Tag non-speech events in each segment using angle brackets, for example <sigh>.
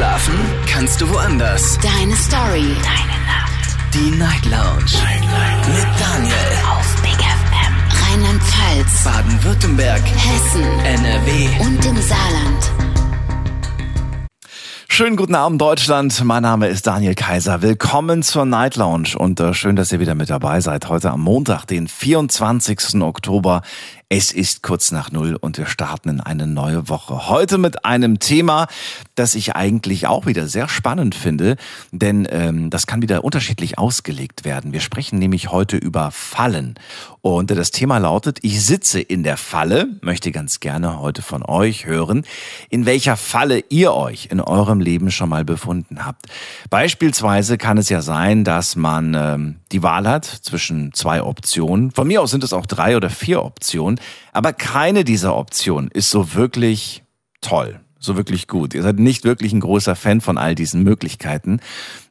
Schlafen kannst du woanders. Deine Story. Deine Nacht. Die Night Lounge. Night, Night. Mit Daniel. Auf Big FM. Rheinland-Pfalz. Baden-Württemberg. Hessen. NRW. Und im Saarland. Schönen guten Abend Deutschland. Mein Name ist Daniel Kaiser. Willkommen zur Night Lounge und äh, schön, dass ihr wieder mit dabei seid. Heute am Montag, den 24. Oktober. Es ist kurz nach Null und wir starten in eine neue Woche. Heute mit einem Thema, das ich eigentlich auch wieder sehr spannend finde, denn ähm, das kann wieder unterschiedlich ausgelegt werden. Wir sprechen nämlich heute über Fallen. Und das Thema lautet, ich sitze in der Falle, möchte ganz gerne heute von euch hören, in welcher Falle ihr euch in eurem Leben schon mal befunden habt. Beispielsweise kann es ja sein, dass man ähm, die Wahl hat zwischen zwei Optionen. Von mir aus sind es auch drei oder vier Optionen. Aber keine dieser Optionen ist so wirklich toll, so wirklich gut. Ihr seid nicht wirklich ein großer Fan von all diesen Möglichkeiten.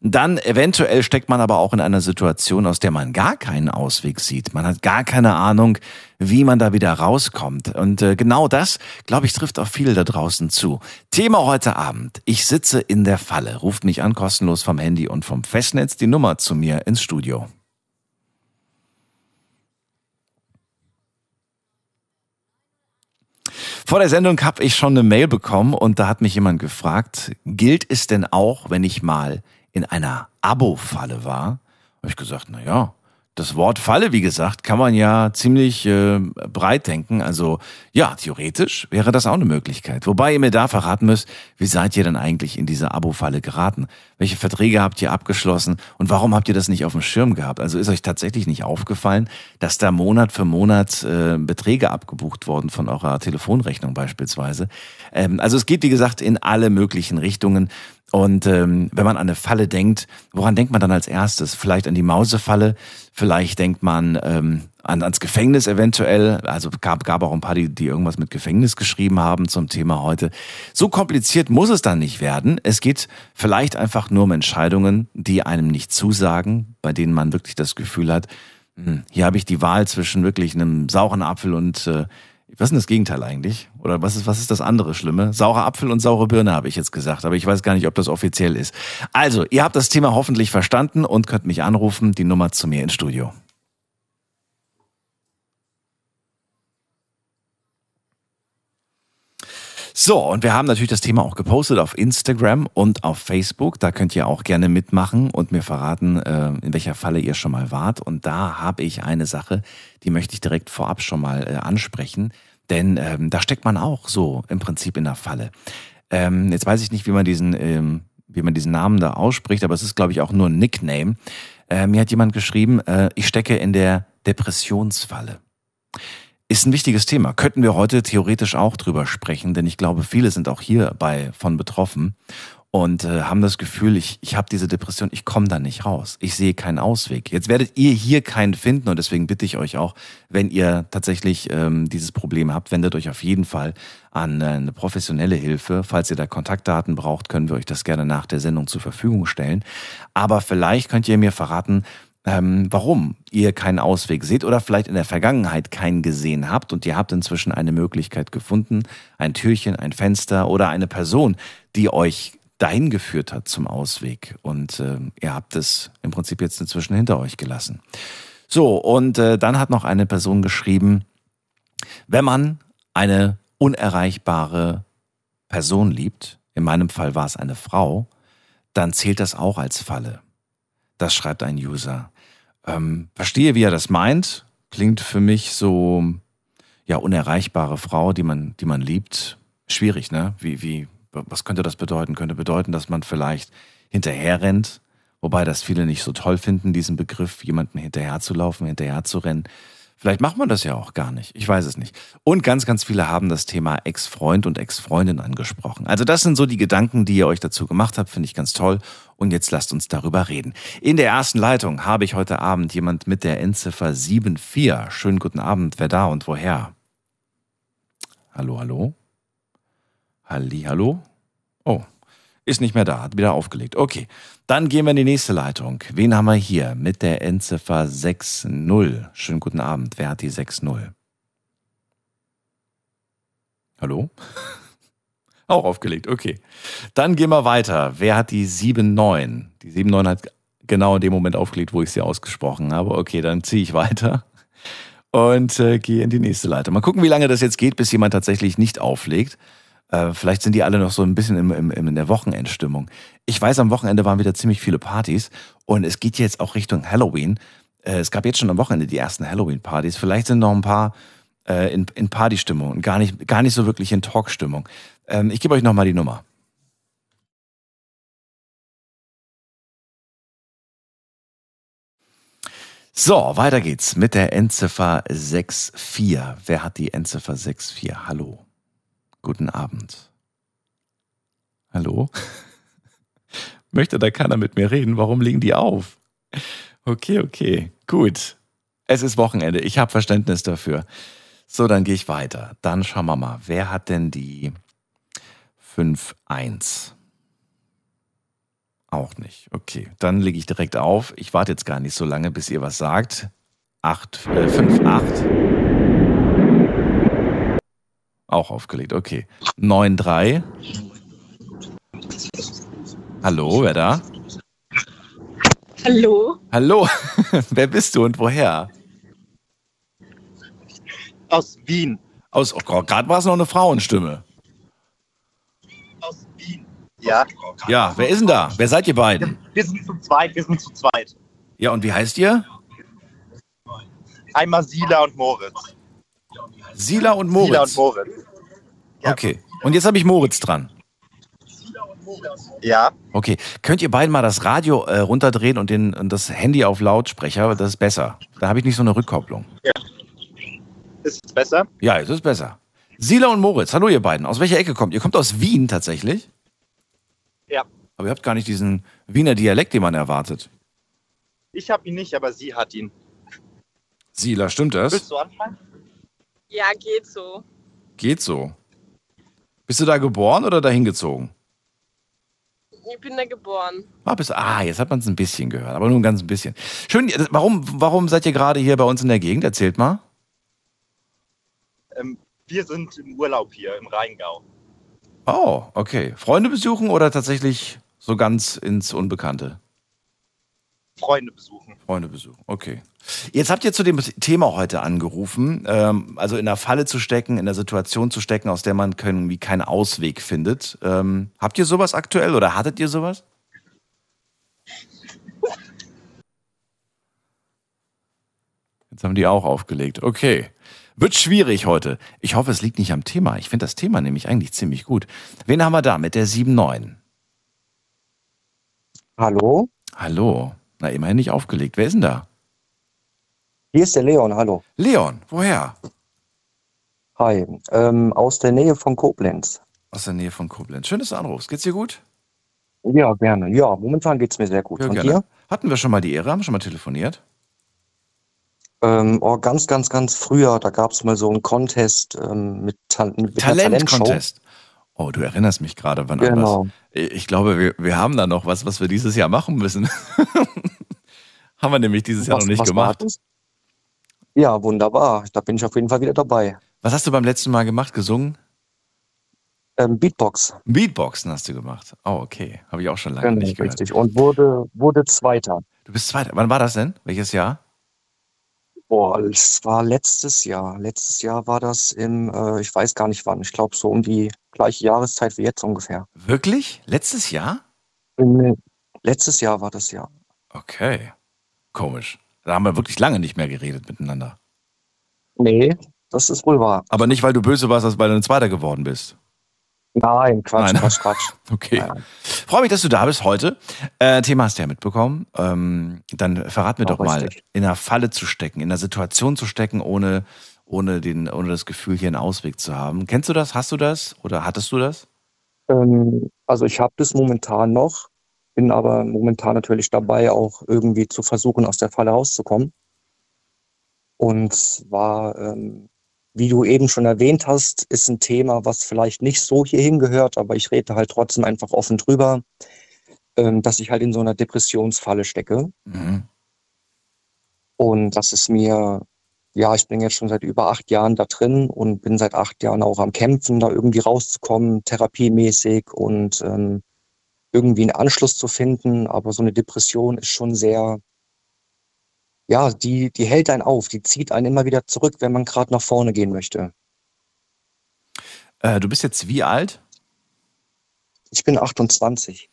Dann eventuell steckt man aber auch in einer Situation, aus der man gar keinen Ausweg sieht. Man hat gar keine Ahnung, wie man da wieder rauskommt. Und äh, genau das, glaube ich, trifft auf viele da draußen zu. Thema heute Abend. Ich sitze in der Falle. Ruft mich an, kostenlos vom Handy und vom Festnetz die Nummer zu mir ins Studio. Vor der Sendung habe ich schon eine Mail bekommen und da hat mich jemand gefragt, gilt es denn auch, wenn ich mal in einer Abo-Falle war? Habe ich gesagt, na ja, das Wort Falle, wie gesagt, kann man ja ziemlich äh, breit denken. Also ja, theoretisch wäre das auch eine Möglichkeit. Wobei ihr mir da verraten müsst, wie seid ihr denn eigentlich in diese Abo-Falle geraten? Welche Verträge habt ihr abgeschlossen und warum habt ihr das nicht auf dem Schirm gehabt? Also ist euch tatsächlich nicht aufgefallen, dass da Monat für Monat äh, Beträge abgebucht wurden von eurer Telefonrechnung beispielsweise? Ähm, also es geht, wie gesagt, in alle möglichen Richtungen. Und ähm, wenn man an eine Falle denkt, woran denkt man dann als erstes? Vielleicht an die Mausefalle, vielleicht denkt man ähm, an, ans Gefängnis eventuell. Also gab, gab auch ein paar, die, die irgendwas mit Gefängnis geschrieben haben zum Thema heute. So kompliziert muss es dann nicht werden. Es geht vielleicht einfach nur um Entscheidungen, die einem nicht zusagen, bei denen man wirklich das Gefühl hat, hm, hier habe ich die Wahl zwischen wirklich einem sauren Apfel und äh, was ist denn das Gegenteil eigentlich? Oder was ist, was ist das andere Schlimme? Saurer Apfel und saure Birne habe ich jetzt gesagt, aber ich weiß gar nicht, ob das offiziell ist. Also, ihr habt das Thema hoffentlich verstanden und könnt mich anrufen, die Nummer zu mir ins Studio. So, und wir haben natürlich das Thema auch gepostet auf Instagram und auf Facebook. Da könnt ihr auch gerne mitmachen und mir verraten, äh, in welcher Falle ihr schon mal wart. Und da habe ich eine Sache, die möchte ich direkt vorab schon mal äh, ansprechen. Denn ähm, da steckt man auch so im Prinzip in der Falle. Ähm, jetzt weiß ich nicht, wie man diesen, ähm, wie man diesen Namen da ausspricht, aber es ist, glaube ich, auch nur ein Nickname. Äh, mir hat jemand geschrieben, äh, ich stecke in der Depressionsfalle. Ist ein wichtiges Thema. Könnten wir heute theoretisch auch drüber sprechen, denn ich glaube, viele sind auch hierbei von betroffen und äh, haben das Gefühl, ich, ich habe diese Depression, ich komme da nicht raus. Ich sehe keinen Ausweg. Jetzt werdet ihr hier keinen finden und deswegen bitte ich euch auch, wenn ihr tatsächlich ähm, dieses Problem habt, wendet euch auf jeden Fall an äh, eine professionelle Hilfe. Falls ihr da Kontaktdaten braucht, können wir euch das gerne nach der Sendung zur Verfügung stellen. Aber vielleicht könnt ihr mir verraten, ähm, warum ihr keinen Ausweg seht oder vielleicht in der Vergangenheit keinen gesehen habt und ihr habt inzwischen eine Möglichkeit gefunden, ein Türchen, ein Fenster oder eine Person, die euch dahin geführt hat zum Ausweg und äh, ihr habt es im Prinzip jetzt inzwischen hinter euch gelassen. So, und äh, dann hat noch eine Person geschrieben, wenn man eine unerreichbare Person liebt, in meinem Fall war es eine Frau, dann zählt das auch als Falle. Das schreibt ein User. Ähm, verstehe, wie er das meint. Klingt für mich so, ja, unerreichbare Frau, die man, die man liebt. Schwierig, ne? Wie, wie, was könnte das bedeuten? Könnte bedeuten, dass man vielleicht hinterher rennt, wobei das viele nicht so toll finden, diesen Begriff, jemanden hinterher zu laufen, hinterher zu rennen. Vielleicht macht man das ja auch gar nicht. Ich weiß es nicht. Und ganz, ganz viele haben das Thema Ex-Freund und Ex-Freundin angesprochen. Also das sind so die Gedanken, die ihr euch dazu gemacht habt, finde ich ganz toll. Und jetzt lasst uns darüber reden. In der ersten Leitung habe ich heute Abend jemand mit der Endziffer 74. Schönen guten Abend. Wer da und woher? Hallo, hallo? Halli, hallo? Oh, ist nicht mehr da, hat wieder aufgelegt. Okay, dann gehen wir in die nächste Leitung. Wen haben wir hier mit der Endziffer 6.0? Schönen guten Abend. Wer hat die 6.0? Hallo? Auch aufgelegt, okay. Dann gehen wir weiter. Wer hat die 7-9? Die 7-9 hat genau in dem Moment aufgelegt, wo ich sie ausgesprochen habe. Okay, dann ziehe ich weiter und äh, gehe in die nächste Leitung. Mal gucken, wie lange das jetzt geht, bis jemand tatsächlich nicht auflegt. Äh, vielleicht sind die alle noch so ein bisschen im, im, in der Wochenendstimmung. Ich weiß, am Wochenende waren wieder ziemlich viele Partys und es geht jetzt auch Richtung Halloween. Äh, es gab jetzt schon am Wochenende die ersten Halloween-Partys. Vielleicht sind noch ein paar äh, in, in Partystimmung und gar nicht, gar nicht so wirklich in Talkstimmung. Ähm, ich gebe euch nochmal die Nummer. So, weiter geht's mit der Endziffer 64. Wer hat die Endziffer 64? Hallo. Guten Abend. Hallo? <laughs> Möchte da keiner mit mir reden? Warum liegen die auf? Okay, okay, gut. Es ist Wochenende. Ich habe Verständnis dafür. So, dann gehe ich weiter. Dann schauen wir mal. Wer hat denn die 5-1? Auch nicht. Okay, dann lege ich direkt auf. Ich warte jetzt gar nicht so lange, bis ihr was sagt. 8, äh, 5, 8. Auch aufgelegt, okay. 9, 3. Hallo, wer da? Hallo? Hallo, <laughs> wer bist du und woher? Aus Wien. Aus, oh gerade war es noch eine Frauenstimme. Ja. Ja, wer ist denn da? Wer seid ihr beiden? Wir sind zu zweit, wir sind zu zweit. Ja, und wie heißt ihr? Einmal Sila und Moritz. Sila und Moritz. Sila und Moritz. Ja. Okay. Und jetzt habe ich Moritz dran. Ja. Okay. Könnt ihr beiden mal das Radio äh, runterdrehen und, den, und das Handy auf Lautsprecher? Das ist besser. Da habe ich nicht so eine Rückkopplung. Ist es besser? Ja, es ist besser. Sila und Moritz, hallo ihr beiden. Aus welcher Ecke kommt ihr? Ihr kommt aus Wien tatsächlich? Ja. Aber ihr habt gar nicht diesen Wiener Dialekt, den man erwartet. Ich habe ihn nicht, aber sie hat ihn. Sila, stimmt das? Willst du anfangen? Ja, geht so. Geht so. Bist du da geboren oder dahin gezogen? Ich bin da geboren. Ah, bist, ah jetzt hat man es ein bisschen gehört, aber nur ein ganz bisschen. Schön, warum, warum seid ihr gerade hier bei uns in der Gegend? Erzählt mal. Ähm, wir sind im Urlaub hier im Rheingau. Oh, okay. Freunde besuchen oder tatsächlich so ganz ins Unbekannte? Freunde besuchen. Freunde besuchen, okay. Jetzt habt ihr zu dem Thema heute angerufen, ähm, also in der Falle zu stecken, in der Situation zu stecken, aus der man irgendwie keinen Ausweg findet. Ähm, habt ihr sowas aktuell oder hattet ihr sowas? Jetzt haben die auch aufgelegt. Okay. Wird schwierig heute. Ich hoffe, es liegt nicht am Thema. Ich finde das Thema nämlich eigentlich ziemlich gut. Wen haben wir da mit der 7-9? Hallo? Hallo. Na, immerhin nicht aufgelegt. Wer ist denn da? Hier ist der Leon, hallo. Leon, woher? Hi, ähm, aus der Nähe von Koblenz. Aus der Nähe von Koblenz. Schön, dass du anrufst. Geht's dir gut? Ja, gerne. Ja, momentan geht's mir sehr gut. Ja, Und gerne. dir? Hatten wir schon mal die Ehre? Haben wir schon mal telefoniert? Ähm, oh, ganz, ganz, ganz früher, da gab's mal so einen Contest ähm, mit, Tal mit. Talent-Contest. Oh, du erinnerst mich gerade wann an Genau. was. Ich glaube, wir, wir haben da noch was, was wir dieses Jahr machen müssen. <laughs> haben wir nämlich dieses Jahr Was- noch nicht gemacht. Ja, wunderbar. Da bin ich auf jeden Fall wieder dabei. Was hast du beim letzten Mal gemacht? Gesungen? Ähm, Beatbox, Beatboxen hast du gemacht. Oh, okay. Habe ich auch schon lange genau, nicht gehört. richtig. Und wurde, wurde Zweiter. Du bist Zweiter. Wann war das denn? Welches Jahr? Boah, es war letztes Jahr. Letztes Jahr war das im, äh, ich weiß gar nicht wann. Ich glaube so um die gleiche Jahreszeit wie jetzt ungefähr. Wirklich? Letztes Jahr? Ähm, letztes Jahr war das ja. Okay. Komisch. Da haben wir wirklich lange nicht mehr geredet miteinander. Nee, das ist wohl wahr. Aber nicht, weil du böse warst, weil du ein Zweiter geworden bist. Nein, Quatsch, Nein. Quatsch, Quatsch. <laughs> Okay. Freue mich, dass du da bist heute. Äh, Thema hast du ja mitbekommen. Ähm, dann verrat mir Ja, doch mal, richtig. in einer Falle zu stecken, in einer Situation zu stecken, ohne, ohne, den, ohne das Gefühl, hier einen Ausweg zu haben. Kennst du das? Hast du das? Oder hattest du das? Ähm, also ich habe das momentan noch, bin aber momentan natürlich dabei, auch irgendwie zu versuchen, aus der Falle rauszukommen. Und zwar, ähm, wie du eben schon erwähnt hast, ist ein Thema, was vielleicht nicht so hierhin gehört, aber ich rede halt trotzdem einfach offen drüber, ähm, dass ich halt in so einer Depressionsfalle stecke. Mhm. Und dass es mir ja, ich bin jetzt schon seit über acht Jahren da drin und bin seit acht Jahren auch am Kämpfen, da irgendwie rauszukommen, therapiemäßig und ähm, irgendwie einen Anschluss zu finden. Aber so eine Depression ist schon sehr, ja, die, die hält einen auf, die zieht einen immer wieder zurück, wenn man gerade nach vorne gehen möchte. Äh, du bist jetzt wie alt? Ich bin 28.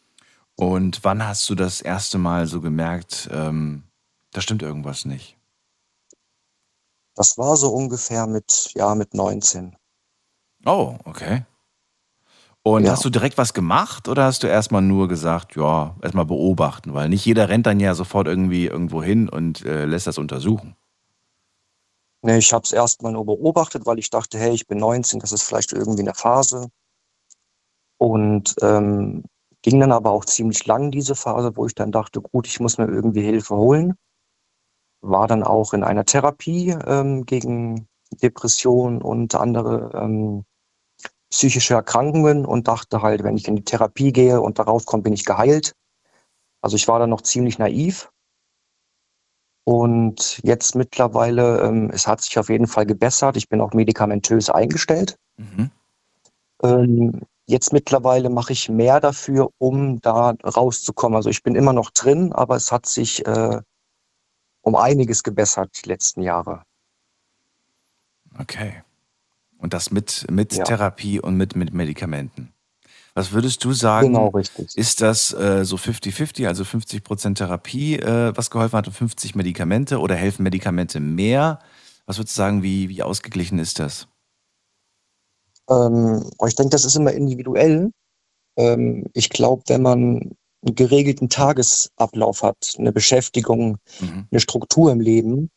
Und wann hast du das erste Mal so gemerkt, ähm, da stimmt irgendwas nicht? Das war so ungefähr mit, ja, mit 19. Oh, okay. Und Ja. hast du direkt was gemacht oder hast du erstmal nur gesagt, ja, erstmal beobachten? Weil nicht jeder rennt dann ja sofort irgendwie irgendwo hin und äh, lässt das untersuchen. Nee, ich habe es erstmal nur beobachtet, weil ich dachte, hey, ich bin 19, das ist vielleicht irgendwie eine Phase. Und ähm, ging dann aber auch ziemlich lang, diese Phase, wo ich dann dachte, gut, ich muss mir irgendwie Hilfe holen. War dann auch in einer Therapie ähm, gegen Depression und andere ähm, psychische Erkrankungen und dachte halt, wenn ich in die Therapie gehe und da rauskomme, bin ich geheilt. Also ich war dann noch ziemlich naiv. Und jetzt mittlerweile, ähm, es hat sich auf jeden Fall gebessert. Ich bin auch medikamentös eingestellt. Mhm. Ähm, jetzt mittlerweile mache ich mehr dafür, um da rauszukommen. Also ich bin immer noch drin, aber es hat sich äh, um einiges gebessert die letzten Jahre. Okay. Und das mit, mit Ja. Therapie und mit, mit Medikamenten. Was würdest du sagen? Genau, richtig. Ist das äh, so 50-50, also 50% Therapie, äh, was geholfen hat und 50 Medikamente oder helfen Medikamente mehr? Was würdest du sagen, wie, wie ausgeglichen ist das? Ähm, ich denke, das ist immer individuell. Ähm, ich glaube, wenn man einen geregelten Tagesablauf hat, eine Beschäftigung, Mhm. eine Struktur im Leben,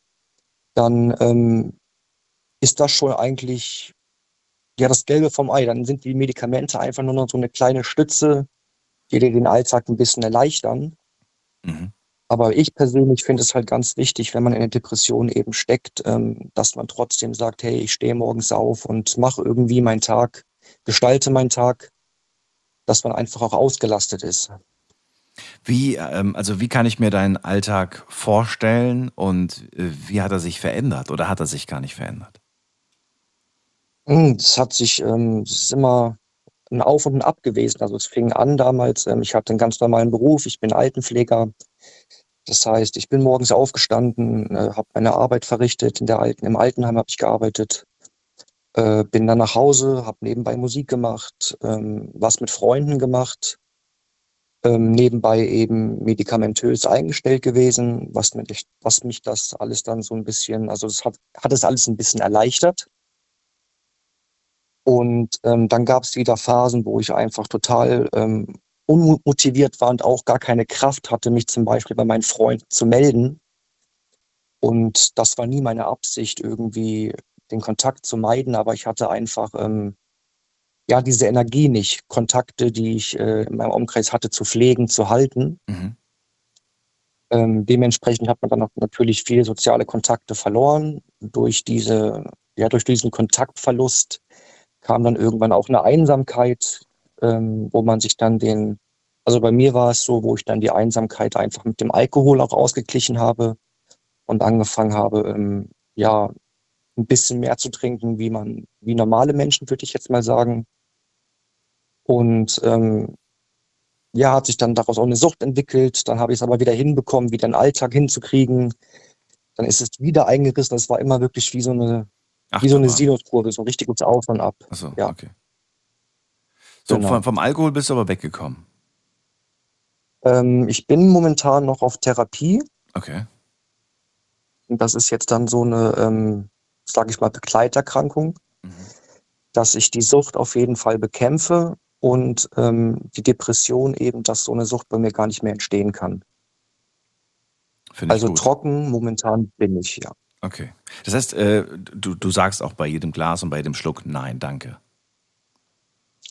dann ähm, ist das schon eigentlich ja das Gelbe vom Ei. Dann sind die Medikamente einfach nur noch so eine kleine Stütze, die dir den Alltag ein bisschen erleichtern. Mhm. Aber ich persönlich finde es halt ganz wichtig, wenn man in der Depression eben steckt, ähm, dass man trotzdem sagt, hey, ich stehe morgens auf und mache irgendwie meinen Tag, gestalte meinen Tag, dass man einfach auch ausgelastet ist. Wie, ähm, also wie kann ich mir deinen Alltag vorstellen und äh, wie hat er sich verändert oder hat er sich gar nicht verändert? Hm, Das hat sich, ähm, es ist immer ein Auf und ein Ab gewesen. Also es fing an damals, ähm, ich hatte einen ganz normalen Beruf, ich bin Altenpfleger. Das heißt, ich bin morgens aufgestanden, äh, habe meine Arbeit verrichtet, in der Alten, im Altenheim habe ich gearbeitet, äh, bin dann nach Hause, habe nebenbei Musik gemacht, ähm, was mit Freunden gemacht, ähm, nebenbei eben medikamentös eingestellt gewesen, was, mich, was mich das alles dann so ein bisschen, also es hat, hat es alles ein bisschen erleichtert. Und ähm, dann gab es wieder Phasen, wo ich einfach total ähm, unmotiviert war und auch gar keine Kraft hatte, mich zum Beispiel bei meinen Freunden zu melden. Und das war nie meine Absicht, irgendwie den Kontakt zu meiden, aber ich hatte einfach ähm, ja diese Energie nicht, Kontakte, die ich äh, in meinem Umkreis hatte, zu pflegen, zu halten. Mhm. Ähm, dementsprechend hat man dann auch natürlich viele soziale Kontakte verloren. Durch diese, ja, durch diesen Kontaktverlust kam dann irgendwann auch eine Einsamkeit, ähm, wo man sich dann den, also bei mir war es so, wo ich dann die Einsamkeit einfach mit dem Alkohol auch ausgeglichen habe und angefangen habe, ähm, ja, ein bisschen mehr zu trinken, wie man, wie normale Menschen, würde ich jetzt mal sagen. Und ähm, ja, hat sich dann daraus auch eine Sucht entwickelt. Dann habe ich es aber wieder hinbekommen, wieder einen Alltag hinzukriegen. Dann ist es wieder eingerissen. Es war immer wirklich wie so eine, Ach, wie so eine Sinuskurve, so ein richtiges Auf und Ab. Achso, Ja. okay. So, Genau. vom, vom Alkohol bist du aber weggekommen. Ähm, ich bin momentan noch auf Therapie. Okay. Und das ist jetzt dann so eine, ähm, sage ich mal, Begleiterkrankung, Mhm. dass ich die Sucht auf jeden Fall bekämpfe und ähm, die Depression eben, dass so eine Sucht bei mir gar nicht mehr entstehen kann. Also gut. trocken momentan bin ich, ja. Okay. Das heißt, äh, du, du sagst auch bei jedem Glas und bei jedem Schluck Nein, danke.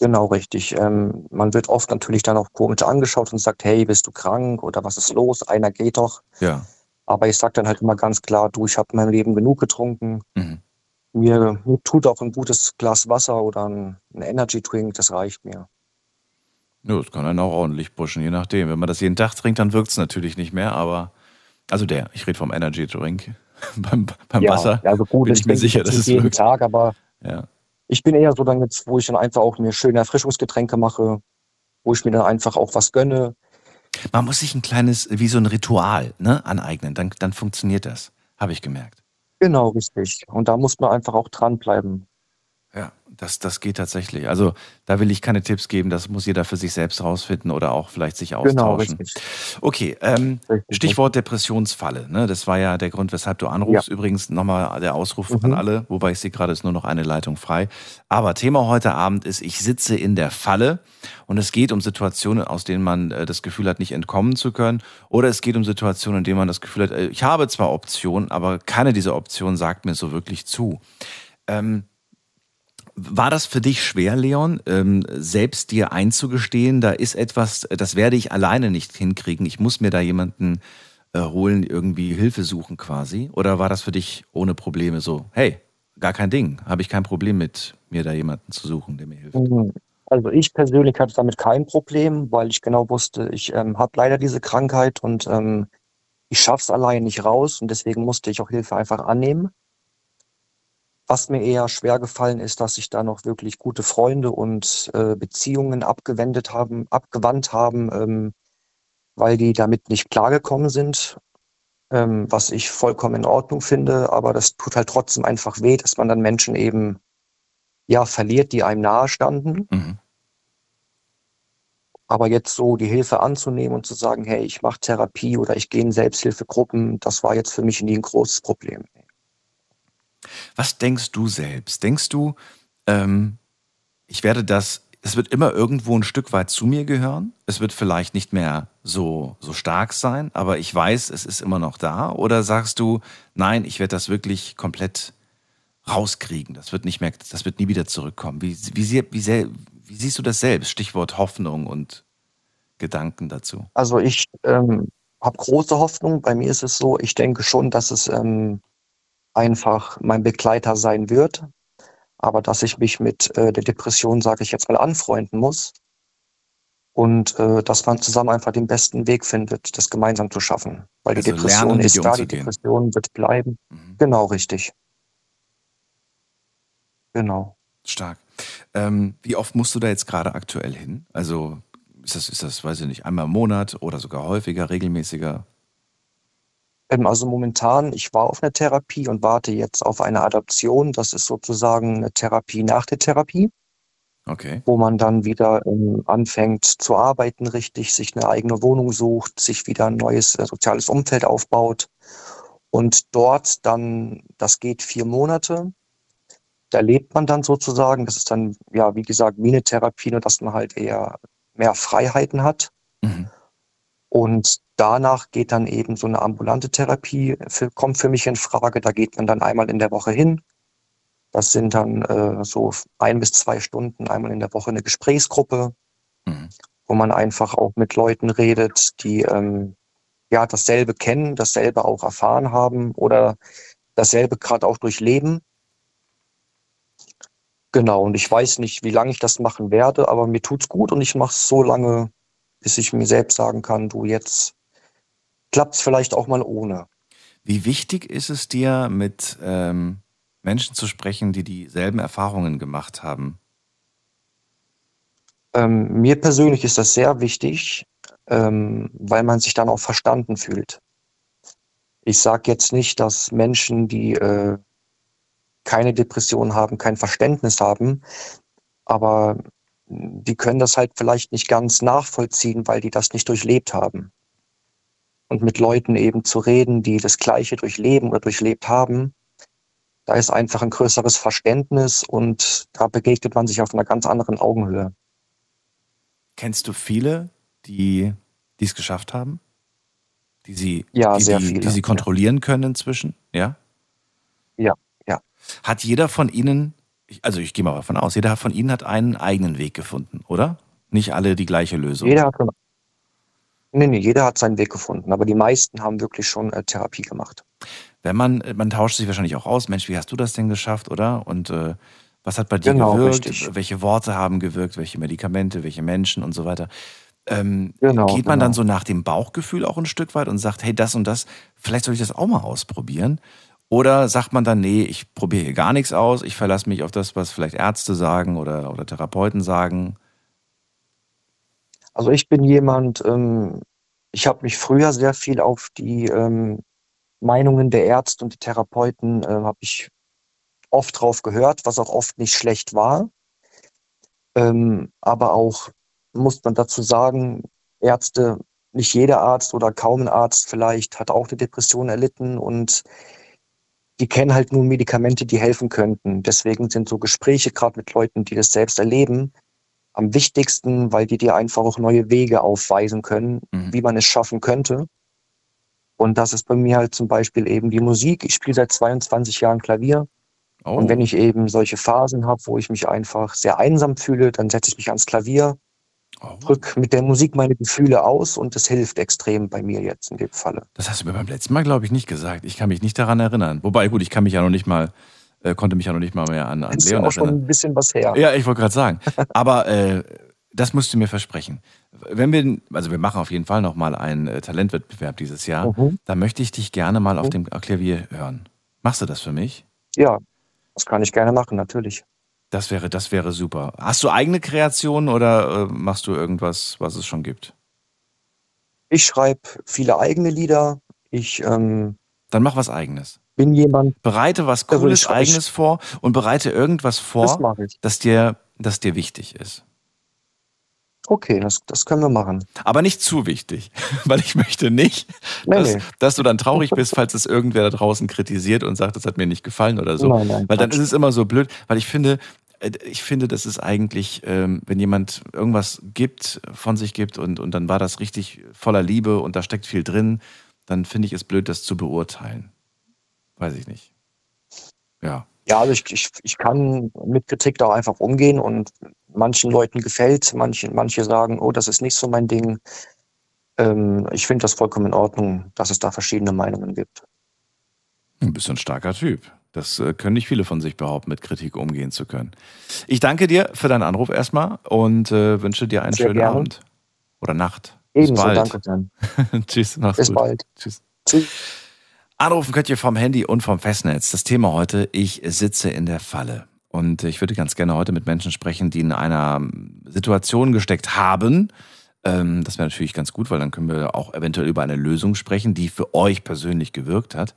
Genau, richtig. Ähm, man wird oft natürlich dann auch komisch angeschaut und sagt, hey, bist du krank oder was ist los? Einer geht doch. Ja. Aber ich sage dann halt immer ganz klar, du, ich habe in meinem Leben genug getrunken. Mhm. Mir, mir tut auch ein gutes Glas Wasser oder ein, ein Energy Drink, das reicht mir. Ja, das kann einen auch ordentlich pushen, je nachdem. Wenn man das jeden Tag trinkt, dann wirkt es natürlich nicht mehr, aber. Also der, ich rede vom Energy Drink. <laughs> beim, beim ja, Wasser also gut, bin ich mir denke sicher, dass es jeden wirkt. Tag, aber Ja. ich bin eher so dann jetzt, wo ich dann einfach auch mir schöne Erfrischungsgetränke mache, wo ich mir dann einfach auch was gönne. Man muss sich ein kleines, wie so ein Ritual ne, aneignen, dann, dann funktioniert das, habe ich gemerkt. Genau, richtig. Und da muss man einfach auch dranbleiben. Ja, das, das geht tatsächlich. Also da will ich keine Tipps geben, das muss jeder für sich selbst rausfinden oder auch vielleicht sich Genau, austauschen. richtig. Okay, ähm. Stichwort Depressionsfalle. Ne? Das war ja der Grund, weshalb du anrufst. Übrigens nochmal der Ausruf an Mhm. alle, wobei ich sehe gerade, ist nur noch eine Leitung frei. Aber Thema heute Abend ist, ich sitze in der Falle und es geht um Situationen, aus denen man äh, das Gefühl hat, nicht entkommen zu können. Oder es geht um Situationen, in denen man das Gefühl hat, äh, ich habe zwar Optionen, aber keine dieser Optionen sagt mir so wirklich zu. Ähm, war das für dich schwer, Leon, ähm, selbst dir einzugestehen, da ist etwas, das werde ich alleine nicht hinkriegen, ich muss mir da jemanden äh, holen, irgendwie Hilfe suchen quasi? Oder war das für dich ohne Probleme so, hey, gar kein Ding, habe ich kein Problem mit, mir da jemanden zu suchen, der mir hilft? Mhm. Also ich persönlich hatte damit kein Problem, weil ich genau wusste, ich ähm, habe leider diese Krankheit und ähm, ich schaff's allein nicht raus und deswegen musste ich auch Hilfe einfach annehmen. Was mir eher schwer gefallen ist, dass sich da noch wirklich gute Freunde und äh, Beziehungen abgewendet haben, abgewandt haben, ähm, weil die damit nicht klargekommen sind, ähm, was ich vollkommen in Ordnung finde. Aber das tut halt trotzdem einfach weh, dass man dann Menschen eben ja verliert, die einem nahe standen. Mhm. Aber jetzt so die Hilfe anzunehmen und zu sagen, hey, ich mache Therapie oder ich gehe in Selbsthilfegruppen, das war jetzt für mich nie ein großes Problem. Was denkst du selbst? Denkst du, ähm, ich werde das, es wird immer irgendwo ein Stück weit zu mir gehören? Es wird vielleicht nicht mehr so, so stark sein, aber ich weiß, es ist immer noch da? Oder sagst du, nein, ich werde das wirklich komplett rauskriegen? Das wird nicht mehr, das wird nie wieder zurückkommen. Wie, wie, wie, wie siehst du das selbst? Stichwort Hoffnung und Gedanken dazu. Also ich ähm, habe große Hoffnung. Bei mir ist es so, ich denke schon, dass es ähm, einfach mein Begleiter sein wird, aber dass ich mich mit äh, der Depression, sage ich jetzt mal, anfreunden muss und äh, dass man zusammen einfach den besten Weg findet, das gemeinsam zu schaffen. Weil die Also Depression lernen, ist da, die. Depression wird bleiben. Mhm. Genau, richtig. Genau. Stark. Ähm, wie oft musst du da jetzt gerade aktuell hin? Also ist das, ist das, weiß ich nicht, einmal im Monat oder sogar häufiger, regelmäßiger? Ähm, also momentan, ich war auf einer Therapie und warte jetzt auf eine Adaption. Das ist sozusagen eine Therapie nach der Therapie, Okay. wo man dann wieder ähm, anfängt zu arbeiten, richtig, sich eine eigene Wohnung sucht, sich wieder ein neues äh, soziales Umfeld aufbaut. Und dort dann, das geht vier Monate. Da lebt man dann sozusagen. Das ist dann, ja, wie gesagt, wie eine Therapie, nur dass man halt eher mehr Freiheiten hat. Mhm. Und danach geht dann eben so eine ambulante Therapie, für, kommt für mich in Frage. Da geht man dann einmal in der Woche hin. Das sind dann äh, so ein bis zwei Stunden einmal in der Woche eine Gesprächsgruppe, Mhm. wo man einfach auch mit Leuten redet, die ähm, ja dasselbe kennen, dasselbe auch erfahren haben oder dasselbe gerade auch durchleben. Genau, und ich weiß nicht, wie lange ich das machen werde, aber mir tut's gut und ich mache es so lange, bis ich mir selbst sagen kann, du jetzt klappt's vielleicht auch mal ohne. Wie wichtig ist es dir, mit ähm, Menschen zu sprechen, die dieselben Erfahrungen gemacht haben? Ähm, mir persönlich ist das sehr wichtig, ähm, weil man sich dann auch verstanden fühlt. Ich sage jetzt nicht, dass Menschen, die äh, keine Depression haben, kein Verständnis haben, aber die können das halt vielleicht nicht ganz nachvollziehen, weil die das nicht durchlebt haben. Und mit Leuten eben zu reden, die das Gleiche durchleben oder durchlebt haben, da ist einfach ein größeres Verständnis und da begegnet man sich auf einer ganz anderen Augenhöhe. Kennst du viele, die es geschafft haben? Die sie, Ja, die, sehr viele, die sie ja. kontrollieren können inzwischen? Ja? Ja, ja. Hat jeder von ihnen, ich- also ich gehe mal davon aus, jeder von ihnen hat einen eigenen Weg gefunden, oder? Nicht alle die gleiche Lösung. Jeder hat, nee, nee, jeder hat seinen Weg gefunden, aber die meisten haben wirklich schon äh, Therapie gemacht. Wenn man, man tauscht sich wahrscheinlich auch aus, Mensch, wie hast du das denn geschafft, oder? Und äh, was hat bei dir Genau, gewirkt? richtig. Welche Worte haben gewirkt? Welche Medikamente? Welche Menschen und so weiter? Ähm, Genau, geht man genau. dann so nach dem Bauchgefühl auch ein Stück weit und sagt, hey, das und das, vielleicht soll ich das auch mal ausprobieren? Oder sagt man dann, nee, ich probiere hier gar nichts aus, ich verlasse mich auf das, was vielleicht Ärzte sagen oder, oder Therapeuten sagen? Also ich bin jemand, ähm, ich habe mich früher sehr viel auf die ähm, Meinungen der Ärzte und die Therapeuten, äh, habe ich oft drauf gehört, was auch oft nicht schlecht war. Ähm, aber auch muss man dazu sagen, Ärzte, nicht jeder Arzt oder kaum ein Arzt vielleicht hat auch eine Depression erlitten und die kennen halt nur Medikamente, die helfen könnten. Deswegen sind so Gespräche gerade mit Leuten, die das selbst erleben, am wichtigsten, weil die dir einfach auch neue Wege aufweisen können, Mhm. wie man es schaffen könnte. Und das ist bei mir halt zum Beispiel eben die Musik. Ich spiele seit 22 Jahren Klavier. Oh, Und wenn ich eben solche Phasen habe, wo ich mich einfach sehr einsam fühle, dann setze ich mich ans Klavier, oh. drück mit der Musik meine Gefühle aus und das hilft extrem bei mir jetzt in dem Falle. Das hast du mir beim letzten Mal, glaube ich, nicht gesagt. Ich kann mich nicht daran erinnern. Wobei, gut, ich kann mich ja noch nicht mal, äh, konnte mich ja noch nicht mal mehr an, an Das ist ja Leon auch schon erinnern. ein bisschen was her. Ja, ich wollte gerade sagen. <laughs> Aber äh, das musst du mir versprechen. Wenn wir, also wir machen auf jeden Fall nochmal einen äh, Talentwettbewerb dieses Jahr, Mhm. da möchte ich dich gerne mal auf Mhm. dem Klavier hören. Machst du das für mich? Ja, das kann ich gerne machen, natürlich. Das wäre, das wäre super. Hast du eigene Kreationen oder äh, machst du irgendwas, was es schon gibt? Ich schreibe viele eigene Lieder. Ich ähm, Dann mach was eigenes. bin jemand, Bereite was Cooles, eigenes vor und bereite irgendwas das vor, ich. das dir, das dir wichtig ist. Okay, das, das können wir machen. Aber nicht zu wichtig, <laughs> weil ich möchte nicht, Nee, dass, nee. dass du dann traurig bist, falls es irgendwer da draußen kritisiert und sagt, das hat mir nicht gefallen oder so. Nein, nein, weil dann ist es immer so blöd, weil ich finde, äh, ich finde, das ist eigentlich, ähm, wenn jemand irgendwas gibt, von sich gibt und, und dann war das richtig voller Liebe und da steckt viel drin, dann finde ich es blöd, das zu beurteilen. Weiß ich nicht. Ja. Ja, also ich, ich, ich kann mit Kritik da auch einfach umgehen und manchen Leuten gefällt, manche, manche sagen, oh, das ist nicht so mein Ding. Ähm, ich finde das vollkommen in Ordnung, dass es da verschiedene Meinungen gibt. Du bist ein starker Typ. Das äh, können nicht viele von sich behaupten, mit Kritik umgehen zu können. Ich danke dir für deinen Anruf erstmal und äh, wünsche dir einen Sehr schönen gerne. Abend oder Nacht. Ebenso, Bis bald. danke dann. <laughs> Tschüss, mach's Bis gut. bald. Tschüss. Tschüss. Anrufen könnt ihr vom Handy und vom Festnetz. Das Thema heute, ich sitze in der Falle. Und ich würde ganz gerne heute mit Menschen sprechen, die in einer Situation gesteckt haben. Ähm, das wäre natürlich ganz gut, weil dann können wir auch eventuell über eine Lösung sprechen, die für euch persönlich gewirkt hat.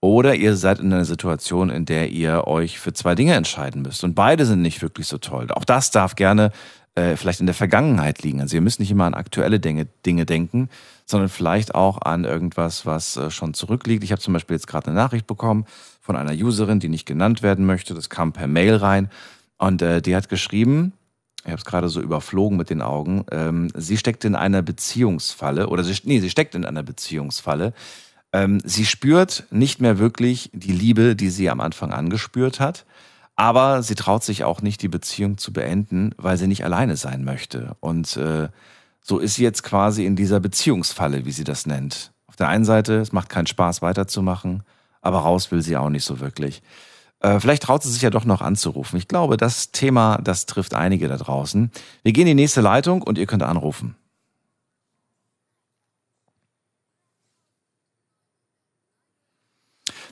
Oder ihr seid in einer Situation, in der ihr euch für zwei Dinge entscheiden müsst. Und beide sind nicht wirklich so toll. Auch das darf gerne äh, vielleicht in der Vergangenheit liegen. Also ihr müsst nicht immer an aktuelle Dinge, Dinge denken, sondern vielleicht auch an irgendwas, was äh, schon zurückliegt. Ich habe zum Beispiel jetzt gerade eine Nachricht bekommen von einer Userin, die nicht genannt werden möchte. Das kam per Mail rein. Und äh, die hat geschrieben, ich habe es gerade so überflogen mit den Augen, ähm, sie steckt in einer Beziehungsfalle, oder sie, nee, sie steckt in einer Beziehungsfalle. Ähm, sie spürt nicht mehr wirklich die Liebe, die sie am Anfang angespürt hat. Aber sie traut sich auch nicht, die Beziehung zu beenden, weil sie nicht alleine sein möchte. Und äh, so ist sie jetzt quasi in dieser Beziehungsfalle, wie sie das nennt. Auf der einen Seite, es macht keinen Spaß weiterzumachen, aber raus will sie auch nicht so wirklich. Äh, vielleicht traut sie sich ja doch noch anzurufen. Ich glaube, das Thema, das trifft einige da draußen. Wir gehen in die nächste Leitung und ihr könnt anrufen.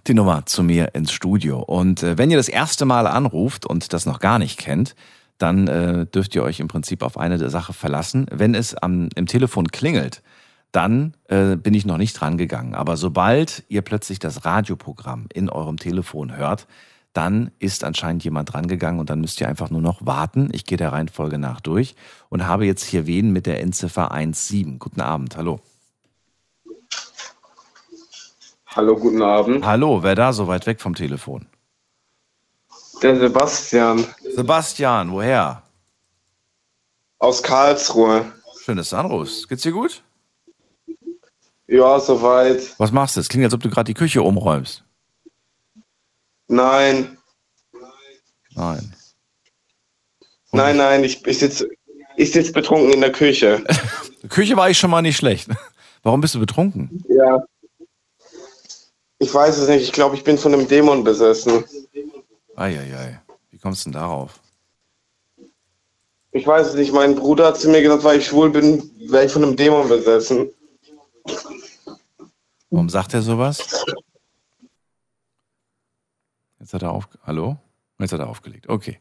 die Nummer zu mir ins Studio. Und äh, wenn ihr das erste Mal anruft und das noch gar nicht kennt, dann äh, dürft ihr euch im Prinzip auf eine Sache verlassen. Wenn es am, im Telefon klingelt, dann äh, bin ich noch nicht dran gegangen. Aber sobald ihr plötzlich das Radioprogramm in eurem Telefon hört, dann ist anscheinend jemand dran gegangen und dann müsst ihr einfach nur noch warten. Ich gehe der Reihenfolge nach durch und habe jetzt hier wen mit der Endziffer 17. Guten Abend, hallo. Hallo, guten Abend. Hallo, wer da so weit weg vom Telefon? Der Sebastian Sebastian, woher? aus Karlsruhe. Schön, dass du anrufst. Geht's dir gut? Ja, soweit. Was machst du? Es klingt, als ob du gerade die Küche umräumst. Nein, Nein. nein, nein, ich, ich sitze ich sitz betrunken in der Küche. <laughs> Küche war ich schon mal nicht schlecht. <laughs> Warum bist du betrunken? ja. Ich weiß es nicht. Ich glaube, ich bin von einem Dämon besessen. Eieiei. Wie kommst du denn darauf? Ich weiß es nicht. Mein Bruder hat zu mir gesagt, weil ich schwul bin, wäre ich von einem Dämon besessen. Warum sagt er sowas? Jetzt hat er auf. Hallo? Jetzt hat er aufgelegt. Okay.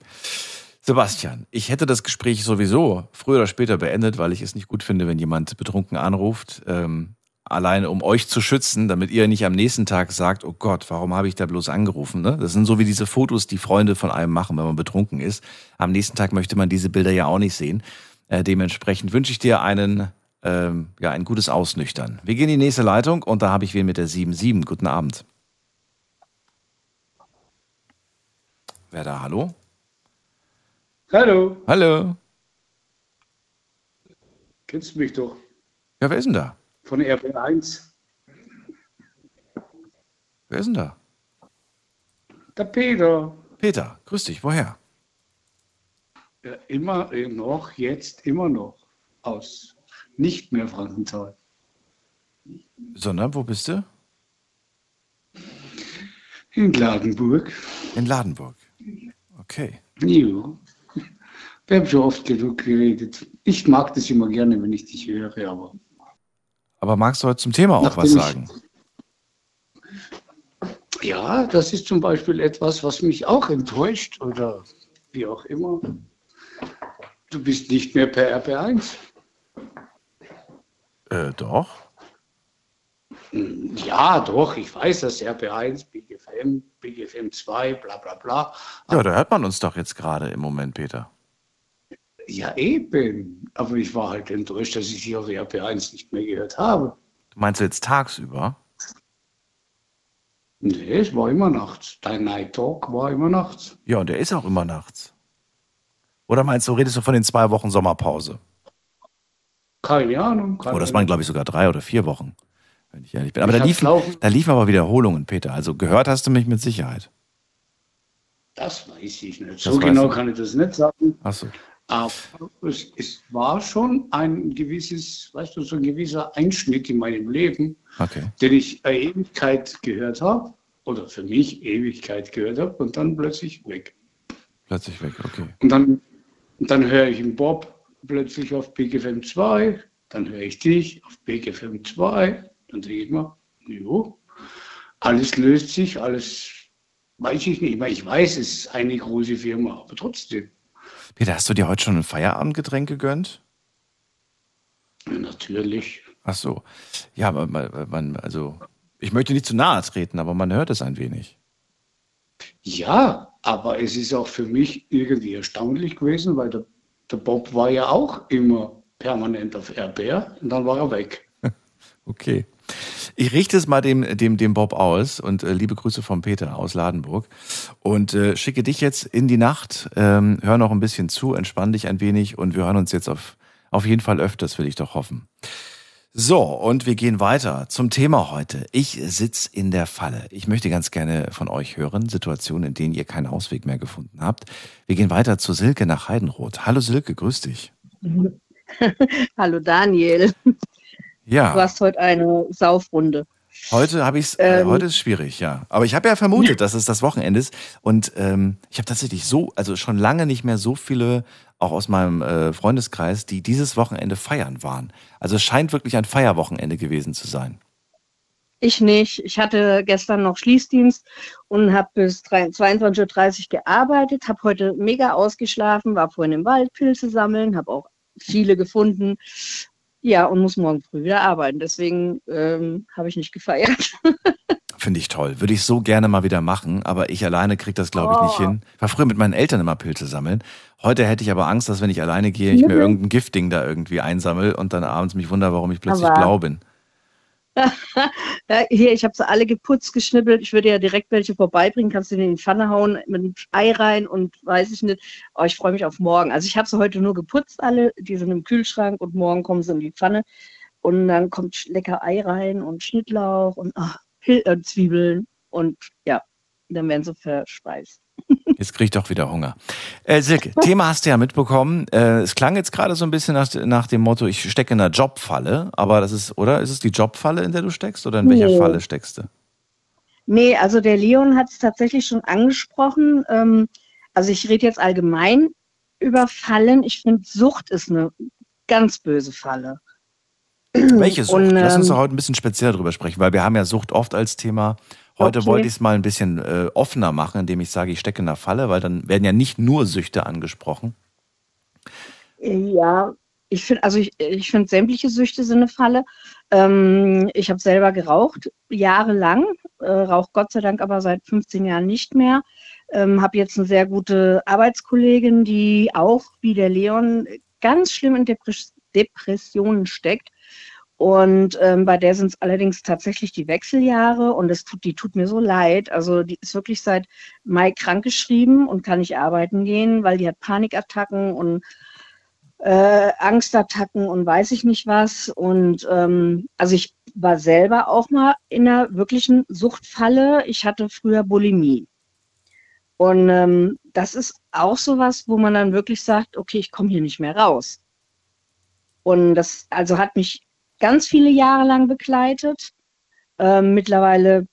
Sebastian, ich hätte das Gespräch sowieso früher oder später beendet, weil ich es nicht gut finde, wenn jemand betrunken anruft. Ähm, alleine um euch zu schützen, damit ihr nicht am nächsten Tag sagt, oh Gott, warum habe ich da bloß angerufen? Ne? Das sind so wie diese Fotos, die Freunde von einem machen, wenn man betrunken ist. Am nächsten Tag möchte man diese Bilder ja auch nicht sehen. Äh, dementsprechend wünsche ich dir einen, ähm, ja, ein gutes Ausnüchtern. Wir gehen in die nächste Leitung und da habe ich wen mit der 77. Guten Abend. Wer da? Hallo? Hallo, Hallo. kennst du mich doch Ja, wer ist denn da? Von RB1? Wer ist denn da? Der Peter. Peter, grüß dich. Woher? Ja, immer äh, noch, jetzt immer noch aus nicht mehr Frankenthal. Sondern, wo bist du? In Gladenburg. In Ladenburg. Okay. Jo. Wir haben schon oft genug geredet. Ich mag das immer gerne, wenn ich dich höre, aber Aber magst du heute zum Thema auch Nachdem was ich- sagen? ja, das ist zum Beispiel etwas, was mich auch enttäuscht oder wie auch immer. Du bist nicht mehr per RB1. Äh, doch. Ja, doch, ich weiß, dass RB1, Big FM, Big FM 2, bla bla bla. Ja, da hört man uns doch jetzt gerade im Moment, Peter. Ja, eben. Aber ich war halt enttäuscht, dass ich sie auf RB1 nicht mehr gehört habe. Du meinst jetzt tagsüber? Nee, es war immer nachts. Dein Night Talk war immer nachts. Ja, und der ist auch immer nachts. Oder meinst du, redest du von den zwei Wochen Sommerpause? Keine Ahnung. Keine Oh, das waren, glaube ich, sogar drei oder vier Wochen, wenn ich ehrlich bin. Aber Ich da liefen, laufen. da liefen aber Wiederholungen, Peter. Also gehört hast du mich mit Sicherheit. Das weiß ich nicht. Das So genau du. kann ich das nicht sagen. Achso. Aber es, es war schon ein gewisses, weißt du, so ein gewisser Einschnitt in meinem Leben, Okay. den ich Ewigkeit gehört habe. Oder für mich Ewigkeit gehört habe und dann plötzlich weg. Plötzlich weg, okay. Und dann, und dann höre ich den Bob plötzlich auf BGFM 2, dann höre ich dich auf BGFM 2, dann denke ich mir, jo, alles löst sich, alles weiß ich nicht. Ich meine, ich weiß, es ist eine große Firma, aber trotzdem, Peter, hast du dir heute schon ein Feierabendgetränk gegönnt? natürlich. Ach so. Ja, aber man, man, also, ich möchte nicht zu nahe treten, aber man hört es ein wenig. Ja, aber es ist auch für mich irgendwie erstaunlich gewesen, weil der, der Bob war ja auch immer permanent auf RBR und dann war er weg. <laughs> Okay. Ich richte es mal dem, dem, dem Bob aus und äh, liebe Grüße vom Peter aus Ladenburg und äh, schicke dich jetzt in die Nacht. Ähm, hör noch ein bisschen zu, entspann dich ein wenig und wir hören uns jetzt auf, auf jeden Fall öfters, will ich doch hoffen. So, und wir gehen weiter zum Thema heute. Ich sitz in der Falle. Ich möchte ganz gerne von euch hören, Situationen, in denen ihr keinen Ausweg mehr gefunden habt. Wir gehen weiter zu Silke nach Heidenroth. Hallo Silke, grüß dich. <laughs> Hallo Daniel, du Ja. hast heute eine Saufrunde. Heute habe ich's. Äh, Ähm. heute ist schwierig, ja. Aber ich habe ja vermutet, dass es das Wochenende ist. Und ähm, ich habe tatsächlich so, also schon lange nicht mehr so viele, auch aus meinem äh, Freundeskreis, die dieses Wochenende feiern waren. Also es scheint wirklich ein Feierwochenende gewesen zu sein. Ich nicht. Ich hatte gestern noch Schließdienst und habe bis 3 22.30 Uhr gearbeitet, habe heute mega ausgeschlafen, war vorhin im Wald Pilze sammeln, habe auch viele gefunden. Ja, und muss morgen früh wieder arbeiten. Deswegen ähm, habe ich nicht gefeiert. <laughs> Finde ich toll. Würde ich so gerne mal wieder machen, aber ich alleine kriege das, glaube ich, nicht Oh. hin. Ich war früher mit meinen Eltern immer Pilze sammeln. Heute hätte ich aber Angst, dass wenn ich alleine gehe, ich mir Mhm. irgendein Giftding da irgendwie einsammel und dann abends mich wundere, warum ich plötzlich Aber- blau bin. Hier, ich habe sie alle geputzt, geschnippelt. Ich würde ja direkt welche vorbeibringen. Kannst du in die Pfanne hauen mit einem Ei rein und weiß ich nicht. Aber ich freue mich auf morgen. Also ich habe sie heute nur geputzt alle. Die sind im Kühlschrank und morgen kommen sie in die Pfanne. Und dann kommt lecker Ei rein und Schnittlauch und ach, äh, Zwiebeln. Und ja, dann werden sie verspeist. Jetzt krieg ich doch wieder Hunger. Äh, Silke, Thema hast du ja mitbekommen. Äh, es klang jetzt gerade so ein bisschen nach, nach dem Motto, ich stecke in einer Jobfalle. Aber das ist, oder? Ist es die Jobfalle, in der du steckst? Oder in welcher Nee. Falle steckst du? Nee, also der Leon hat es tatsächlich schon angesprochen. Ähm, also ich rede jetzt allgemein über Fallen. Ich finde, Sucht ist eine ganz böse Falle. Welche Sucht? Und, Lass uns ähm, doch heute ein bisschen speziell drüber sprechen, weil wir haben ja Sucht oft als Thema. Heute Okay. wollte ich es mal ein bisschen äh, offener machen, indem ich sage, ich stecke in der Falle, weil dann werden ja nicht nur Süchte angesprochen. Ja, ich finde, also ich, ich finde sämtliche Süchte sind eine Falle. Ähm, ich habe selber geraucht, jahrelang, äh, rauche Gott sei Dank aber seit 15 Jahren nicht mehr. Ähm, habe jetzt eine sehr gute Arbeitskollegin, die auch wie der Leon ganz schlimm in Depres Depressionen steckt. Und ähm, bei der sind es allerdings tatsächlich die Wechseljahre und es tut, die tut mir so leid. Also die ist wirklich seit Mai krankgeschrieben und kann nicht arbeiten gehen, weil die hat Panikattacken und äh, Angstattacken und weiß ich nicht was. Und ähm, also ich war selber auch mal in einer wirklichen Suchtfalle. Ich hatte früher Bulimie. Und ähm, das ist auch sowas, wo man dann wirklich sagt, okay, ich komme hier nicht mehr raus. Und das also hat mich ganz viele Jahre lang begleitet. Ähm, mittlerweile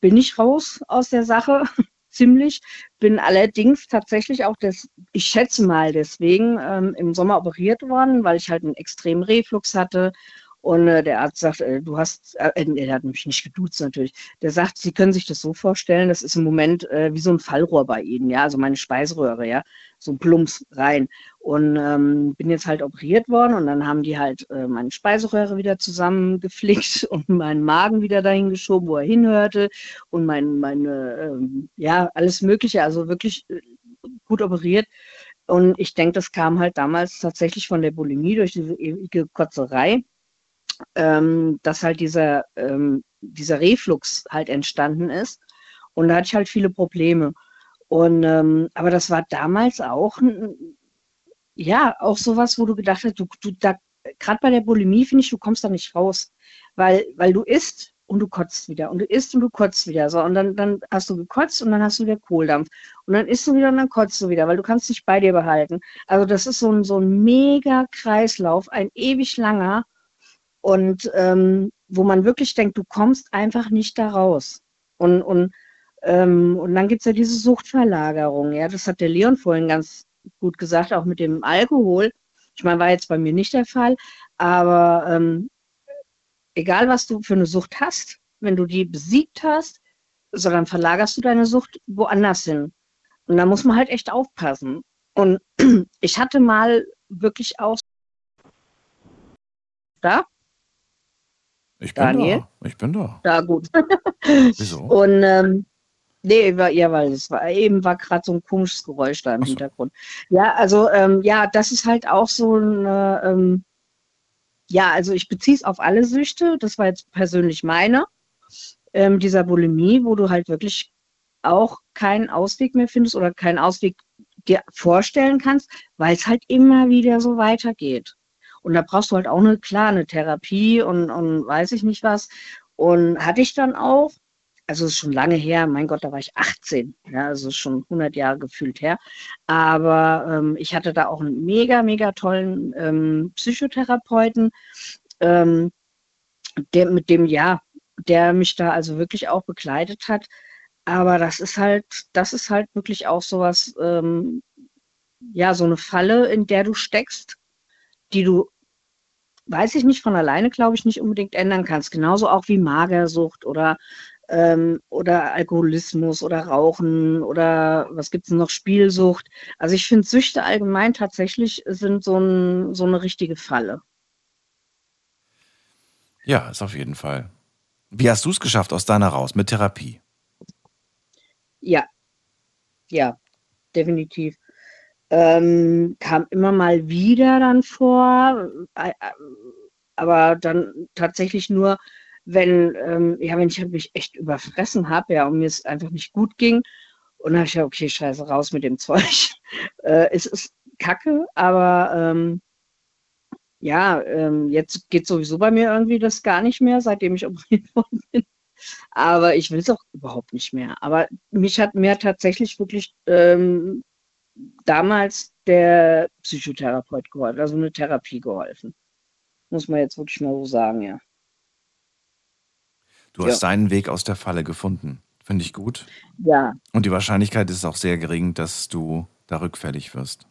bin ich raus aus der Sache, <laughs> ziemlich. Bin allerdings tatsächlich auch das, ich schätze mal deswegen, ähm, im Sommer operiert worden, weil ich halt einen extremen Reflux hatte. Und äh, der Arzt sagt, äh, du hast, äh, er hat mich nicht geduzt natürlich. Der sagt, Sie können sich das so vorstellen, das ist im Moment äh, wie so ein Fallrohr bei Ihnen, ja, also meine Speiseröhre, ja, so Plumps rein. Und ähm, bin jetzt halt operiert worden und dann haben die halt äh, meine Speiseröhre wieder zusammengeflickt <laughs> und meinen Magen wieder dahin geschoben, wo er hinhörte und mein, meine, ähm, ja, alles Mögliche, also wirklich äh, gut operiert. Und ich denke, das kam halt damals tatsächlich von der Bulimie durch diese ewige Kotzerei ähm, dass halt dieser, ähm, dieser Reflux halt entstanden ist. Und da hatte ich halt viele Probleme. Und ähm, aber das war damals auch ja auch sowas, wo du gedacht hast, du, du da gerade bei der Bulimie finde ich, du kommst da nicht raus, weil weil du isst und du kotzt wieder und du isst und du kotzt wieder so und dann dann hast du gekotzt und dann hast du wieder Kohldampf und dann isst du wieder und dann kotzt du wieder, weil du kannst dich bei dir behalten. Also das ist so ein so ein mega Kreislauf, ein ewig langer und ähm, wo man wirklich denkt, du kommst einfach nicht da raus. Und, und, ähm, und dann gibt's ja diese Suchtverlagerung. Ja, das hat der Leon vorhin ganz gut gesagt, auch mit dem Alkohol. Ich meine, war jetzt bei mir nicht der Fall, aber ähm, egal was du für eine Sucht hast, wenn du die besiegt hast, so dann verlagerst du deine Sucht woanders hin. Und da muss man halt echt aufpassen. Und <clears throat> ich hatte mal wirklich auch da, Ich bin Daniel? da. Ich bin da. da gut. Wieso? <laughs> Und ähm, nee, war, ja, weil es war eben war gerade so ein komisches Geräusch da im so. Hintergrund. Ja, also ähm, ja, das ist halt auch so eine, ähm, ja, also ich beziehe es auf alle Süchte. Das war jetzt persönlich meine ähm, dieser Bulimie, wo du halt wirklich auch keinen Ausweg mehr findest oder keinen Ausweg dir vorstellen kannst, weil es halt immer wieder so weitergeht. Und da brauchst du halt auch eine, klar, eine Therapie und, und weiß ich nicht was. Und hatte ich dann auch, also es ist schon lange her, mein Gott, da war ich 18, ja, also schon 100 Jahre gefühlt her. Aber ähm, ich hatte da auch einen mega, mega tollen ähm, Psychotherapeuten, ähm, der mit dem, ja, der mich da also wirklich auch begleitet hat. Aber das ist halt, das ist halt wirklich auch sowas, ähm, ja, so eine Falle, in der du steckst, die du, weiß ich nicht, von alleine, glaube ich, nicht unbedingt ändern kannst. Genauso auch wie Magersucht oder, ähm, oder Alkoholismus oder Rauchen oder was gibt es noch, Spielsucht. Also ich finde, Süchte allgemein tatsächlich sind so, ein, so eine richtige Falle. Ja, ist auf jeden Fall. Wie hast du es geschafft aus deiner raus mit Therapie? Ja, ja, definitiv. Ähm, kam immer mal wieder dann vor, äh, äh, aber dann tatsächlich nur, wenn, ähm, ja, wenn ich mich echt überfressen habe, ja, und mir es einfach nicht gut ging. Und dann habe ich ja, okay, scheiße, raus mit dem <laughs> Zeug. äh, es ist kacke, aber ähm, ja, ähm, jetzt geht sowieso bei mir irgendwie das gar nicht mehr, seitdem ich <laughs> operiert worden bin. Aber ich will es auch überhaupt nicht mehr. Aber mich hat mir tatsächlich wirklich ähm, damals der Psychotherapeut geholfen, also eine Therapie geholfen. Muss man jetzt wirklich mal so sagen, ja. Du Ja. hast deinen Weg aus der Falle gefunden. Finde ich gut. Ja, Und die Wahrscheinlichkeit ist auch sehr gering, dass du da rückfällig wirst.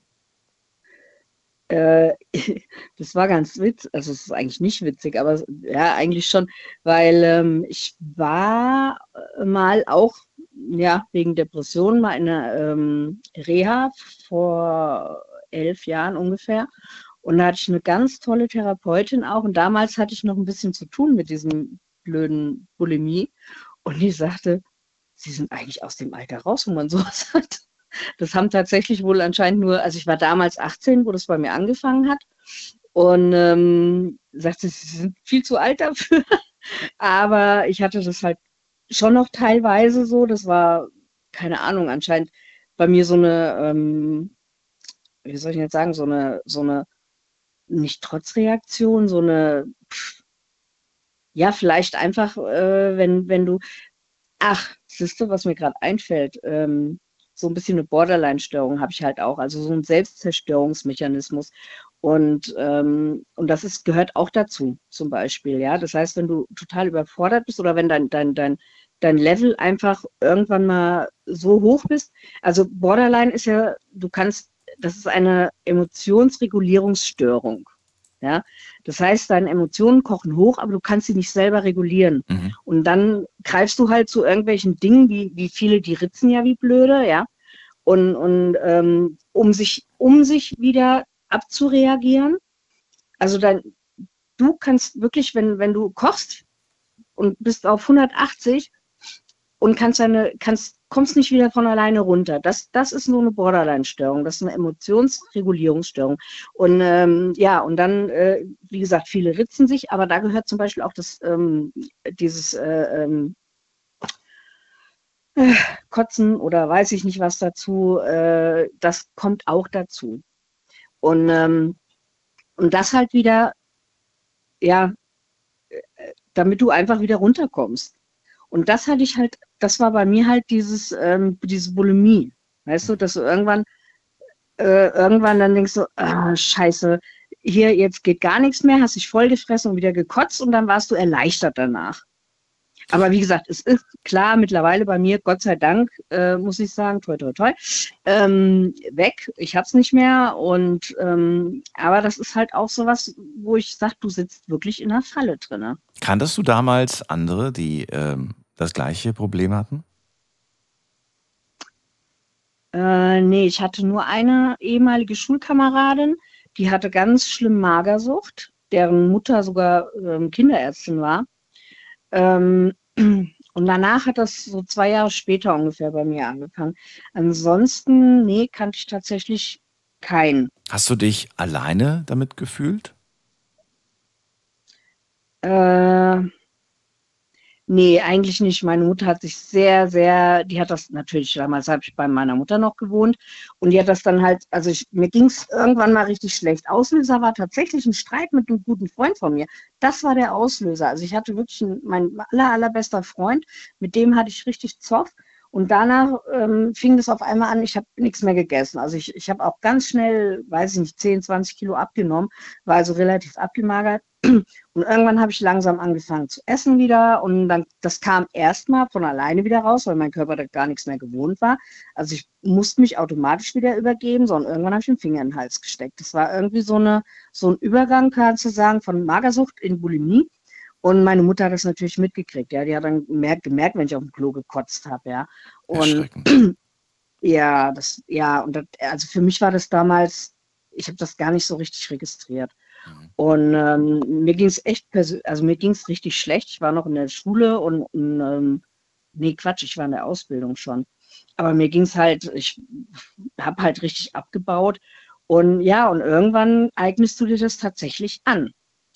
Äh, <laughs> das war ganz witzig, also es ist eigentlich nicht witzig, aber ja, eigentlich schon, weil ähm, ich war mal auch, ja, wegen Depressionen mal in einer ähm, Reha vor elf Jahren ungefähr. Und da hatte ich eine ganz tolle Therapeutin auch. Und damals hatte ich noch ein bisschen zu tun mit diesem blöden Bulimie. Und die sagte, Sie sind eigentlich aus dem Alter raus, wo man sowas <laughs> hat. Das haben tatsächlich wohl anscheinend nur, also ich war damals 18, wo das bei mir angefangen hat. Und ähm, sagte, sie sind viel zu alt dafür. <laughs> Aber ich hatte das halt schon noch teilweise so. Das war, keine Ahnung, anscheinend bei mir so eine, ähm, wie soll ich jetzt sagen, so eine, so eine, nicht Trotzreaktion, so eine, pff, ja, vielleicht einfach, äh, wenn, wenn du, ach, siehst du, was mir gerade einfällt, ähm, so ein bisschen eine Borderline-Störung habe ich halt auch, also so ein Selbstzerstörungsmechanismus. Und, ähm, und das ist, gehört auch dazu, zum Beispiel. Ja, das heißt, wenn du total überfordert bist oder wenn dein, dein, dein, dein Level einfach irgendwann mal so hoch bist. Also Borderline ist ja, du kannst, das ist eine Emotionsregulierungsstörung. Ja, das heißt, deine Emotionen kochen hoch, aber du kannst sie nicht selber regulieren. Mhm. Und dann greifst du halt zu irgendwelchen Dingen, wie, wie viele, die ritzen ja wie blöde, ja. Und, und ähm, um sich, um sich wieder abzureagieren. Also dann, du kannst wirklich, wenn, wenn du kochst und bist auf 180 und kannst deine, kannst, kommst nicht wieder von alleine runter. Das, das ist nur eine Borderline-Störung. Das ist eine Emotionsregulierungsstörung. Und ähm, ja, und dann, äh, wie gesagt, viele ritzen sich, aber da gehört zum Beispiel auch das, ähm, dieses äh, ähm, äh, Kotzen oder weiß ich nicht was dazu, äh, das kommt auch dazu. Und, ähm, und das halt wieder, ja, äh, damit du einfach wieder runterkommst. Und das hatte ich halt, das war bei mir halt dieses, ähm, diese Bulimie. Weißt du, dass du irgendwann, äh, irgendwann dann denkst du, ah, scheiße, hier jetzt geht gar nichts mehr, hast dich vollgefressen und wieder gekotzt und dann warst du erleichtert danach. Aber wie gesagt, es ist klar mittlerweile bei mir, Gott sei Dank, äh, muss ich sagen, toi, toi, toi, ähm, weg. Ich hab's nicht mehr. Und ähm, aber das ist halt auch sowas, wo ich sage, du sitzt wirklich in der Falle drinne. Kanntest du damals andere, die ähm, das gleiche Problem hatten? Äh, nee, ich hatte nur eine ehemalige Schulkameradin, die hatte ganz schlimm Magersucht, deren Mutter sogar ähm, Kinderärztin war. Ähm, <clears throat> und danach hat das so zwei Jahre später ungefähr bei mir angefangen. Ansonsten, nee, kannte ich tatsächlich keinen. Hast du dich alleine damit gefühlt? Äh, Nee, eigentlich nicht. Meine Mutter hat sich sehr, sehr, die hat das natürlich, damals habe ich bei meiner Mutter noch gewohnt und die hat das dann halt, also ich, mir ging es irgendwann mal richtig schlecht. Auslöser war tatsächlich ein Streit mit einem guten Freund von mir. Das war der Auslöser. Also ich hatte wirklich einen, mein aller, allerbester Freund, mit dem hatte ich richtig Zoff. Und danach ähm, fing das auf einmal an, ich habe nichts mehr gegessen. Also ich, ich habe auch ganz schnell, weiß ich nicht, 10, 20 Kilo abgenommen, war also relativ abgemagert. Und irgendwann habe ich langsam angefangen zu essen wieder und dann, das kam erstmal von alleine wieder raus, weil mein Körper da gar nichts mehr gewohnt war. Also ich musste mich automatisch wieder übergeben, sondern irgendwann habe ich den Finger in den Hals gesteckt. Das war irgendwie so eine, so ein Übergang, kannst du sagen, von Magersucht in Bulimie. Und meine Mutter hat das natürlich mitgekriegt, ja. Die hat dann gemerkt, gemerkt wenn ich auf dem Klo gekotzt habe, ja. Und <clears throat> ja, das, ja, und das, also für mich war das damals, ich habe das gar nicht so richtig registriert. Mhm. Und ähm, mir ging es echt also mir ging es richtig schlecht. Ich war noch in der Schule und, und ähm, nee, Quatsch, ich war in der Ausbildung schon. Aber mir ging es halt, ich habe halt richtig abgebaut. Und ja, und irgendwann eignest du dir das tatsächlich an.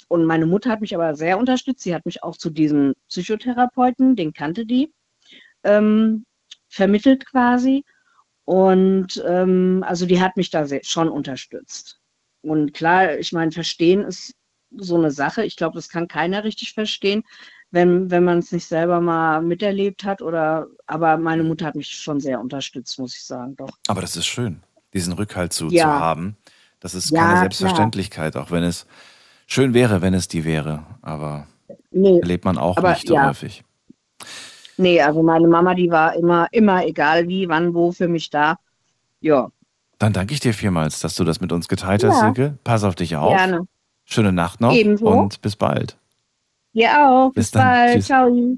Und meine Mutter hat mich aber sehr unterstützt. Sie hat mich auch zu diesem Psychotherapeuten, den kannte die, ähm, vermittelt quasi. Und ähm, also die hat mich da sehr, schon unterstützt. Und klar, ich meine, verstehen ist so eine Sache. Ich glaube, das kann keiner richtig verstehen, wenn, wenn man es nicht selber mal miterlebt hat. Oder aber meine Mutter hat mich schon sehr unterstützt, muss ich sagen, doch. Aber das ist schön, diesen Rückhalt zu, Ja. zu haben. Das ist Ja, keine klar. Selbstverständlichkeit, auch wenn es schön wäre, wenn es die wäre. Aber Nee, erlebt man auch aber nicht so ja. häufig. Nee, also meine Mama, die war immer, immer, egal wie, wann, wo für mich da. Ja. Dann danke ich dir vielmals, dass du das mit uns geteilt hast, Ja. Silke. Pass auf dich auf. Gerne. Schöne Nacht noch Ebenso. und bis bald. Dir auch. Bis Bis, dann. bald. Tschüss. Ciao.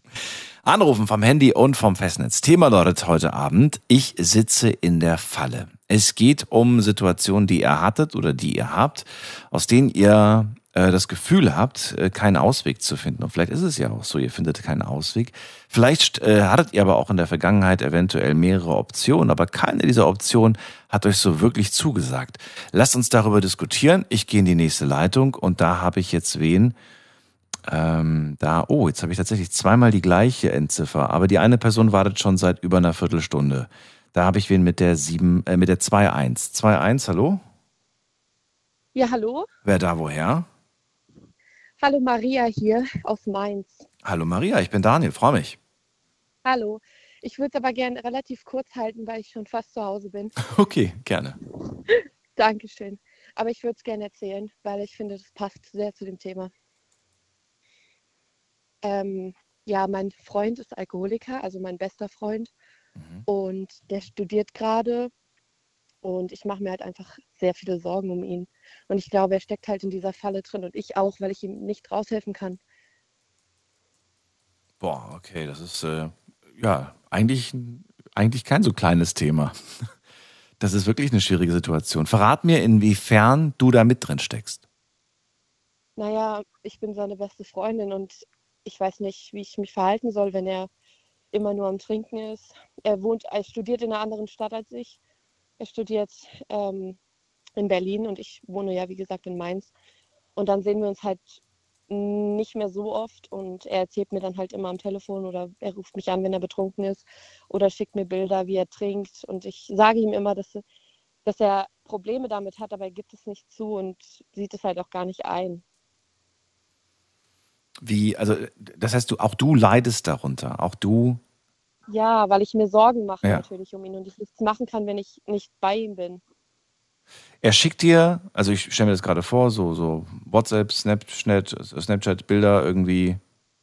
Anrufen vom Handy und vom Festnetz. Thema lautet heute Abend, ich sitze in der Falle. Es geht um Situationen, die ihr hattet oder die ihr habt, aus denen ihr das Gefühl habt, äh, keinen Ausweg zu finden. Und vielleicht ist es ja auch so, ihr findet keinen Ausweg. Vielleicht äh, hattet ihr aber auch in der Vergangenheit eventuell mehrere Optionen, aber keine dieser Optionen hat euch so wirklich zugesagt. Lasst uns darüber diskutieren. Ich gehe in die nächste Leitung und da habe ich jetzt wen? Ähm, da, oh, jetzt habe ich tatsächlich zweimal die gleiche Endziffer, aber die eine Person wartet schon seit über einer Viertelstunde. Da habe ich wen mit der 7, äh, mit der 2-1. 2-1, hallo? Ja, hallo. Wer da woher? Hallo Maria hier aus Mainz. Hallo Maria, ich bin Daniel, freue mich. Hallo. Ich würde es aber gerne relativ kurz halten, weil ich schon fast zu Hause bin. <laughs> Okay, gerne. <laughs> Dankeschön. Aber ich würde es gerne erzählen, weil ich finde, das passt sehr zu dem Thema. Ähm, ja, mein Freund ist Alkoholiker, also mein bester Freund. Und der studiert gerade. Und ich mache mir halt einfach sehr viele Sorgen um ihn. Und ich glaube, er steckt halt in dieser Falle drin und ich auch, weil ich ihm nicht raushelfen kann. Boah, okay, das ist äh, ja eigentlich, eigentlich kein so kleines Thema. <laughs> Das ist wirklich eine schwierige Situation. Verrat mir, inwiefern du da mit drin steckst. Naja, ich bin seine beste Freundin und ich weiß nicht, wie ich mich verhalten soll, wenn er immer nur am Trinken ist. Er wohnt, er studiert in einer anderen Stadt als ich. Er studiert ähm, in Berlin und ich wohne ja, wie gesagt, in Mainz. Und dann sehen wir uns halt nicht mehr so oft und er erzählt mir dann halt immer am Telefon oder er ruft mich an, wenn er betrunken ist oder schickt mir Bilder, wie er trinkt und ich sage ihm immer, dass, dass er Probleme damit hat, aber er gibt es nicht zu und sieht es halt auch gar nicht ein. Wie, also, das heißt, du, auch du leidest darunter. Auch du, Ja, weil ich mir Sorgen mache Ja. natürlich um ihn und ich nichts machen kann, wenn ich nicht bei ihm bin. Er schickt dir, also ich stelle mir das gerade vor, so, so WhatsApp, Snapchat, Snapchat, Bilder irgendwie,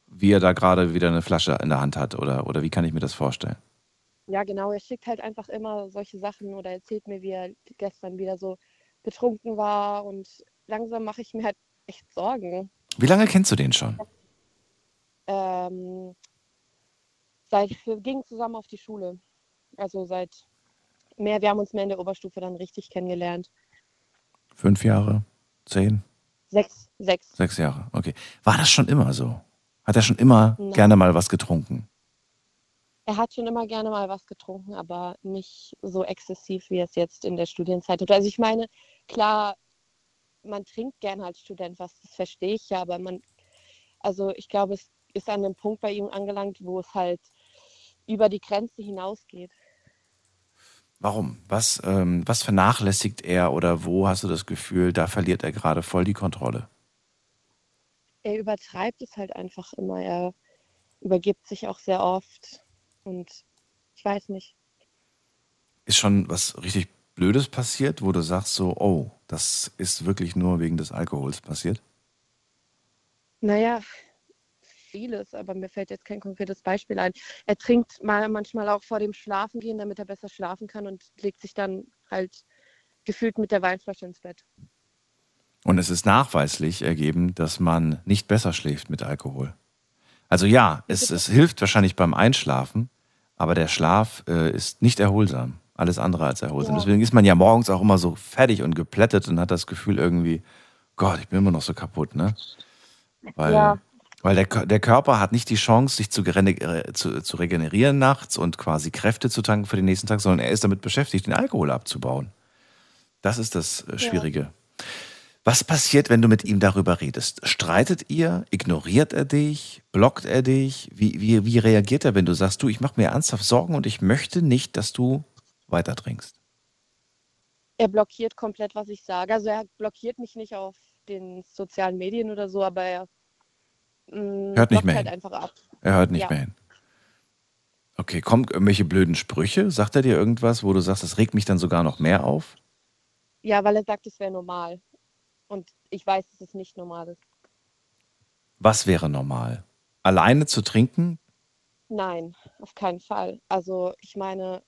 wie er da gerade wieder eine Flasche in der Hand hat oder, oder wie kann ich mir das vorstellen? Ja, genau, er schickt halt einfach immer solche Sachen oder erzählt mir, wie er gestern wieder so betrunken war und langsam mache ich mir halt echt Sorgen. Wie lange kennst du den schon? Ähm, seit wir gingen zusammen auf die Schule. Also seit mehr, wir haben uns mehr in der Oberstufe dann richtig kennengelernt. Fünf Jahre? Zehn? Sechs, sechs. Sechs Jahre, okay. War das schon immer so? Hat er schon immer Nein. gerne mal was getrunken? Er hat schon immer gerne mal was getrunken, aber nicht so exzessiv, wie er es jetzt in der Studienzeit tut. Also ich meine, klar, man trinkt gerne als Student was, das verstehe ich ja, aber man, also ich glaube, es ist an dem Punkt bei ihm angelangt, wo es halt über die Grenze hinausgeht. Warum? Was, ähm, was vernachlässigt er oder wo hast du das Gefühl, da verliert er gerade voll die Kontrolle? Er übertreibt es halt einfach immer. Er übergibt sich auch sehr oft und ich weiß nicht. Ist schon was richtig Blödes passiert, wo du sagst so, oh, das ist wirklich nur wegen des Alkohols passiert? Naja, vieles, aber mir fällt jetzt kein konkretes Beispiel ein. Er trinkt mal manchmal auch vor dem Schlafengehen, damit er besser schlafen kann und legt sich dann halt gefühlt mit der Weinflasche ins Bett. Und es ist nachweislich ergeben, dass man nicht besser schläft mit Alkohol. Also ja, es, es hilft wahrscheinlich beim Einschlafen, aber der Schlaf äh, ist nicht erholsam. Alles andere als erholsam. Ja. Deswegen ist man ja morgens auch immer so fertig und geplättet und hat das Gefühl irgendwie, Gott, ich bin immer noch so kaputt, ne? Weil, Ja. Weil der, der Körper hat nicht die Chance, sich zu, äh, zu, zu regenerieren nachts und quasi Kräfte zu tanken für den nächsten Tag, sondern er ist damit beschäftigt, den Alkohol abzubauen. Das ist das äh, Schwierige. Was passiert, wenn du mit ihm darüber redest? Streitet ihr? Ignoriert er dich? Blockt er dich? Wie, wie, wie reagiert er, wenn du sagst, du, ich mache mir ernsthaft Sorgen und ich möchte nicht, dass du weiter trinkst? Er blockiert komplett, was ich sage. Also er blockiert mich nicht auf den sozialen Medien oder so, aber er mh, Hört nicht mehr halt hin. einfach ab. Er hört nicht Ja. mehr hin. Okay, kommen irgendwelche blöden Sprüche? Sagt er dir irgendwas, wo du sagst, das regt mich dann sogar noch mehr auf? Ja, weil er sagt, es wäre normal. Und ich weiß, dass es nicht normal ist. Was wäre normal? Alleine zu trinken? Nein, auf keinen Fall. Also ich meine,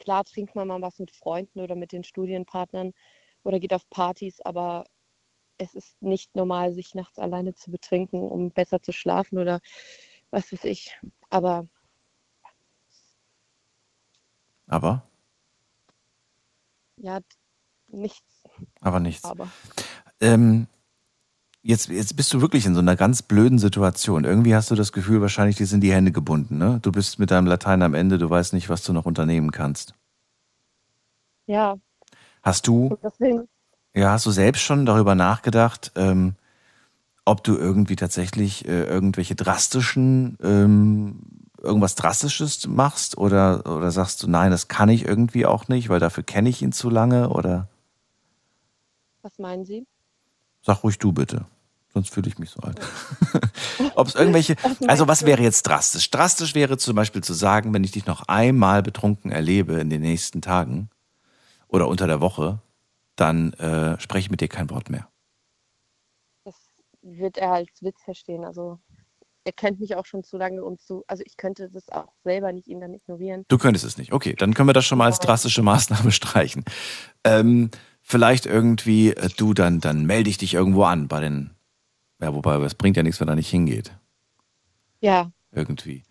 klar trinkt man mal was mit Freunden oder mit den Studienpartnern oder geht auf Partys, aber es ist nicht normal, sich nachts alleine zu betrinken, um besser zu schlafen oder was weiß ich. Aber Aber? ja, nichts. Aber nichts. Aber Ähm, jetzt, jetzt bist du wirklich in so einer ganz blöden Situation. Irgendwie hast du das Gefühl, wahrscheinlich dir sind die Hände gebunden. Ne? Du bist mit deinem Latein am Ende, du weißt nicht, was du noch unternehmen kannst. ja, Hast du, und deswegen, ja, hast du selbst schon darüber nachgedacht, ähm, ob du irgendwie tatsächlich äh, irgendwelche drastischen, ähm, irgendwas Drastisches machst oder, oder sagst du, nein, das kann ich irgendwie auch nicht, weil dafür kenne ich ihn zu lange oder was meinen Sie? sag ruhig du bitte. Sonst fühle ich mich so alt. <laughs> Ob es irgendwelche, <laughs> also was wäre jetzt drastisch? Drastisch wäre zum Beispiel zu sagen, wenn ich dich noch einmal betrunken erlebe in den nächsten Tagen oder unter der Woche, dann äh, spreche ich mit dir kein Wort mehr. Das wird er als Witz verstehen. Also er kennt mich auch schon zu lange, um zu, also ich könnte das auch selber nicht ihn dann ignorieren. Du könntest es nicht. Okay, dann können wir das schon mal als drastische <laughs> Maßnahme streichen. Ähm, vielleicht irgendwie, äh, du, dann, dann melde ich dich irgendwo an bei den, ja, wobei, es bringt ja nichts, wenn er nicht hingeht. Ja, Irgendwie.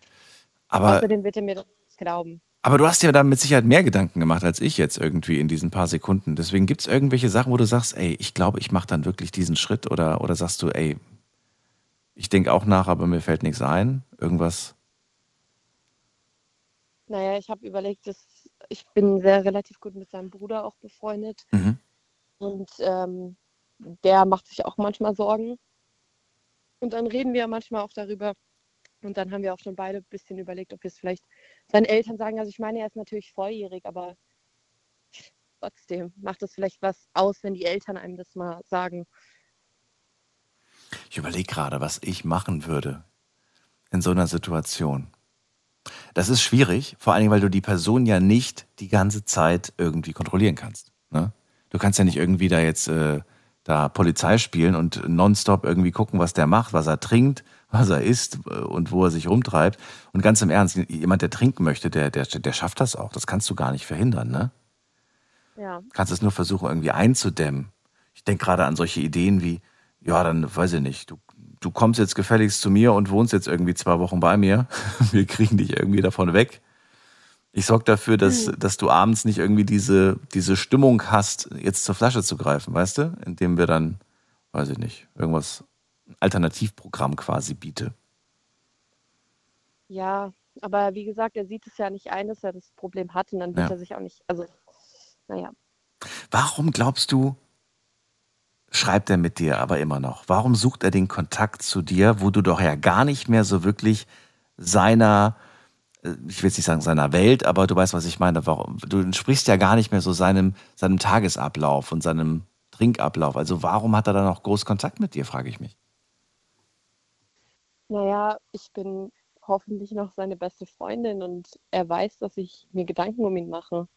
Aber, außerdem wird er mir das nicht glauben. Aber du hast dir da mit Sicherheit mehr Gedanken gemacht als ich jetzt irgendwie in diesen paar Sekunden. Deswegen gibt es irgendwelche Sachen, wo du sagst, ey, ich glaube, ich mache dann wirklich diesen Schritt oder, oder sagst du, ey, ich denke auch nach, aber mir fällt nichts ein. Irgendwas. Naja, ich habe überlegt, dass ich bin sehr relativ gut mit seinem Bruder auch befreundet Mhm. und ähm, der macht sich auch manchmal Sorgen. Und dann reden wir manchmal auch darüber. Und dann haben wir auch schon beide ein bisschen überlegt, ob wir es vielleicht seinen Eltern sagen. Also ich meine, er ist natürlich volljährig, aber trotzdem macht es vielleicht was aus, wenn die Eltern einem das mal sagen. Ich überlege gerade, was ich machen würde in so einer Situation. Das ist schwierig, vor Dingen, weil du die Person ja nicht die ganze Zeit irgendwie kontrollieren kannst. Ne? Du kannst ja nicht irgendwie da jetzt äh, da Polizei spielen und nonstop irgendwie gucken, was der macht, was er trinkt, was er isst äh, und wo er sich rumtreibt. Und ganz im Ernst, jemand, der trinken möchte, der, der, der schafft das auch. Das kannst du gar nicht verhindern, ne? Ja, kannst es nur versuchen, irgendwie einzudämmen. Ich denke gerade an solche Ideen wie, ja, dann weiß ich nicht, du, du kommst jetzt gefälligst zu mir und wohnst jetzt irgendwie zwei Wochen bei mir. <laughs> Wir kriegen dich irgendwie davon weg. Ich sorge dafür, dass, dass du abends nicht irgendwie diese, diese Stimmung hast, jetzt zur Flasche zu greifen, weißt du? Indem wir dann, weiß ich nicht, irgendwas, Alternativprogramm quasi biete. ja, aber wie gesagt, er sieht es ja nicht ein, dass er das Problem hat und dann wird Ja. er sich auch nicht, also naja. Warum glaubst du, schreibt er mit dir aber immer noch? Warum sucht er den Kontakt zu dir, wo du doch ja gar nicht mehr so wirklich seiner, äh, ich will jetzt nicht sagen seiner Welt, aber du weißt, was ich meine. Warum? Du entsprichst ja gar nicht mehr so seinem, seinem Tagesablauf und seinem Trinkablauf. Also warum hat er dann noch groß Kontakt mit dir, frage ich mich. Naja, ich bin hoffentlich noch seine beste Freundin und er weiß, dass ich mir Gedanken um ihn mache.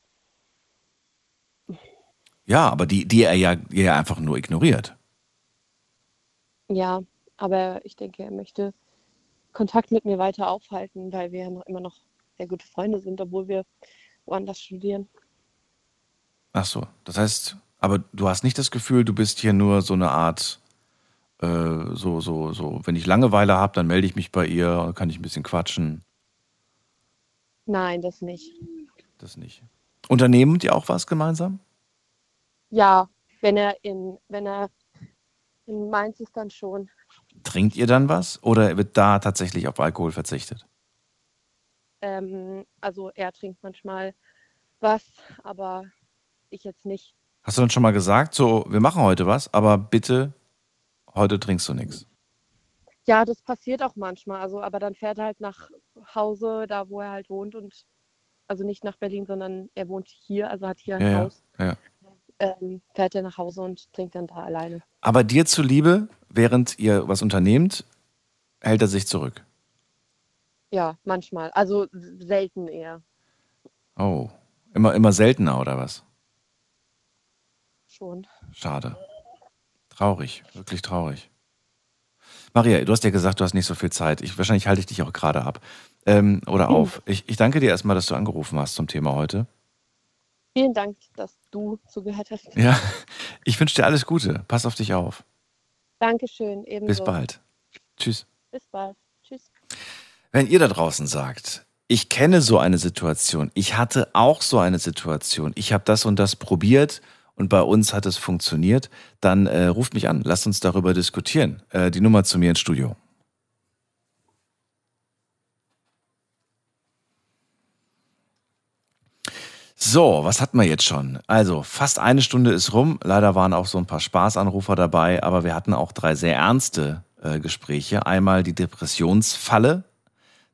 Ja, aber die, die er ja, er einfach nur ignoriert. Ja, aber ich denke, er möchte Kontakt mit mir weiter aufhalten, weil wir ja noch immer noch sehr gute Freunde sind, obwohl wir woanders studieren. Ach so, das heißt, aber du hast nicht das Gefühl, du bist hier nur so eine Art, so, so, so, wenn ich Langeweile habe, dann melde ich mich bei ihr, kann ich ein bisschen quatschen. Nein, das nicht. Das nicht. Unternehmen die auch was gemeinsam? Ja, wenn er in, wenn er in Mainz ist, dann schon. Trinkt ihr dann was oder wird da tatsächlich auf Alkohol verzichtet? Ähm, also er trinkt manchmal was, aber ich jetzt nicht. Hast du dann schon mal gesagt, so, wir machen heute was, aber bitte, heute trinkst du nichts. Ja, das passiert auch manchmal. Also, aber dann fährt er halt nach Hause, da wo er halt wohnt und also nicht nach Berlin, sondern er wohnt hier, also hat hier ein Ja, Haus. ja. Ähm, fährt er nach Hause und trinkt dann da alleine. Aber dir zuliebe, während ihr was unternehmt, hält er sich zurück. Ja, manchmal. Also selten eher. Oh, immer, immer seltener oder was? Schon. Schade. Traurig, wirklich traurig. Maria, du hast ja gesagt, du hast nicht so viel Zeit. Ich, wahrscheinlich halte ich dich auch gerade ab. Ähm, oder auf. Ich, ich danke dir erstmal, dass du angerufen hast zum Thema heute. Vielen Dank, dass du zugehört hast. Ja, ich wünsche dir alles Gute. Pass auf dich auf. Dankeschön, ebenso. Bis bald. Tschüss. Bis bald. Tschüss. Wenn ihr da draußen sagt, ich kenne so eine Situation, ich hatte auch so eine Situation, ich habe das und das probiert und bei uns hat es funktioniert, dann äh, ruft mich an, lasst uns darüber diskutieren. Äh, die Nummer zu mir ins Studio. So, was hatten wir jetzt schon? Also, fast eine Stunde ist rum. Leider waren auch so ein paar Spaßanrufer dabei, aber wir hatten auch drei sehr ernste äh, Gespräche. Einmal die Depressionsfalle,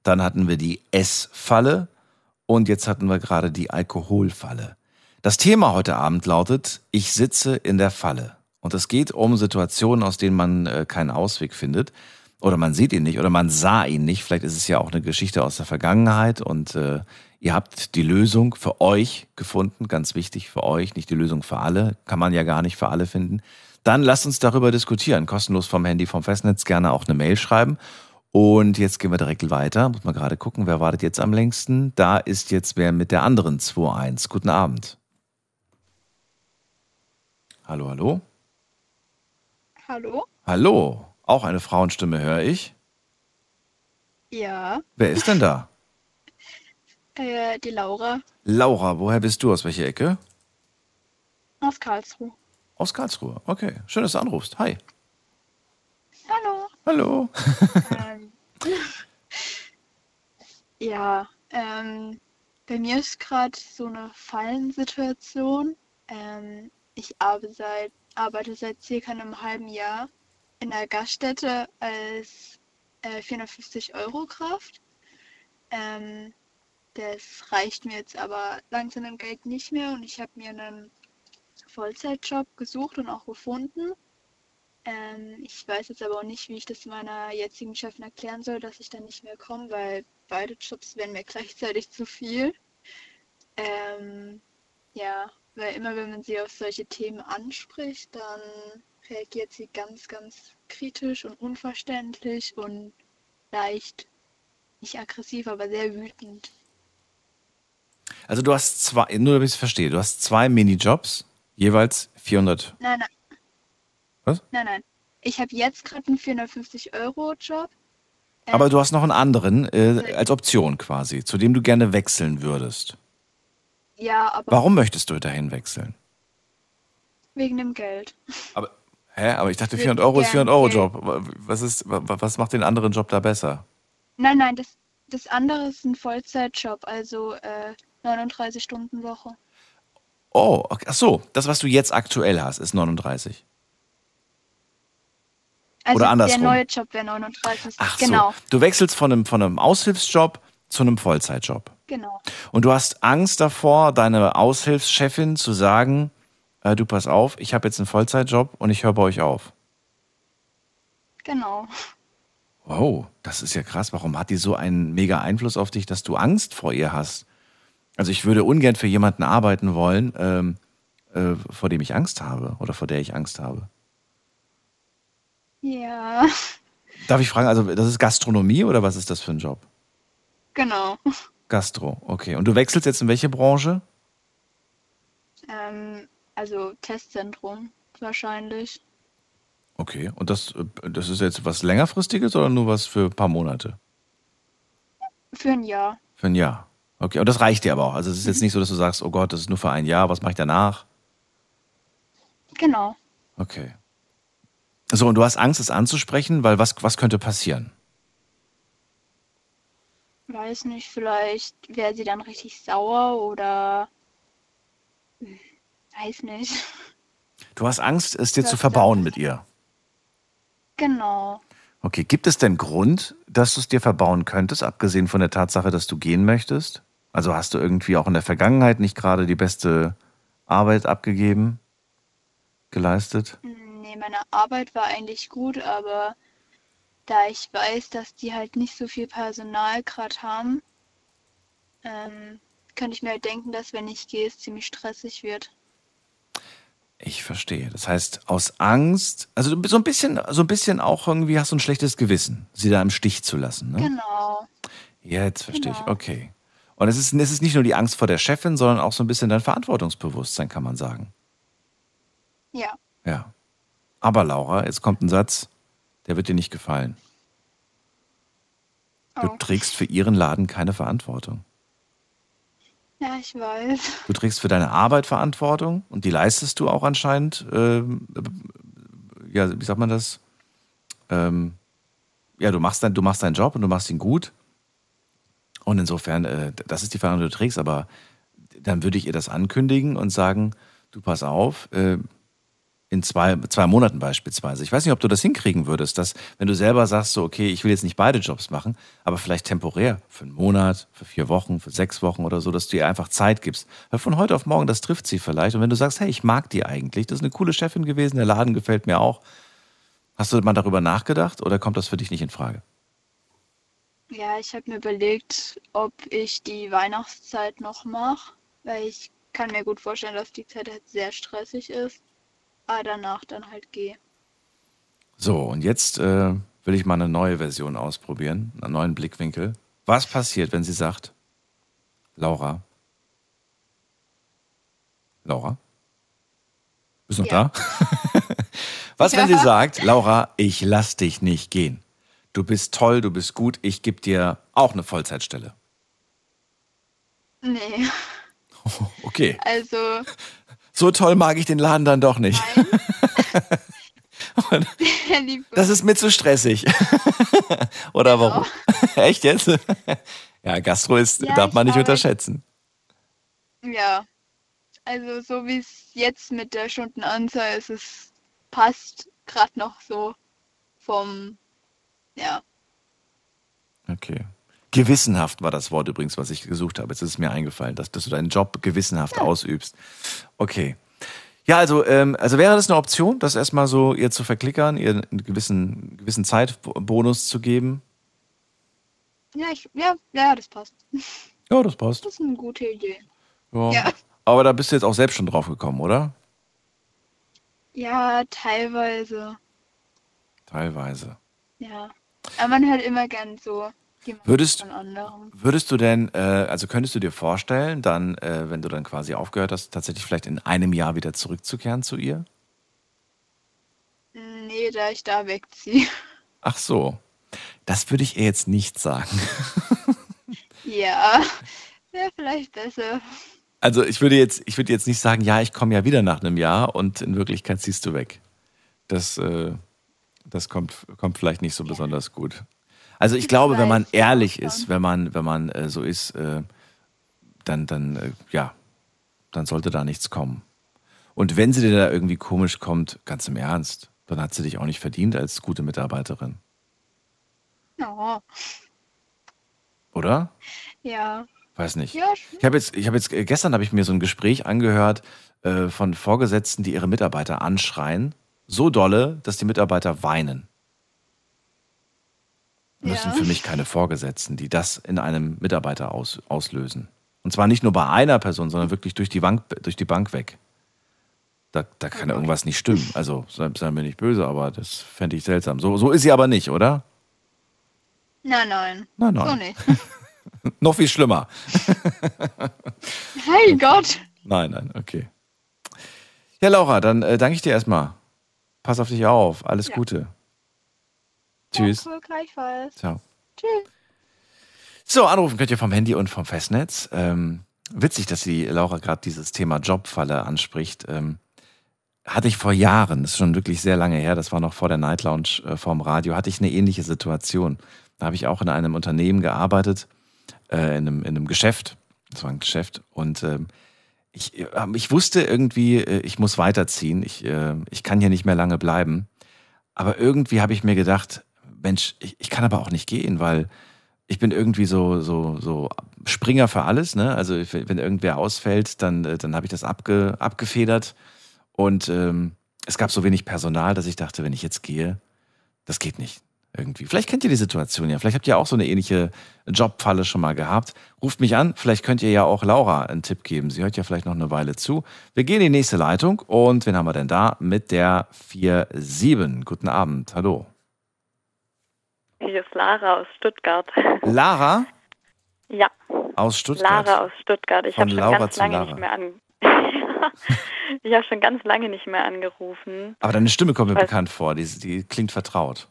dann hatten wir die Essfalle und jetzt hatten wir gerade die Alkoholfalle. Das Thema heute Abend lautet, ich sitze in der Falle. Und es geht um Situationen, aus denen man äh, keinen Ausweg findet. Oder man sieht ihn nicht oder man sah ihn nicht. Vielleicht ist es ja auch eine Geschichte aus der Vergangenheit und äh, ihr habt die Lösung für euch gefunden. Ganz wichtig für euch, nicht die Lösung für alle. Kann man ja gar nicht für alle finden. Dann lasst uns darüber diskutieren. Kostenlos vom Handy, vom Festnetz gerne auch eine Mail schreiben. Und jetzt gehen wir direkt weiter. Muss man gerade gucken, wer wartet jetzt am längsten. Da ist jetzt wer mit der anderen 2.1. Guten Abend. Hallo, hallo. Hallo? Hallo. Auch eine Frauenstimme höre ich. Ja, Wer ist denn da? <laughs> äh, die Laura Laura, woher bist du? Aus welcher Ecke? aus Karlsruhe. Aus Karlsruhe. Okay, schön, dass du anrufst. Hi. Hallo. Hallo. ähm, <laughs> ja, ähm, bei mir ist gerade so eine Fallensituation. Ähm, ich arbeite seit, arbeite seit circa einem halben Jahr in einer Gaststätte als äh, 450 Euro Kraft. Ähm, das reicht mir jetzt aber langsam im Geld nicht mehr und ich habe mir einen Vollzeitjob gesucht und auch gefunden. Ähm, ich weiß jetzt aber auch nicht, wie ich das meiner jetzigen Chefin erklären soll, dass ich dann nicht mehr komme, weil beide Jobs wären mir gleichzeitig zu viel. Ähm, ja, weil immer wenn man sie auf solche Themen anspricht, dann reagiert sie ganz, ganz kritisch und unverständlich und leicht, nicht aggressiv, aber sehr wütend. Also du hast zwei, nur damit ich es verstehe, du hast zwei Minijobs, jeweils 400. Nein, nein. Was? Nein, nein. Ich habe jetzt gerade einen 450-Euro-Job. Aber du hast noch einen anderen äh, als Option quasi, zu dem du gerne wechseln würdest. Ja, aber Warum möchtest du dahin wechseln? wegen dem Geld. Aber, hä? Aber ich dachte, Würde 400 Euro ist gern 400 Euro. Job. Was, ist, wa- was macht den anderen Job da besser? Nein, nein, das, das andere ist ein Vollzeitjob, also äh, 39 Stunden Woche. Oh, okay. ach so, das, was du jetzt aktuell hast, ist 39. Also Oder andersrum. der neue Job wäre 39. Ach genau, so, du wechselst von einem, von einem Aushilfsjob zu einem Vollzeitjob. Genau. Und du hast Angst davor, deine Aushilfschefin zu sagen, äh, du pass auf, ich habe jetzt einen Vollzeitjob und ich höre bei euch auf. Genau. Wow, das ist ja krass. Warum hat die so einen mega Einfluss auf dich, dass du Angst vor ihr hast? Also ich würde ungern für jemanden arbeiten wollen, ähm, äh, vor dem ich Angst habe oder vor der ich Angst habe. Ja, Darf ich fragen, also das ist Gastronomie oder was ist das für ein Job? genau. Gastro, okay. Und du wechselst jetzt in welche Branche? Ähm, also Testzentrum wahrscheinlich. Okay, und das, äh, das ist jetzt was längerfristiges oder nur was für ein paar Monate? Für ein Jahr. Für ein Jahr. Okay, und das reicht dir aber auch. Also es ist jetzt nicht so, dass du sagst, oh Gott, das ist nur für ein Jahr, was mache ich danach? Genau. Okay. So, und du hast Angst, es anzusprechen, weil was, was könnte passieren? Weiß nicht, vielleicht wäre sie dann richtig sauer oder hm, weiß nicht. Du hast Angst, es dir zu verbauen mit ihr. Genau. Okay, gibt es denn Grund, dass du es dir verbauen könntest, abgesehen von der Tatsache, dass du gehen möchtest? Also hast du irgendwie auch in der Vergangenheit nicht gerade die beste Arbeit abgegeben, geleistet? Nee, meine Arbeit war eigentlich gut, aber da ich weiß, dass die halt nicht so viel Personal gerade haben, ähm, könnte ich mir halt denken, dass wenn ich gehe, es ziemlich stressig wird. Ich verstehe. Das heißt, aus Angst, also so ein bisschen, so ein bisschen auch irgendwie hast du ein schlechtes Gewissen, sie da im Stich zu lassen. Ne? Genau. Jetzt verstehe ich. Genau. Okay. Und es ist, es ist nicht nur die Angst vor der Chefin, sondern auch so ein bisschen dein Verantwortungsbewusstsein, kann man sagen. Ja. Ja. Aber Laura, jetzt kommt ein Satz, der wird dir nicht gefallen. Du Oh. trägst für ihren Laden keine Verantwortung. Ja, ich weiß. Du trägst für deine Arbeit Verantwortung und die leistest du auch anscheinend. Ähm, äh, ja, wie sagt man das? Ähm, ja, du machst, dein, du machst deinen Job und du machst ihn gut. Und insofern, äh, das ist die Verantwortung, die du trägst, aber dann würde ich ihr das ankündigen und sagen, du pass auf, äh, in zwei, zwei Monaten beispielsweise. Ich weiß nicht, ob du das hinkriegen würdest, dass, wenn du selber sagst, so, okay, ich will jetzt nicht beide Jobs machen, aber vielleicht temporär, für einen Monat, für vier Wochen, für sechs Wochen oder so, dass du ihr einfach Zeit gibst. Weil von heute auf morgen, das trifft sie vielleicht. Und wenn du sagst, hey, ich mag die eigentlich, das ist eine coole Chefin gewesen, der Laden gefällt mir auch. Hast du mal darüber nachgedacht oder kommt das für dich nicht in Frage? Ja, ich habe mir überlegt, ob ich die Weihnachtszeit noch mache, weil ich kann mir gut vorstellen, dass die Zeit halt sehr stressig ist, aber danach dann halt gehe. So, und jetzt äh, will ich mal eine neue Version ausprobieren, einen neuen Blickwinkel. Was passiert, wenn sie sagt, Laura? Laura? Bist du noch Ja. da? <laughs> Was, wenn sie Ja. <laughs> sagt, Laura, ich lass dich nicht gehen. Du bist toll, du bist gut, ich gebe dir auch eine Vollzeitstelle. Nee, <laughs> Okay, also so toll mag ich den Laden dann doch nicht. <laughs> <laughs> Das ist mir zu stressig. <laughs> Oder warum? Echt jetzt? ja, Gastro ist, Ja, darf man nicht unterschätzen. Ja, also so wie es jetzt mit der Stundenanzahl ist, es passt gerade noch so vom, ja, Okay. Gewissenhaft war das Wort übrigens, was ich gesucht habe. Jetzt ist es mir eingefallen, dass, dass du deinen Job gewissenhaft ausübst. Okay. Ja, also, ähm, also wäre das eine Option, das erstmal so ihr zu verklickern, ihr einen gewissen, gewissen Zeitbonus zu geben? ja, ich, ja, ja, das passt. Ja, das passt. Das ist eine gute Idee. Ja. Ja. Aber da bist du jetzt auch selbst schon drauf gekommen, oder? Ja, teilweise, Teilweise. ja. Aber man hört immer gern so Würdest-. Würdest du denn, äh, also könntest du dir vorstellen, dann, äh, wenn du dann quasi aufgehört hast, tatsächlich vielleicht in einem Jahr wieder zurückzukehren zu ihr? Nee, da ich da wegziehe. Ach so. Das würde ich ihr jetzt nicht sagen. <laughs> Ja, wäre vielleicht besser. Also ich würde jetzt, ich würde jetzt nicht sagen, ja, ich komme ja wieder nach einem Jahr und in Wirklichkeit ziehst du weg. Das, äh, das kommt, kommt vielleicht nicht so besonders gut. Also ich glaube, wenn man ehrlich ist, wenn man, wenn man äh, so ist, äh, dann, dann, äh, ja, dann sollte da nichts kommen. Und wenn sie dir da irgendwie komisch kommt, ganz im Ernst, dann hat sie dich auch nicht verdient als gute Mitarbeiterin, Ja, oder? ja. Weiß nicht. Ja, Ich habe jetzt, ich habe jetzt, äh, gestern habe ich mir so ein Gespräch angehört äh, von Vorgesetzten, die ihre Mitarbeiter anschreien, so dolle, dass die Mitarbeiter weinen. Das Ja. für mich keine Vorgesetzten, die das in einem Mitarbeiter aus, auslösen. Und zwar nicht nur bei einer Person, sondern wirklich durch die Bank, durch die Bank weg. Da, da kann irgendwas nicht stimmen. Also, sei, sei mir nicht böse, aber das fände ich seltsam. So, so ist sie aber nicht, oder? Nein, nein. Nein, nein. So nicht. <laughs> Noch viel schlimmer. Hey Gott. Nein, nein, okay. Ja, Laura, dann äh, danke ich dir erstmal. Pass auf dich auf. Alles Ja. Gute. Tschüss. Danke, gleichfalls. Ciao. Tschüss. So, anrufen könnt ihr vom Handy und vom Festnetz. Ähm, witzig, dass die Laura gerade dieses Thema Jobfalle anspricht. Ähm, hatte ich vor Jahren, das ist schon wirklich sehr lange her, das war noch vor der Night Lounge äh, vorm Radio, hatte ich eine ähnliche Situation. Da habe ich auch in einem Unternehmen gearbeitet, äh, in, einem, in einem Geschäft. Das war ein Geschäft. Und ähm, ich, äh, ich wusste irgendwie, äh, ich muss weiterziehen. Ich, äh, ich kann hier nicht mehr lange bleiben. Aber irgendwie habe ich mir gedacht, Mensch, ich, ich kann aber auch nicht gehen, weil ich bin irgendwie so, so, so Springer für alles. Ne? Also wenn irgendwer ausfällt, dann, äh, dann habe ich das abge, abgefedert. Und ähm, es gab so wenig Personal, dass ich dachte, wenn ich jetzt gehe, das geht nicht. Irgendwie. Vielleicht kennt ihr die Situation ja. Vielleicht habt ihr auch so eine ähnliche Jobfalle schon mal gehabt. Ruft mich an. Vielleicht könnt ihr ja auch Laura einen Tipp geben. Sie hört ja vielleicht noch eine Weile zu. Wir gehen in die nächste Leitung. Und wen haben wir denn da? Mit der 4-7. Guten Abend. Hallo. Hier ist Lara aus Stuttgart. <laughs> Lara Ja, aus Stuttgart. Lara aus Stuttgart. Ich habe schon Laura ganz lange Lara. nicht mehr an. <laughs> ich habe schon ganz lange nicht mehr angerufen. Aber deine Stimme kommt mir Weiß- bekannt vor. Die, die klingt vertraut.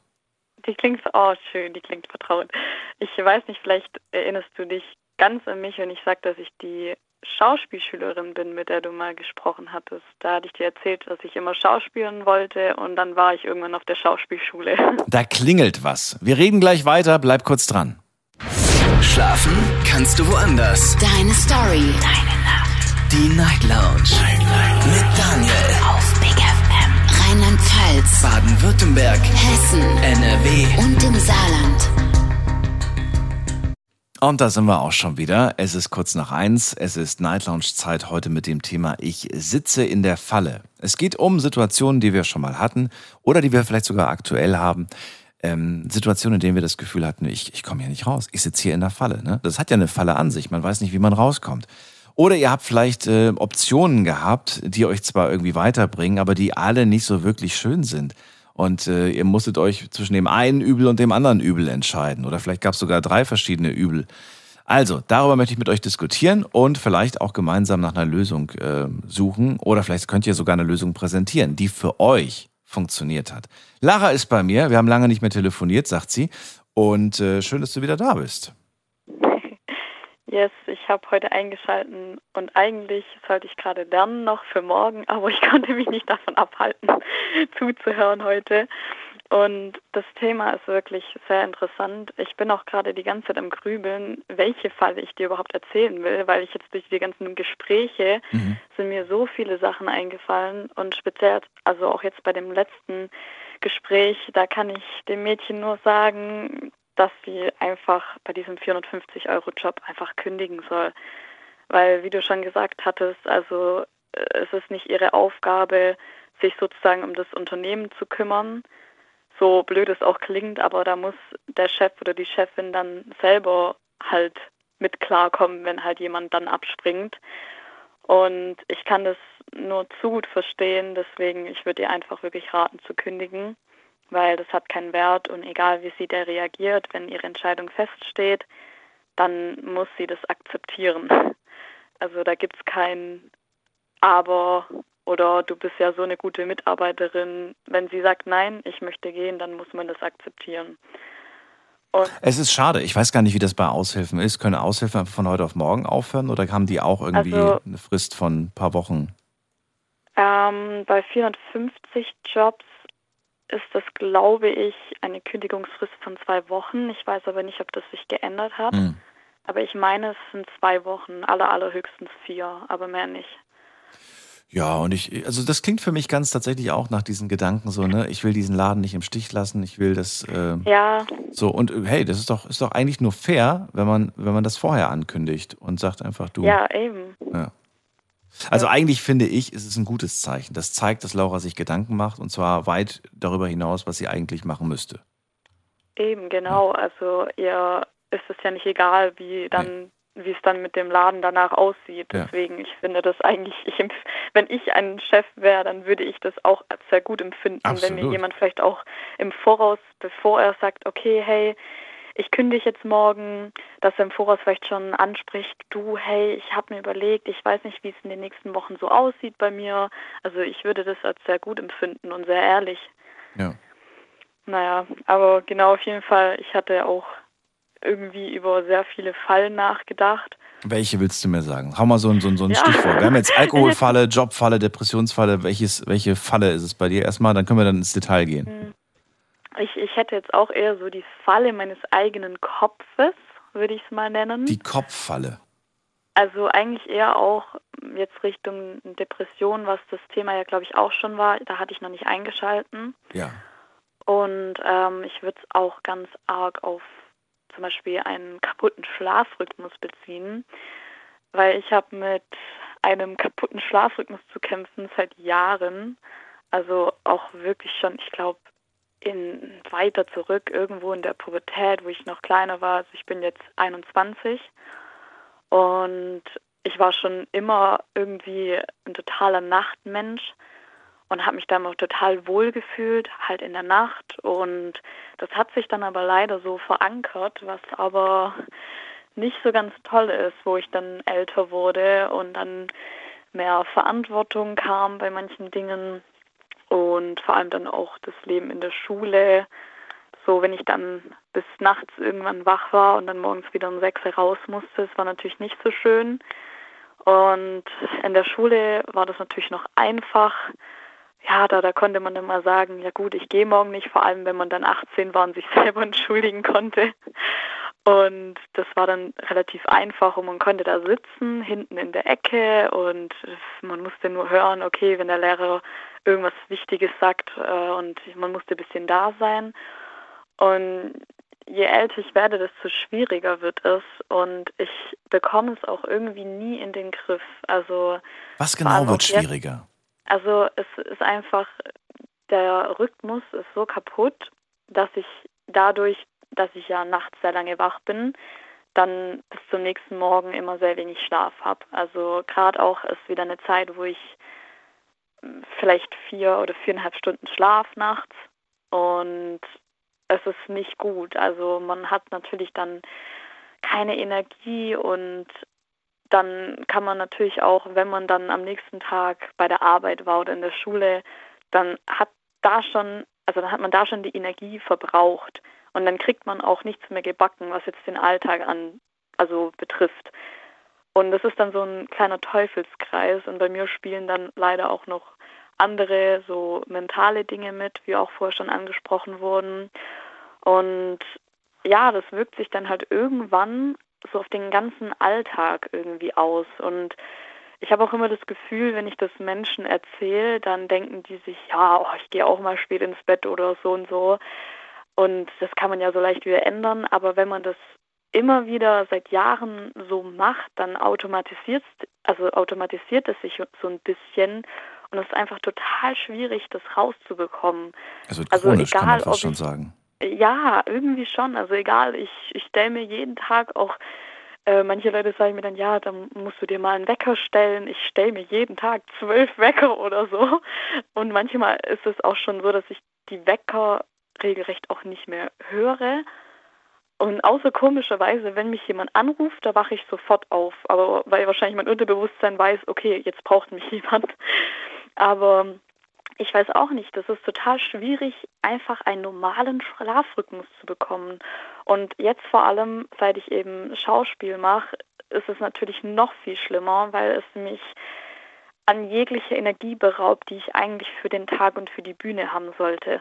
Die klingt, oh schön, die klingt vertraut. Ich weiß nicht, vielleicht erinnerst du dich ganz an mich, wenn ich sage, dass ich die Schauspielschülerin bin, mit der du mal gesprochen hattest. Da hatte ich dir erzählt, dass ich immer schauspielen wollte und dann war ich irgendwann auf der Schauspielschule. <laughs> Da klingelt was. Wir reden gleich weiter. Bleib kurz dran. Schlafen kannst du woanders. Deine Story. Deine Nacht. Die Night Lounge. Mit Daniel. Auf Big FM. Rheinland-Pfalz. Baden-Württemberg. Hessen. NRW. Und im Saarland. Und da sind wir auch schon wieder. Es ist kurz nach eins. Es ist Night Lounge Zeit heute mit dem Thema Ich sitze in der Falle. Es geht um Situationen, die wir schon mal hatten oder die wir vielleicht sogar aktuell haben. Ähm, Situationen, in denen wir das Gefühl hatten, ich, ich komme hier nicht raus. Ich sitze hier in der Falle. Ne? Das hat ja eine Falle an sich. Man weiß nicht, wie man rauskommt. Oder ihr habt vielleicht äh, Optionen gehabt, die euch zwar irgendwie weiterbringen, aber die alle nicht so wirklich schön sind. Und äh, ihr musstet euch zwischen dem einen Übel und dem anderen Übel entscheiden. Oder vielleicht gab es sogar drei verschiedene Übel. Also, darüber möchte ich mit euch diskutieren und vielleicht auch gemeinsam nach einer Lösung äh, suchen. Oder vielleicht könnt ihr sogar eine Lösung präsentieren, die für euch funktioniert hat. Lara ist bei mir. Wir haben lange nicht mehr telefoniert, sagt sie. Und äh, schön, dass du wieder da bist. Yes, ich habe heute eingeschalten und eigentlich sollte ich gerade lernen noch für morgen, <laughs> aber ich konnte mich nicht davon abhalten, <laughs> zuzuhören heute. Und das Thema ist wirklich sehr interessant. Ich bin auch gerade die ganze Zeit am Grübeln, welche Falle ich dir überhaupt erzählen will, weil ich jetzt durch die ganzen Gespräche sind mir so viele Sachen eingefallen und speziell, also auch jetzt bei dem letzten Gespräch, da kann ich dem Mädchen nur sagen, dass sie einfach bei diesem 450-Euro-Job einfach kündigen soll. Weil, wie du schon gesagt hattest, also äh, es ist nicht ihre Aufgabe, sich sozusagen um das Unternehmen zu kümmern. So blöd es auch klingt, aber da muss der Chef oder die Chefin dann selber halt mit klarkommen, wenn halt jemand dann abspringt. Und ich kann das nur zu gut verstehen, deswegen ich würde ihr einfach wirklich raten zu kündigen, weil das hat keinen Wert und egal wie sie da reagiert, wenn ihre Entscheidung feststeht, dann muss sie das akzeptieren. <laughs> Also da gibt es kein Aber oder du bist ja so eine gute Mitarbeiterin. Wenn sie sagt, nein, ich möchte gehen, dann muss man das akzeptieren. Und Es ist schade. Ich weiß gar nicht, wie das bei Aushilfen ist. Können Aushilfen einfach von heute auf morgen aufhören oder haben die auch irgendwie Also- eine Frist von ein paar Wochen? Ähm, bei 450 Jobs ist das, glaube ich, eine Kündigungsfrist von zwei Wochen. Ich weiß aber nicht, ob das sich geändert hat. Hm. Aber ich meine, es sind zwei Wochen, aller, allerhöchstens vier, aber mehr nicht. Ja, und ich, also das klingt für mich ganz tatsächlich auch nach diesen Gedanken so, ne? Ich will diesen Laden nicht im Stich lassen, ich will das äh, Ja, so und äh, hey, das ist doch ist doch eigentlich nur fair, wenn man wenn man das vorher ankündigt und sagt einfach du. ja, eben. Ja. Also eigentlich finde ich, ist es ein gutes Zeichen. Das zeigt, dass Laura sich Gedanken macht und zwar weit darüber hinaus, was sie eigentlich machen müsste. Eben, genau. Also ihr ist es ja nicht egal, wie dann, wie es dann mit dem Laden danach aussieht. Ja. Deswegen, ich finde das eigentlich, ich, empf- wenn ich ein Chef wäre, dann würde ich das auch als sehr gut empfinden, wenn mir Absolut. jemand vielleicht auch im Voraus, bevor er sagt, okay, hey, ich kündige jetzt morgen, dass er im Voraus vielleicht schon anspricht, du, hey, ich habe mir überlegt, ich weiß nicht, wie es in den nächsten Wochen so aussieht bei mir. Also ich würde das als sehr gut empfinden und sehr ehrlich. Ja. Naja, aber genau auf jeden Fall, ich hatte auch irgendwie über sehr viele Fallen nachgedacht. Welche willst du mir sagen? Hau mal so ein, so ein, so ein Ja. Stichwort. Wir haben jetzt Alkoholfalle, <laughs> Jobfalle, Depressionsfalle. Welches, welche Falle ist es bei dir erstmal? Dann können wir dann ins Detail gehen. Ich, ich hätte jetzt auch eher so die Falle meines eigenen Kopfes, würde ich es mal nennen. Die Kopffalle. Also eigentlich eher auch jetzt Richtung Depression, was das Thema ja, glaube ich, auch schon war. Da hatte ich noch nicht eingeschalten. Ja. Und ähm, ich würde es auch ganz arg auf zum Beispiel einen kaputten Schlafrhythmus beziehen, weil ich habe mit einem kaputten Schlafrhythmus zu kämpfen seit Jahren. Also auch wirklich schon, ich glaube, in weiter zurück, irgendwo in der Pubertät, wo ich noch kleiner war. Also ich bin jetzt 21 und ich war schon immer irgendwie ein totaler Nachtmensch und habe mich da immer total wohl gefühlt, halt in der Nacht. Und das hat sich dann aber leider so verankert, was aber nicht so ganz toll ist, wo ich dann älter wurde und dann mehr Verantwortung kam bei manchen Dingen und vor allem dann auch das Leben in der Schule. So, wenn ich dann bis nachts irgendwann wach war und dann morgens wieder um sechs raus musste, das war natürlich nicht so schön. Und in der Schule war das natürlich noch einfach. Ja, da, da konnte man dann mal sagen, ja gut, ich gehe morgen nicht, vor allem wenn man dann 18 war und sich <laughs> selber entschuldigen konnte. Und das war dann relativ einfach und man konnte da sitzen, hinten in der Ecke und man musste nur hören, okay, wenn der Lehrer irgendwas Wichtiges sagt äh, und man musste ein bisschen da sein. Und je älter ich werde, desto schwieriger wird es und ich bekomme es auch irgendwie nie in den Griff. Also Was genau wird schwieriger? Jetzt, also es ist einfach, der Rhythmus ist so kaputt, dass ich dadurch, dass ich ja nachts sehr lange wach bin, dann bis zum nächsten Morgen immer sehr wenig Schlaf habe. Also gerade auch ist wieder eine Zeit, wo ich hm, vielleicht vier oder viereinhalb Stunden Schlaf nachts und es ist nicht gut. Also man hat natürlich dann keine Energie und dann kann man natürlich auch, wenn man dann am nächsten Tag bei der Arbeit war oder in der Schule, dann hat da schon, also dann hat man da schon die Energie verbraucht und dann kriegt man auch nichts mehr gebacken, was jetzt den Alltag an, also betrifft. Und das ist dann so ein kleiner Teufelskreis und bei mir spielen dann leider auch noch andere so mentale Dinge mit, wie auch vorher schon angesprochen wurden. Und ja, das wirkt sich dann halt irgendwann so auf den ganzen Alltag irgendwie aus. Und ich habe auch immer das Gefühl, wenn ich das Menschen erzähle, dann denken die sich, ja, oh, ich gehe auch mal spät ins Bett oder so und so. Und das kann man ja so leicht wieder ändern. Aber wenn man das immer wieder seit Jahren so macht, dann automatisiert, also automatisiert es sich so ein bisschen und es ist einfach total schwierig, das rauszubekommen. Also, also chronisch egal, kann man fast schon sagen. Ja, irgendwie schon. Also egal, ich, ich stelle mir jeden Tag auch, äh, manche Leute sagen mir dann, ja, dann musst du dir mal einen Wecker stellen. Ich stelle mir jeden Tag zwölf Wecker oder so. Und manchmal ist es auch schon so, dass ich die Wecker regelrecht auch nicht mehr höre. Und außer komischerweise, wenn mich jemand anruft, da wache ich sofort auf. Aber weil wahrscheinlich mein Unterbewusstsein weiß, okay, jetzt braucht mich <laughs> jemand. Aber ich weiß auch nicht, das ist total schwierig, einfach einen normalen Schlafrhythmus zu bekommen. Und jetzt vor allem, seit ich eben Schauspiel mache, ist es natürlich noch viel schlimmer, weil es mich an jegliche Energie beraubt, die ich eigentlich für den Tag und für die Bühne haben sollte.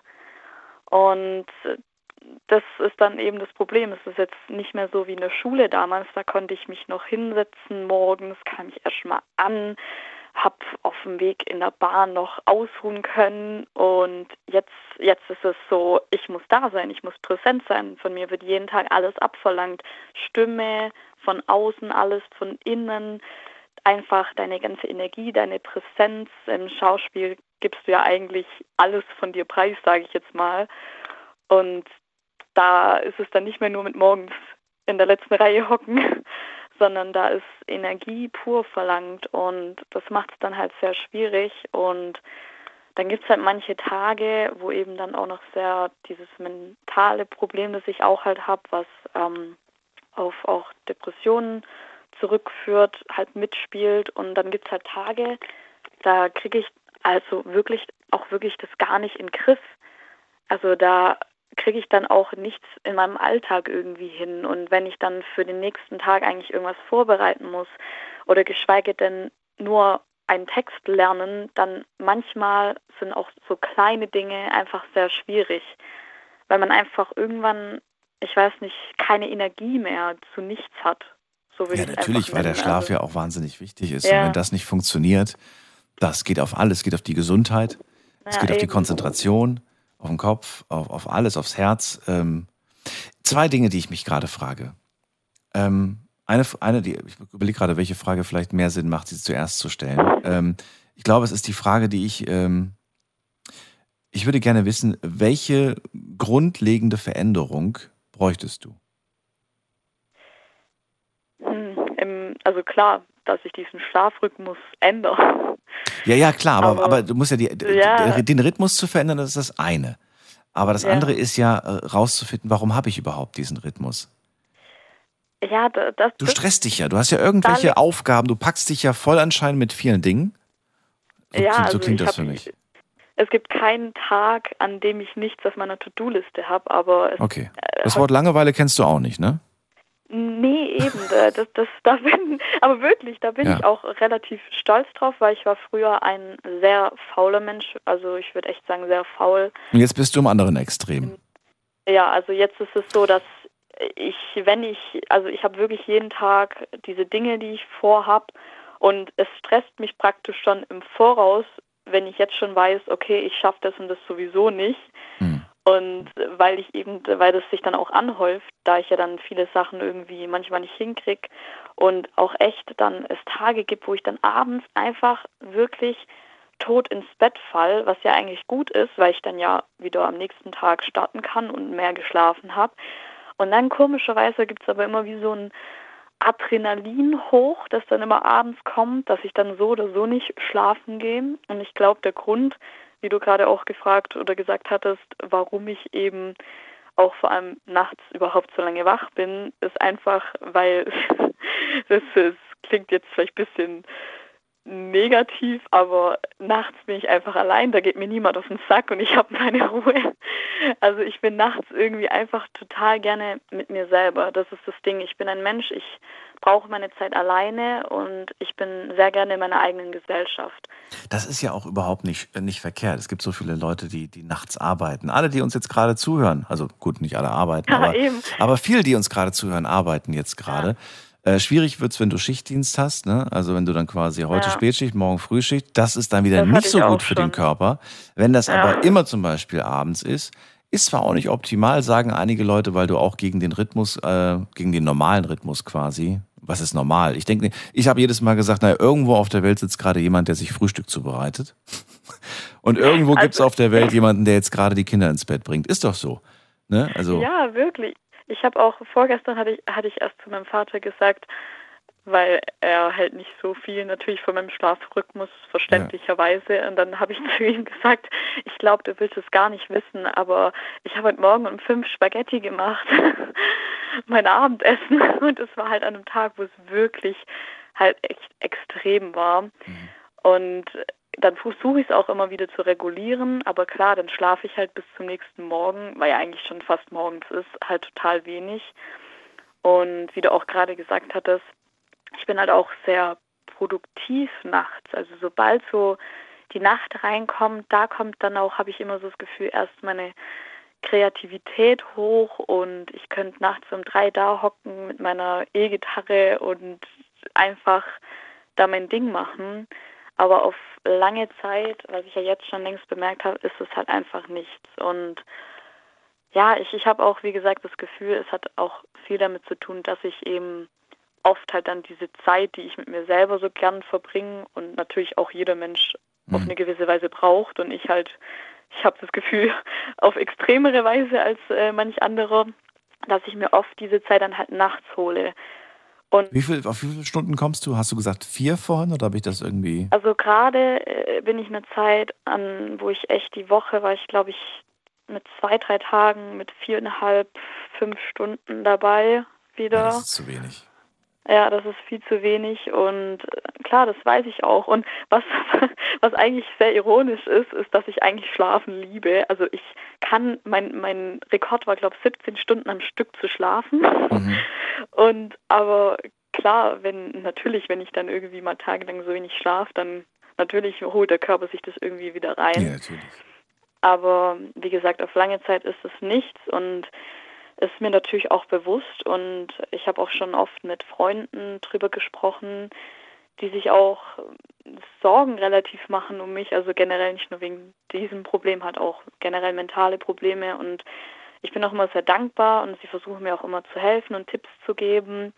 Und das ist dann eben das Problem. Es ist jetzt nicht mehr so wie in der Schule damals. Da konnte ich mich noch hinsetzen morgens, kam ich erst mal an, habe auf dem Weg in der Bahn noch ausruhen können und jetzt, jetzt ist es so, ich muss da sein, ich muss präsent sein. Von mir wird jeden Tag alles abverlangt. Stimme, von außen alles, von innen. Einfach deine ganze Energie, deine Präsenz. Im Schauspiel gibst du ja eigentlich alles von dir preis, sage ich jetzt mal. Und da ist es dann nicht mehr nur mit morgens in der letzten <laughs> Reihe hocken, sondern da ist Energie pur verlangt und das macht es dann halt sehr schwierig und dann gibt es halt manche Tage, wo eben dann auch noch sehr dieses mentale Problem, das ich auch halt habe, was ähm, auf auch Depressionen zurückführt, halt mitspielt und dann gibt es halt Tage, da kriege ich also wirklich auch wirklich das gar nicht in Griff. Also da kriege ich dann auch nichts in meinem Alltag irgendwie hin. Und wenn ich dann für den nächsten Tag eigentlich irgendwas vorbereiten muss oder geschweige denn nur einen Text lernen, dann manchmal sind auch so kleine Dinge einfach sehr schwierig, weil man einfach irgendwann, ich weiß nicht, keine Energie mehr zu nichts hat. So ja, natürlich, weil der Schlaf also, ja auch wahnsinnig wichtig ist. Ja. Und wenn das nicht funktioniert, das geht auf alles, geht auf die Gesundheit, es ja, geht auf die Konzentration auf den Kopf, auf, auf alles, aufs Herz. Ähm, zwei Dinge, die ich mich gerade frage. Ähm, eine, eine, die, ich überlege gerade, welche Frage vielleicht mehr Sinn macht, sie zuerst zu stellen. Ähm, ich glaube, es ist die Frage, die ich, ähm, ich würde gerne wissen, welche grundlegende Veränderung bräuchtest du? Hm, also klar, dass ich diesen Schlafrhythmus ändere. Ja, ja, klar, aber, aber, aber du musst ja, die, ja, den Rhythmus zu verändern, das ist das eine. Aber das ja. andere ist ja äh, rauszufinden, warum habe ich überhaupt diesen Rhythmus? Ja, da- das. Du stresst dich ja. Du hast ja irgendwelche Aufgaben. Du packst dich ja voll anscheinend mit vielen Dingen. So, ja, klingt- so also klingt das hab, für mich. Es gibt keinen Tag, an dem ich nichts auf meiner To-Do-Liste habe, aber es, Okay. äh, Das Wort Langeweile kennst du auch nicht, ne? Nee, eben. da- Das, das, da bin, aber wirklich, da bin Ja. ich auch relativ stolz drauf, weil ich war früher ein sehr fauler Mensch. Also ich würde echt sagen, sehr faul. Und jetzt bist du im anderen Extrem. Ja, also jetzt ist es so, dass ich, wenn ich, also ich habe wirklich jeden Tag diese Dinge, die ich vorhab und es stresst mich praktisch schon im Voraus, wenn ich jetzt schon weiß, okay, ich schaffe das und das sowieso nicht. Und weil ich eben, weil das sich dann auch anhäuft, da ich ja dann viele Sachen irgendwie manchmal nicht hinkrieg und auch echt dann es Tage gibt, wo ich dann abends einfach wirklich tot ins Bett fall, was ja eigentlich gut ist, weil ich dann ja wieder am nächsten Tag starten kann und mehr geschlafen habe. Und dann komischerweise gibt es aber immer wie so ein Adrenalin hoch, das dann immer abends kommt, dass ich dann so oder so nicht schlafen gehe. Und ich glaube, der Grund, wie du gerade auch gefragt oder gesagt hattest, warum ich eben auch vor allem nachts überhaupt so lange wach bin, ist einfach, weil <laughs> das, das klingt jetzt vielleicht ein bisschen negativ, aber nachts bin ich einfach allein, da geht mir niemand auf den Sack und ich habe meine <laughs> Ruhe. Also ich bin nachts irgendwie einfach total gerne mit mir selber. Das ist das Ding. Ich bin ein Mensch, ich brauche meine Zeit alleine und ich bin sehr gerne in meiner eigenen Gesellschaft. Das ist ja auch überhaupt nicht, äh, nicht verkehrt. Es gibt so viele Leute, die, die nachts arbeiten. Alle, die uns jetzt gerade zuhören, also gut, nicht alle arbeiten, <laughs> Ja, aber, aber viele, die uns gerade zuhören, arbeiten jetzt gerade. Äh, schwierig wird's, wenn du Schichtdienst hast, ne? Also wenn du dann quasi heute Ja. Spätschicht, morgen Frühschicht, das ist dann wieder Das nicht so gut für den schon. Körper. Wenn das Ja. aber immer zum Beispiel abends ist, ist zwar auch nicht optimal, sagen einige Leute, weil du auch gegen den Rhythmus, äh, gegen den normalen Rhythmus quasi. Was ist normal? Ich denke, ich habe jedes Mal gesagt, naja, irgendwo auf der Welt sitzt gerade jemand, der sich Frühstück zubereitet. <laughs> Und irgendwo Also- gibt's auf der Welt <laughs> jemanden, der jetzt gerade die Kinder ins Bett bringt. Ist doch so. Ne? Also, Ja, wirklich. Ich habe auch vorgestern hatte ich, hatte ich erst zu meinem Vater gesagt, weil er halt nicht so viel natürlich von meinem Schlafrhythmus verständlicherweise. Und dann habe ich <laughs> zu ihm gesagt, ich glaube, du willst es gar nicht wissen, aber ich habe heute Morgen um fünf Spaghetti gemacht, <laughs> mein Abendessen. <laughs> Und es war halt an einem Tag, wo es wirklich halt echt extrem war. Und dann versuche ich es auch immer wieder zu regulieren, aber klar, dann schlafe ich halt bis zum nächsten Morgen, weil ja eigentlich schon fast morgens ist, halt total wenig. Und wie du auch gerade gesagt hattest, ich bin halt auch sehr produktiv nachts. Also sobald so die Nacht reinkommt, da kommt dann auch, habe ich immer so das Gefühl, erst meine Kreativität hoch und ich könnte nachts um drei da hocken mit meiner E-Gitarre und einfach da mein Ding machen. Aber auf lange Zeit, was ich ja jetzt schon längst bemerkt habe, ist es halt einfach nichts. Und ja, ich, ich habe auch, wie gesagt, das Gefühl, es hat auch viel damit zu tun, dass ich eben oft halt dann diese Zeit, die ich mit mir selber so gern verbringe und natürlich auch jeder Mensch auf eine gewisse Weise braucht und ich halt, ich habe das Gefühl, <laughs> auf extremere Weise als äh, manch anderer, dass ich mir oft diese Zeit dann halt nachts hole. Und wie viel, auf wie viele Stunden kommst du? Hast du gesagt vier vorhin oder habe ich das irgendwie? Also gerade äh, bin ich eine Zeit an, wo ich echt die Woche war, ich glaube ich mit zwei, drei Tagen mit viereinhalb, fünf Stunden dabei wieder. Das ist zu wenig. Ja, das ist viel zu wenig und äh, klar, das weiß ich auch. Und was, <laughs> was eigentlich sehr ironisch ist, ist, dass ich eigentlich Schlafen liebe. Also ich kann, mein, mein Rekord war, glaube ich, 17 Stunden am Stück zu schlafen. <laughs> Und aber klar, wenn natürlich, wenn ich dann irgendwie mal tagelang so wenig schlafe, dann natürlich holt der Körper sich das irgendwie wieder rein. Ja, natürlich. Aber wie gesagt, auf lange Zeit ist es nichts und ist mir natürlich auch bewusst und ich habe auch schon oft mit Freunden drüber gesprochen, die sich auch Sorgen relativ machen um mich, also generell nicht nur wegen diesem Problem, hat auch generell mentale Probleme und ich bin auch immer sehr dankbar und sie versuchen mir auch immer zu helfen und Tipps zu geben.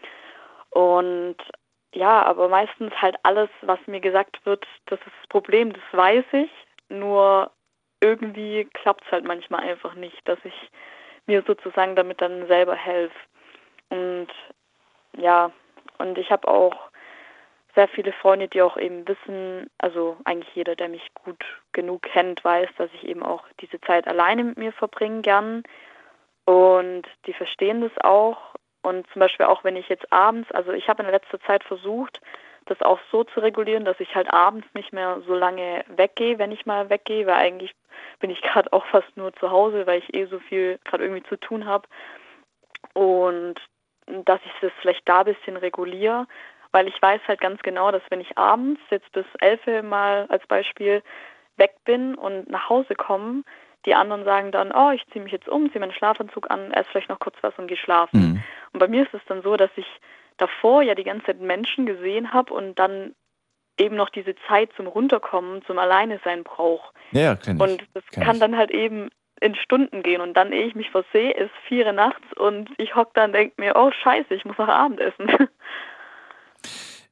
Und ja, aber meistens halt alles, was mir gesagt wird, das ist das Problem, das weiß ich, nur irgendwie klappt es halt manchmal einfach nicht, dass ich mir sozusagen damit dann selber helfe. Und ja, und ich habe auch sehr viele Freunde, die auch eben wissen, also eigentlich jeder, der mich gut genug kennt, weiß, dass ich eben auch diese Zeit alleine mit mir verbringe gern. Und die verstehen das auch. Und zum Beispiel auch, wenn ich jetzt abends, also ich habe in letzter Zeit versucht, das auch so zu regulieren, dass ich halt abends nicht mehr so lange weggehe, wenn ich mal weggehe, weil eigentlich bin ich <laughs> gerade auch fast nur zu Hause, weil ich eh so viel gerade irgendwie zu tun habe. Und dass ich das vielleicht da ein bisschen reguliere, weil ich weiß halt ganz genau, dass wenn ich abends jetzt bis elf mal als Beispiel weg bin und nach Hause komme, die anderen sagen dann, oh, ich ziehe mich jetzt um, ziehe meinen Schlafanzug an, esse vielleicht noch kurz was und gehe schlafen. Mhm. Und bei mir ist es dann so, dass ich davor ja die ganze Zeit Menschen gesehen habe und dann eben noch diese Zeit zum Runterkommen, zum Alleine sein brauche. Ja, kenn ich. Und das Kenn kann ich. dann halt eben in Stunden gehen und dann, ehe ich mich versehe, ist vier Uhr nachts und ich hock dann und denke mir, oh scheiße, ich muss noch Abendessen. <laughs>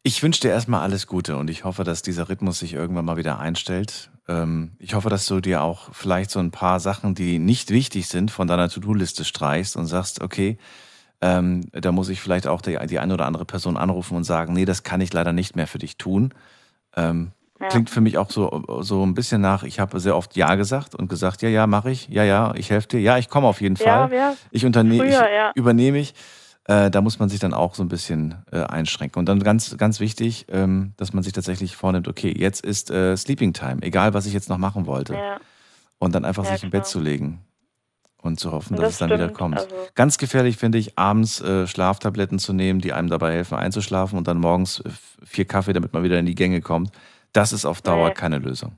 Ich wünsche dir erstmal alles Gute und ich hoffe, dass dieser Rhythmus sich irgendwann mal wieder einstellt. Ähm, ich hoffe, dass du dir auch vielleicht so ein paar Sachen, die nicht wichtig sind, von deiner To-Do-Liste streichst und sagst, okay, ähm, da muss ich vielleicht auch die, die eine oder andere Person anrufen und sagen, nee, das kann ich leider nicht mehr für dich tun. Ähm, Ja. Klingt für mich auch so, so ein bisschen nach, ich habe sehr oft Ja gesagt und gesagt, ja, ja, mache ich, ja, ja, ich helfe dir, ja, ich komme auf jeden Ja, Fall. ja. Ich unternehme, ich Früher, ja. übernehme ich. Äh, da muss man sich dann auch so ein bisschen äh, einschränken. Und dann ganz, ganz wichtig, ähm, dass man sich tatsächlich vornimmt, okay, jetzt ist äh, Sleeping Time, egal was ich jetzt noch machen wollte. Ja. Und dann einfach Ja, sich im Bett genau. zu legen und zu hoffen, dass das es dann wieder stimmt, kommt. also- Ganz gefährlich finde ich, abends äh, Schlaftabletten zu nehmen, die einem dabei helfen einzuschlafen und dann morgens äh, vier Kaffee, damit man wieder in die Gänge kommt. Das ist auf Dauer Nee. keine Lösung.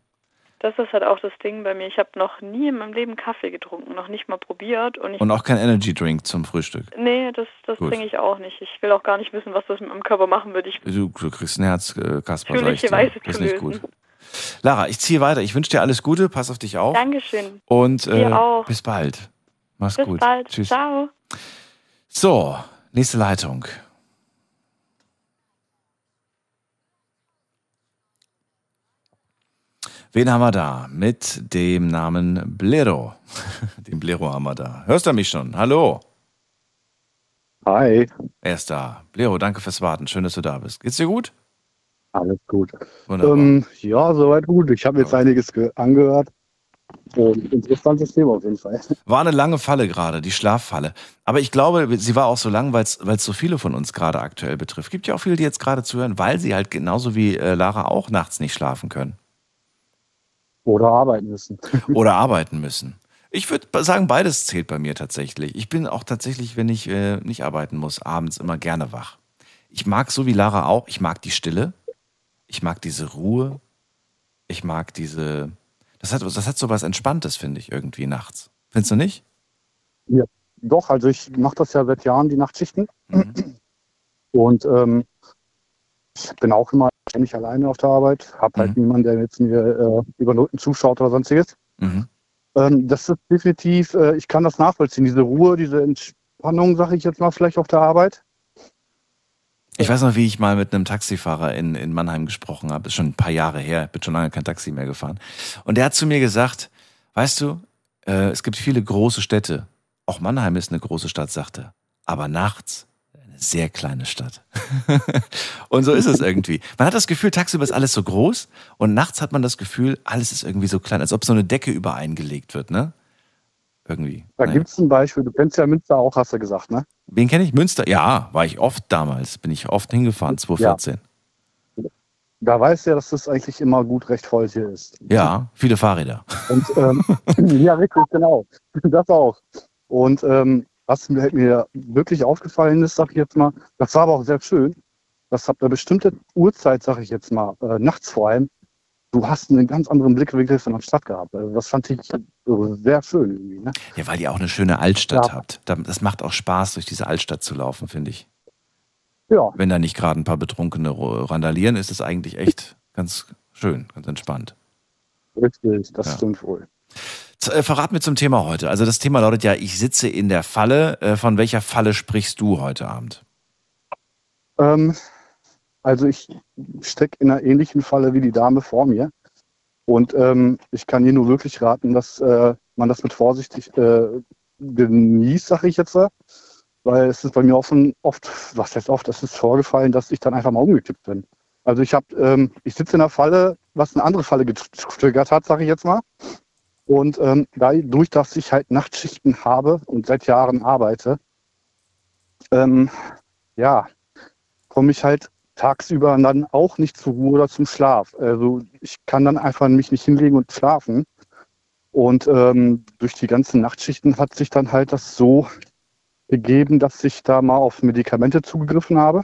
Das ist halt auch das Ding bei mir. Ich habe noch nie in meinem Leben Kaffee getrunken, noch nicht mal probiert. Und Und auch kein Energy Drink zum Frühstück. Nee, das, das trinke ich auch nicht. Ich will auch gar nicht wissen, was das mit meinem Körper machen würde. Ich Du, du kriegst ein Herz, äh, Kasper, sag ich dir. Natürlicherweise Das ist nicht gut. Lara, ich ziehe weiter. Ich wünsche dir alles Gute. Pass auf dich auf. Dankeschön. Und äh, bis bald. Mach's Bis gut. bald. Tschüss. Ciao. So, nächste Leitung. Wen haben wir da? Mit dem Namen Blero. <laughs> Den Blero haben wir da. Hörst du mich schon? Hallo. Hi. Er ist da. Blero, danke fürs Warten. Schön, dass du da bist. Geht's dir gut? Alles gut. Ähm, ja, soweit gut. Ich habe jetzt einiges ge- angehört. Und interessantes Thema auf jeden Fall. <laughs> War eine lange Falle gerade, die Schlaffalle. Aber ich glaube, sie war auch so lang, weil es so viele von uns gerade aktuell betrifft. Gibt ja auch viele, die jetzt gerade zuhören, weil sie halt genauso wie äh, Lara auch nachts nicht schlafen können. Oder arbeiten müssen. <laughs> Oder arbeiten müssen. Ich würde sagen, beides zählt bei mir tatsächlich. Ich bin auch tatsächlich, wenn ich äh, nicht arbeiten muss, abends immer gerne wach. Ich mag so wie Lara auch, ich mag die Stille. Ich mag diese Ruhe. Ich mag diese. Das hat, das hat so was Entspanntes, finde ich, irgendwie nachts. Findest du nicht? Ja, doch, also ich mache das ja seit Jahren, die Nachtschichten. Mhm. Und ähm, ich bin auch immer ständig alleine auf der Arbeit. Habe halt niemanden, der jetzt mir äh, über Rücken zuschaut oder sonstiges. Mhm. Ähm, das ist definitiv, äh, ich kann das nachvollziehen. Diese Ruhe, diese Entspannung, sage ich jetzt mal, vielleicht auf der Arbeit. Ich weiß noch, wie ich mal mit einem Taxifahrer in, in Mannheim gesprochen habe. Ist schon ein paar Jahre her. Ich bin schon lange kein Taxi mehr gefahren. Und der hat zu mir gesagt, weißt du, äh, es gibt viele große Städte. Auch Mannheim ist eine große Stadt, sagte er. Aber nachts eine sehr kleine Stadt. <laughs> und so ist es irgendwie. Man hat das Gefühl, tagsüber ist alles so groß und nachts hat man das Gefühl, alles ist irgendwie so klein, als ob so eine Decke übereingelegt wird, ne? Irgendwie. Da Naja. gibt es ein Beispiel. Du kennst ja Münster auch, hast du gesagt, ne? Wen kenne ich? Münster? Ja, war ich oft damals. Bin ich oft hingefahren, 2014. Da weißt du ja, dass das eigentlich immer gut recht voll hier ist. Ja, viele Fahrräder. Und ähm, <laughs> ja, richtig, genau. <laughs> Das auch. Und ähm, was mir, mir wirklich aufgefallen ist, sag ich jetzt mal, das war aber auch sehr schön, dass ab einer bestimmten Uhrzeit, sag ich jetzt mal, äh, nachts vor allem, du hast einen ganz anderen Blickwinkel von der Stadt gehabt. Also das fand ich äh, sehr schön irgendwie. Ne? Ja, weil ihr auch eine schöne Altstadt Ja. habt. Da- Das macht auch Spaß, durch diese Altstadt zu laufen, finde ich. Ja. Wenn da nicht gerade ein paar Betrunkene randalieren, ist es eigentlich echt ganz schön, ganz entspannt. Richtig, das Ja. stimmt wohl. Äh, Verrat mir zum Thema heute. Also das Thema lautet ja, ich sitze in der Falle. Äh, Von welcher Falle sprichst du heute Abend? Ähm, also ich stecke in einer ähnlichen Falle wie die Dame vor mir. Und ähm, ich kann hier nur wirklich raten, dass äh, man das mit vorsichtig äh, genießt, sage ich jetzt. Weil es ist bei mir offen, oft, was heißt oft, es ist vorgefallen, dass ich dann einfach mal umgekippt bin. Also ich ähm, ich sitze in einer Falle, was eine andere Falle getriggert hat, sage ich jetzt mal. Und ähm, dadurch, dass ich halt Nachtschichten habe und seit Jahren arbeite, ähm, ja, komme ich halt tagsüber dann auch nicht zur Ruhe oder zum Schlaf. Also ich kann dann einfach mich nicht hinlegen und schlafen. Und ähm, durch die ganzen Nachtschichten hat sich dann halt das so gegeben, dass ich da mal auf Medikamente zugegriffen habe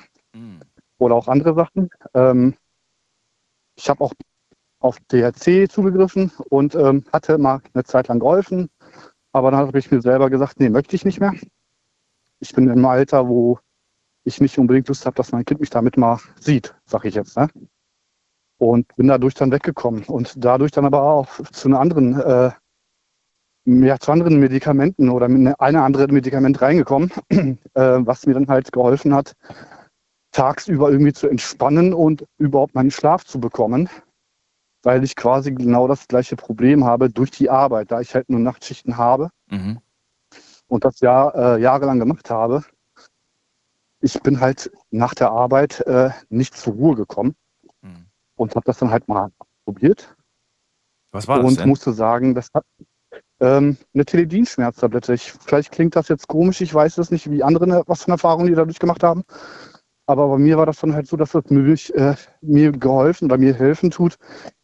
oder auch andere Sachen. Ähm, ich habe auch auf DHC zugegriffen und ähm, hatte mal eine Zeit lang geholfen. Aber dann habe ich mir selber gesagt, nee, möchte ich nicht mehr. Ich bin im Alter, wo ich nicht unbedingt Lust habe, dass mein Kind mich damit mal sieht, sag ich jetzt. Ne? Und bin dadurch dann weggekommen und dadurch dann aber auch zu einer anderen, äh, ja, zu anderen Medikamenten oder mit ne, einer anderen Medikament reingekommen, <clears throat> äh, was mir dann halt geholfen hat, tagsüber irgendwie zu entspannen und überhaupt meinen Schlaf zu bekommen, weil ich quasi genau das gleiche Problem habe durch die Arbeit, da ich halt nur Nachtschichten habe Mhm. und das Jahr, äh, jahrelang gemacht habe. Ich bin halt nach der Arbeit äh, nicht zur Ruhe gekommen und habe das dann halt mal probiert Was war das und denn? musste sagen, das hat ähm, eine Teledin-Schmerztablette. Ich, vielleicht klingt das jetzt komisch, ich weiß es nicht, wie andere was für Erfahrungen die dadurch gemacht haben. Aber bei mir war das dann halt so, dass das mir, wirklich, äh, mir geholfen oder mir helfen tut,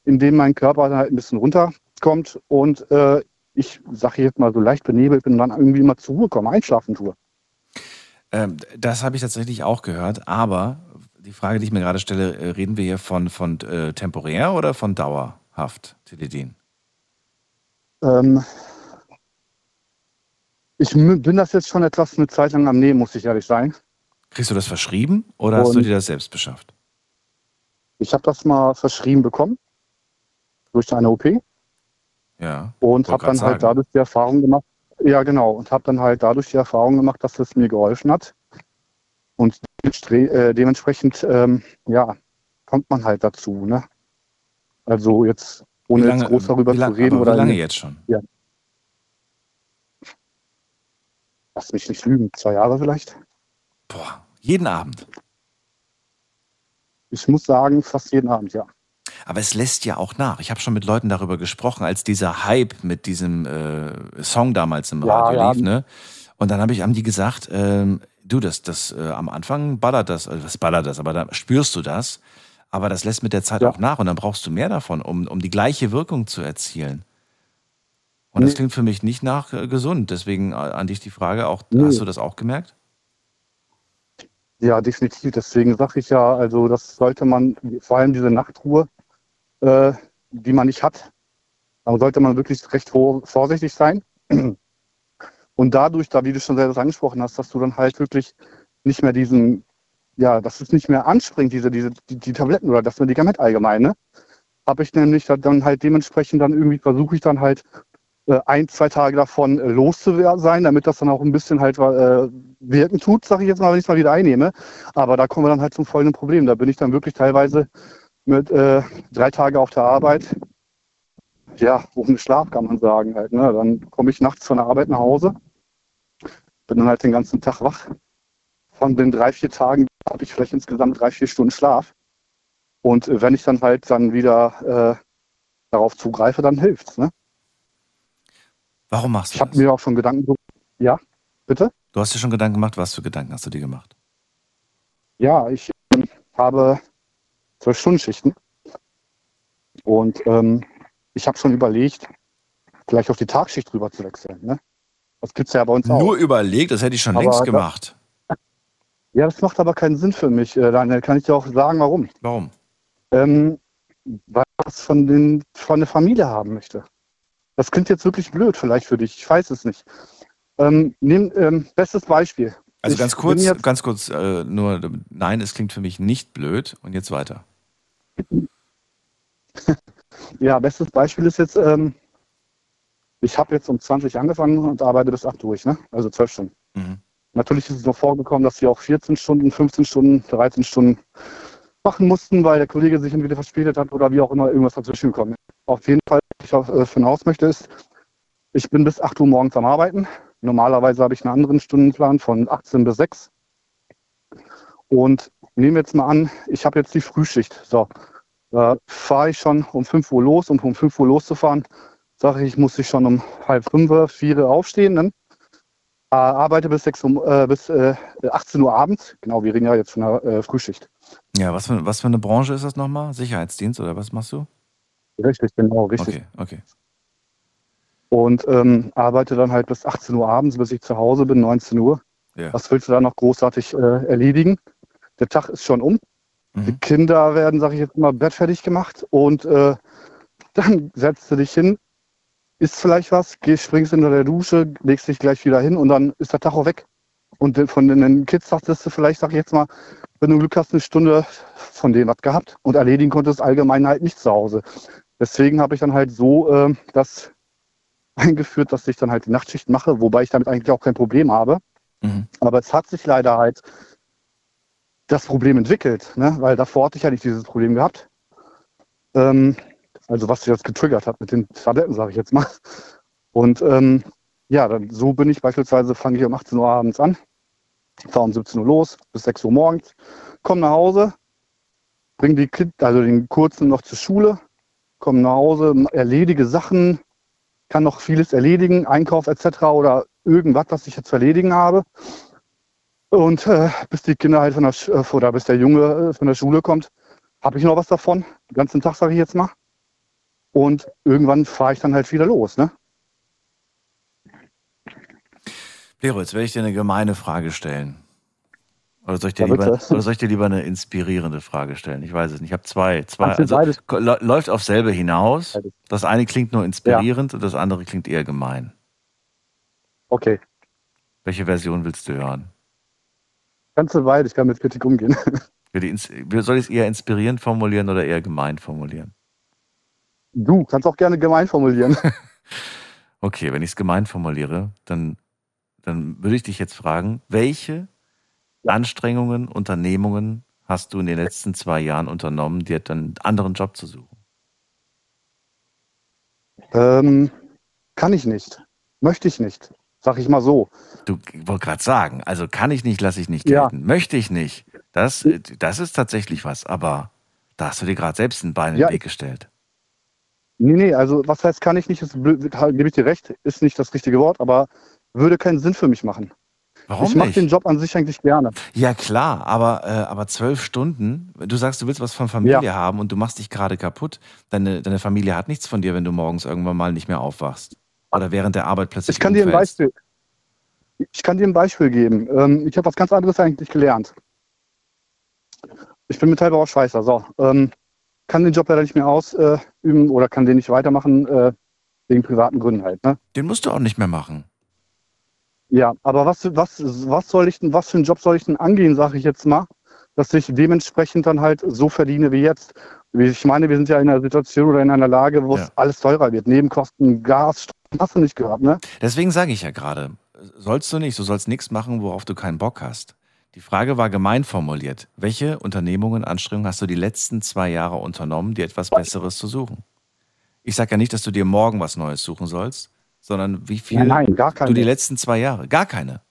indem mein Körper dann halt ein bisschen runterkommt und äh, ich sage jetzt mal so leicht benebelt bin und dann irgendwie mal zur Ruhe komme, einschlafen tue. Ähm, das habe ich tatsächlich auch gehört, aber die Frage, die ich mir gerade stelle, äh, reden wir hier von, von äh, temporär oder von dauerhaft Teledin? Ähm, ich bin das jetzt schon etwas eine Zeit lang am Nehmen, muss ich ehrlich sein. Kriegst du das verschrieben oder hast du Und- dir das selbst beschafft? Ich habe das mal verschrieben bekommen durch eine OP Ja. und habe dann halt sagen. dadurch die Erfahrung gemacht. Ja, genau. Und habe dann halt dadurch die Erfahrung gemacht, dass es mir geholfen hat. Und äh, dementsprechend, ähm, ja, kommt man halt dazu. Ne? Also jetzt, ohne lange- jetzt groß darüber lang- zu reden. aber wie oder lange jetzt schon? Ja. Lass mich nicht lügen, zwei Jahre vielleicht. Jeden Abend. Ich muss sagen, fast jeden Abend, ja. Aber es lässt ja auch nach. Ich habe schon mit Leuten darüber gesprochen, als dieser Hype mit diesem äh, Song damals im Ja, Radio ja. lief, ne? Und dann habe ich, haben die gesagt, ähm, du, das, das äh, am Anfang ballert das, also das ballert das, aber da spürst du das. Aber das lässt mit der Zeit auch nach und dann brauchst du mehr davon, um, um die gleiche Wirkung zu erzielen. Und das Nee. klingt für mich nicht nach äh, gesund. Deswegen äh, an dich die Frage auch, Nee. hast du das auch gemerkt? Ja, definitiv. Deswegen sage ich ja, also das sollte man, vor allem diese Nachtruhe, äh, die man nicht hat, da sollte man wirklich recht vor- vorsichtig sein. <clears throat> Und dadurch, da wie du schon selbst angesprochen hast, dass du dann halt wirklich nicht mehr diesen, ja, dass es nicht mehr anspringt, diese, diese, die, die Tabletten oder das Medikament allgemein, ne? Habe ich nämlich dann halt dementsprechend dann irgendwie versuche ich dann halt äh, ein, zwei Tage davon äh, los zu sein, damit das dann auch ein bisschen halt äh, wirken tut, sage ich jetzt mal, wenn ich es mal wieder einnehme. Aber da kommen wir dann halt zum folgenden Problem. Da bin ich dann wirklich teilweise mit äh, drei Tage auf der Arbeit, ja, ohne Schlaf kann man sagen halt. Ne? Dann komme ich nachts von der Arbeit nach Hause, bin dann halt den ganzen Tag wach. Von den drei, vier Tagen habe ich vielleicht insgesamt drei, vier Stunden Schlaf. Und äh, wenn ich dann halt dann wieder äh, darauf zugreife, dann hilft's. Ne? Warum machst du Ich habe mir auch schon Gedanken so, ja, bitte? Du hast dir schon Gedanken gemacht, was für Gedanken hast du dir gemacht? Ja, ich ähm, habe zwölf Stunden Schichten und ähm, ich habe schon überlegt, vielleicht auf die Tagschicht rüber zu wechseln. Ne? Das gibt's ja bei uns auch. Nur überlegt, das hätte ich schon Aber längst gemacht. <laughs> Ja, das macht aber keinen Sinn für mich. Äh, Daniel, kann ich dir auch sagen, warum? Warum? Ähm, weil ich das von, den, von der Familie haben möchte. Das klingt jetzt wirklich blöd vielleicht für dich, ich weiß es nicht. Ähm, nehm, ähm, bestes Beispiel. Also Ich ganz kurz, ganz kurz, äh, nur, nein, es klingt für mich nicht blöd. Und jetzt weiter. <laughs> Ja, bestes Beispiel ist jetzt, ähm, ich habe jetzt um 20 angefangen und arbeite bis 8 durch, ne? also 12 Stunden. Mhm. Natürlich ist es noch vorgekommen, dass wir auch 14 Stunden, 15 Stunden, 13 Stunden machen mussten, weil der Kollege sich entweder verspätet hat oder wie auch immer irgendwas dazwischen gekommen ist. Auf jeden Fall, was ich auf, äh, hinaus möchte, ist, ich bin bis 8 Uhr morgens am Arbeiten. Normalerweise habe ich einen anderen Stundenplan von 18 bis 6. Und nehmen wir jetzt mal an, ich habe jetzt die Frühschicht. So, da fahre ich schon um 5 Uhr los. Um um 5 Uhr loszufahren, sage ich, muss ich schon um halb fünf, vier aufstehen. Ne? arbeite bis, 6 Uhr, äh, bis äh, 18 Uhr abends. Genau, wir reden ja jetzt von der äh, Frühschicht. Ja, was für, was für eine Branche ist das nochmal? Sicherheitsdienst oder was machst du? Richtig, genau, richtig. Okay, okay. Und ähm, arbeite dann halt bis 18 Uhr abends, bis ich zu Hause bin, 19 Uhr. Ja. Was willst du da noch großartig äh, erledigen? Der Tag ist schon um. Die Kinder werden, sage ich jetzt mal, bettfertig gemacht und äh, dann setzt du dich hin, isst vielleicht was, gehst, springst unter der Dusche, legst dich gleich wieder hin und dann ist der Tag auch weg. Und von den Kids sagtest du vielleicht, sag ich jetzt mal, wenn du Glück hast, eine Stunde von denen was gehabt und erledigen konntest allgemein halt nicht zu Hause. Deswegen habe ich dann halt so äh, das <laughs> eingeführt, dass ich dann halt die Nachtschicht mache, wobei ich damit eigentlich auch kein Problem habe. Aber es hat sich leider halt das Problem entwickelt, ne? weil davor hatte ich ja nicht dieses Problem gehabt. Ähm, also was jetzt getriggert hat mit den Tabletten, sage ich jetzt mal. Und ähm, ja, dann, so bin ich beispielsweise, fange ich um 18 Uhr abends an, fahre um 17 Uhr los, bis 6 Uhr morgens, komme nach Hause, bringe die Kind, also den Kurzen noch zur Schule, komme nach Hause, erledige Sachen, kann noch vieles erledigen, Einkauf etc. oder irgendwas, was ich jetzt zu erledigen habe. Und äh, bis die Kinder halt von der, Sch- äh, oder bis der Junge äh, von der Schule kommt, habe ich noch was davon. Den ganzen Tag, sage ich jetzt mal. Und irgendwann fahre ich dann halt wieder los. Ne? Lero, jetzt werde ich dir eine gemeine Frage stellen. Oder soll ich dir, Ja, lieber, oder soll ich dir lieber eine inspirierende Frage stellen? Ich weiß es nicht. Ich habe zwei. zwei also, läuft auf selbe hinaus. Das eine klingt nur inspirierend und das andere klingt eher gemein. Okay. Welche Version willst du hören? Du weit, ich kann mit Kritik umgehen. <laughs> Soll ich es eher inspirierend formulieren oder eher gemein formulieren? Du kannst auch gerne gemein formulieren. <laughs> Okay, wenn ich es gemein formuliere, dann, dann würde ich dich jetzt fragen, welche Anstrengungen, Unternehmungen hast du in den letzten zwei Jahren unternommen, dir dann einen anderen Job zu suchen? ähm, kann ich nicht. Möchte ich nicht. Sag ich mal so. Du wollte gerade sagen, also kann ich nicht, lasse ich nicht Ja. gelten. Möchte ich nicht. Das, äh, das ist tatsächlich was, aber da hast du dir gerade selbst ein Bein in Ja, den Weg gestellt. Nee, nee, also was heißt kann ich nicht, ist, blöd, halt, gebe ich dir recht, ist nicht das richtige Wort, aber würde keinen Sinn für mich machen. Warum ich mache den Job an sich eigentlich gerne. Ja, klar, aber, äh, aber zwölf Stunden, du sagst, du willst was von Familie haben und du machst dich gerade kaputt. Deine, deine Familie hat nichts von dir, wenn du morgens irgendwann mal nicht mehr aufwachst. Oder während der Arbeit plötzlich Ich kann dir ein. Beispiel. Ich kann dir ein Beispiel geben. Ähm, ich habe was ganz anderes eigentlich gelernt. Ich bin Metallbauer Schweißer, so. Ähm, kann den Job leider nicht mehr ausüben oder kann den nicht weitermachen, äh, wegen privaten Gründen halt. Ne? Den musst du auch nicht mehr machen. Ja, aber was, was, was soll ich denn, was für einen Job soll ich denn angehen, sage ich jetzt mal, dass ich dementsprechend dann halt so verdiene wie jetzt. Ich meine, wir sind ja in einer Situation oder in einer Lage, wo es alles teurer wird. Nebenkosten, Gas, Strom, hast du nicht gehört, ne? Deswegen sage ich ja gerade, sollst du nicht, du sollst nichts machen, worauf du keinen Bock hast. Die Frage war gemein formuliert. Welche Unternehmungen, Anstrengungen hast du die letzten zwei Jahre unternommen, dir etwas Besseres zu suchen? Ich sage ja nicht, dass du dir morgen was Neues suchen sollst, sondern wie viel Nein, nein, gar keine. du die letzten zwei Jahre, gar keine.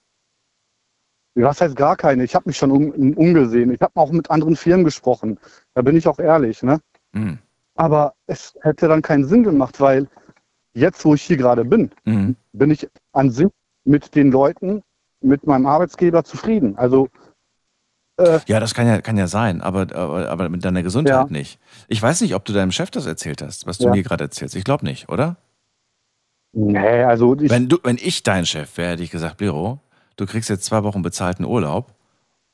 Was heißt gar keine? Ich habe mich schon um, umgesehen. Ich habe auch mit anderen Firmen gesprochen. Da bin ich auch ehrlich, ne? Mhm. Aber es hätte dann keinen Sinn gemacht, weil jetzt, wo ich hier gerade bin, Mhm. bin ich an sich mit den Leuten, mit meinem Arbeitsgeber zufrieden. Also Ja, das kann ja, kann ja sein, aber, aber, aber mit deiner Gesundheit Ja. nicht. Ich weiß nicht, ob du deinem Chef das erzählt hast, was du Ja. mir gerade erzählst. Ich glaube nicht, oder? Nee, also ich, wenn, du, wenn ich dein Chef wäre, hätte ich gesagt, Biro, du kriegst jetzt zwei Wochen bezahlten Urlaub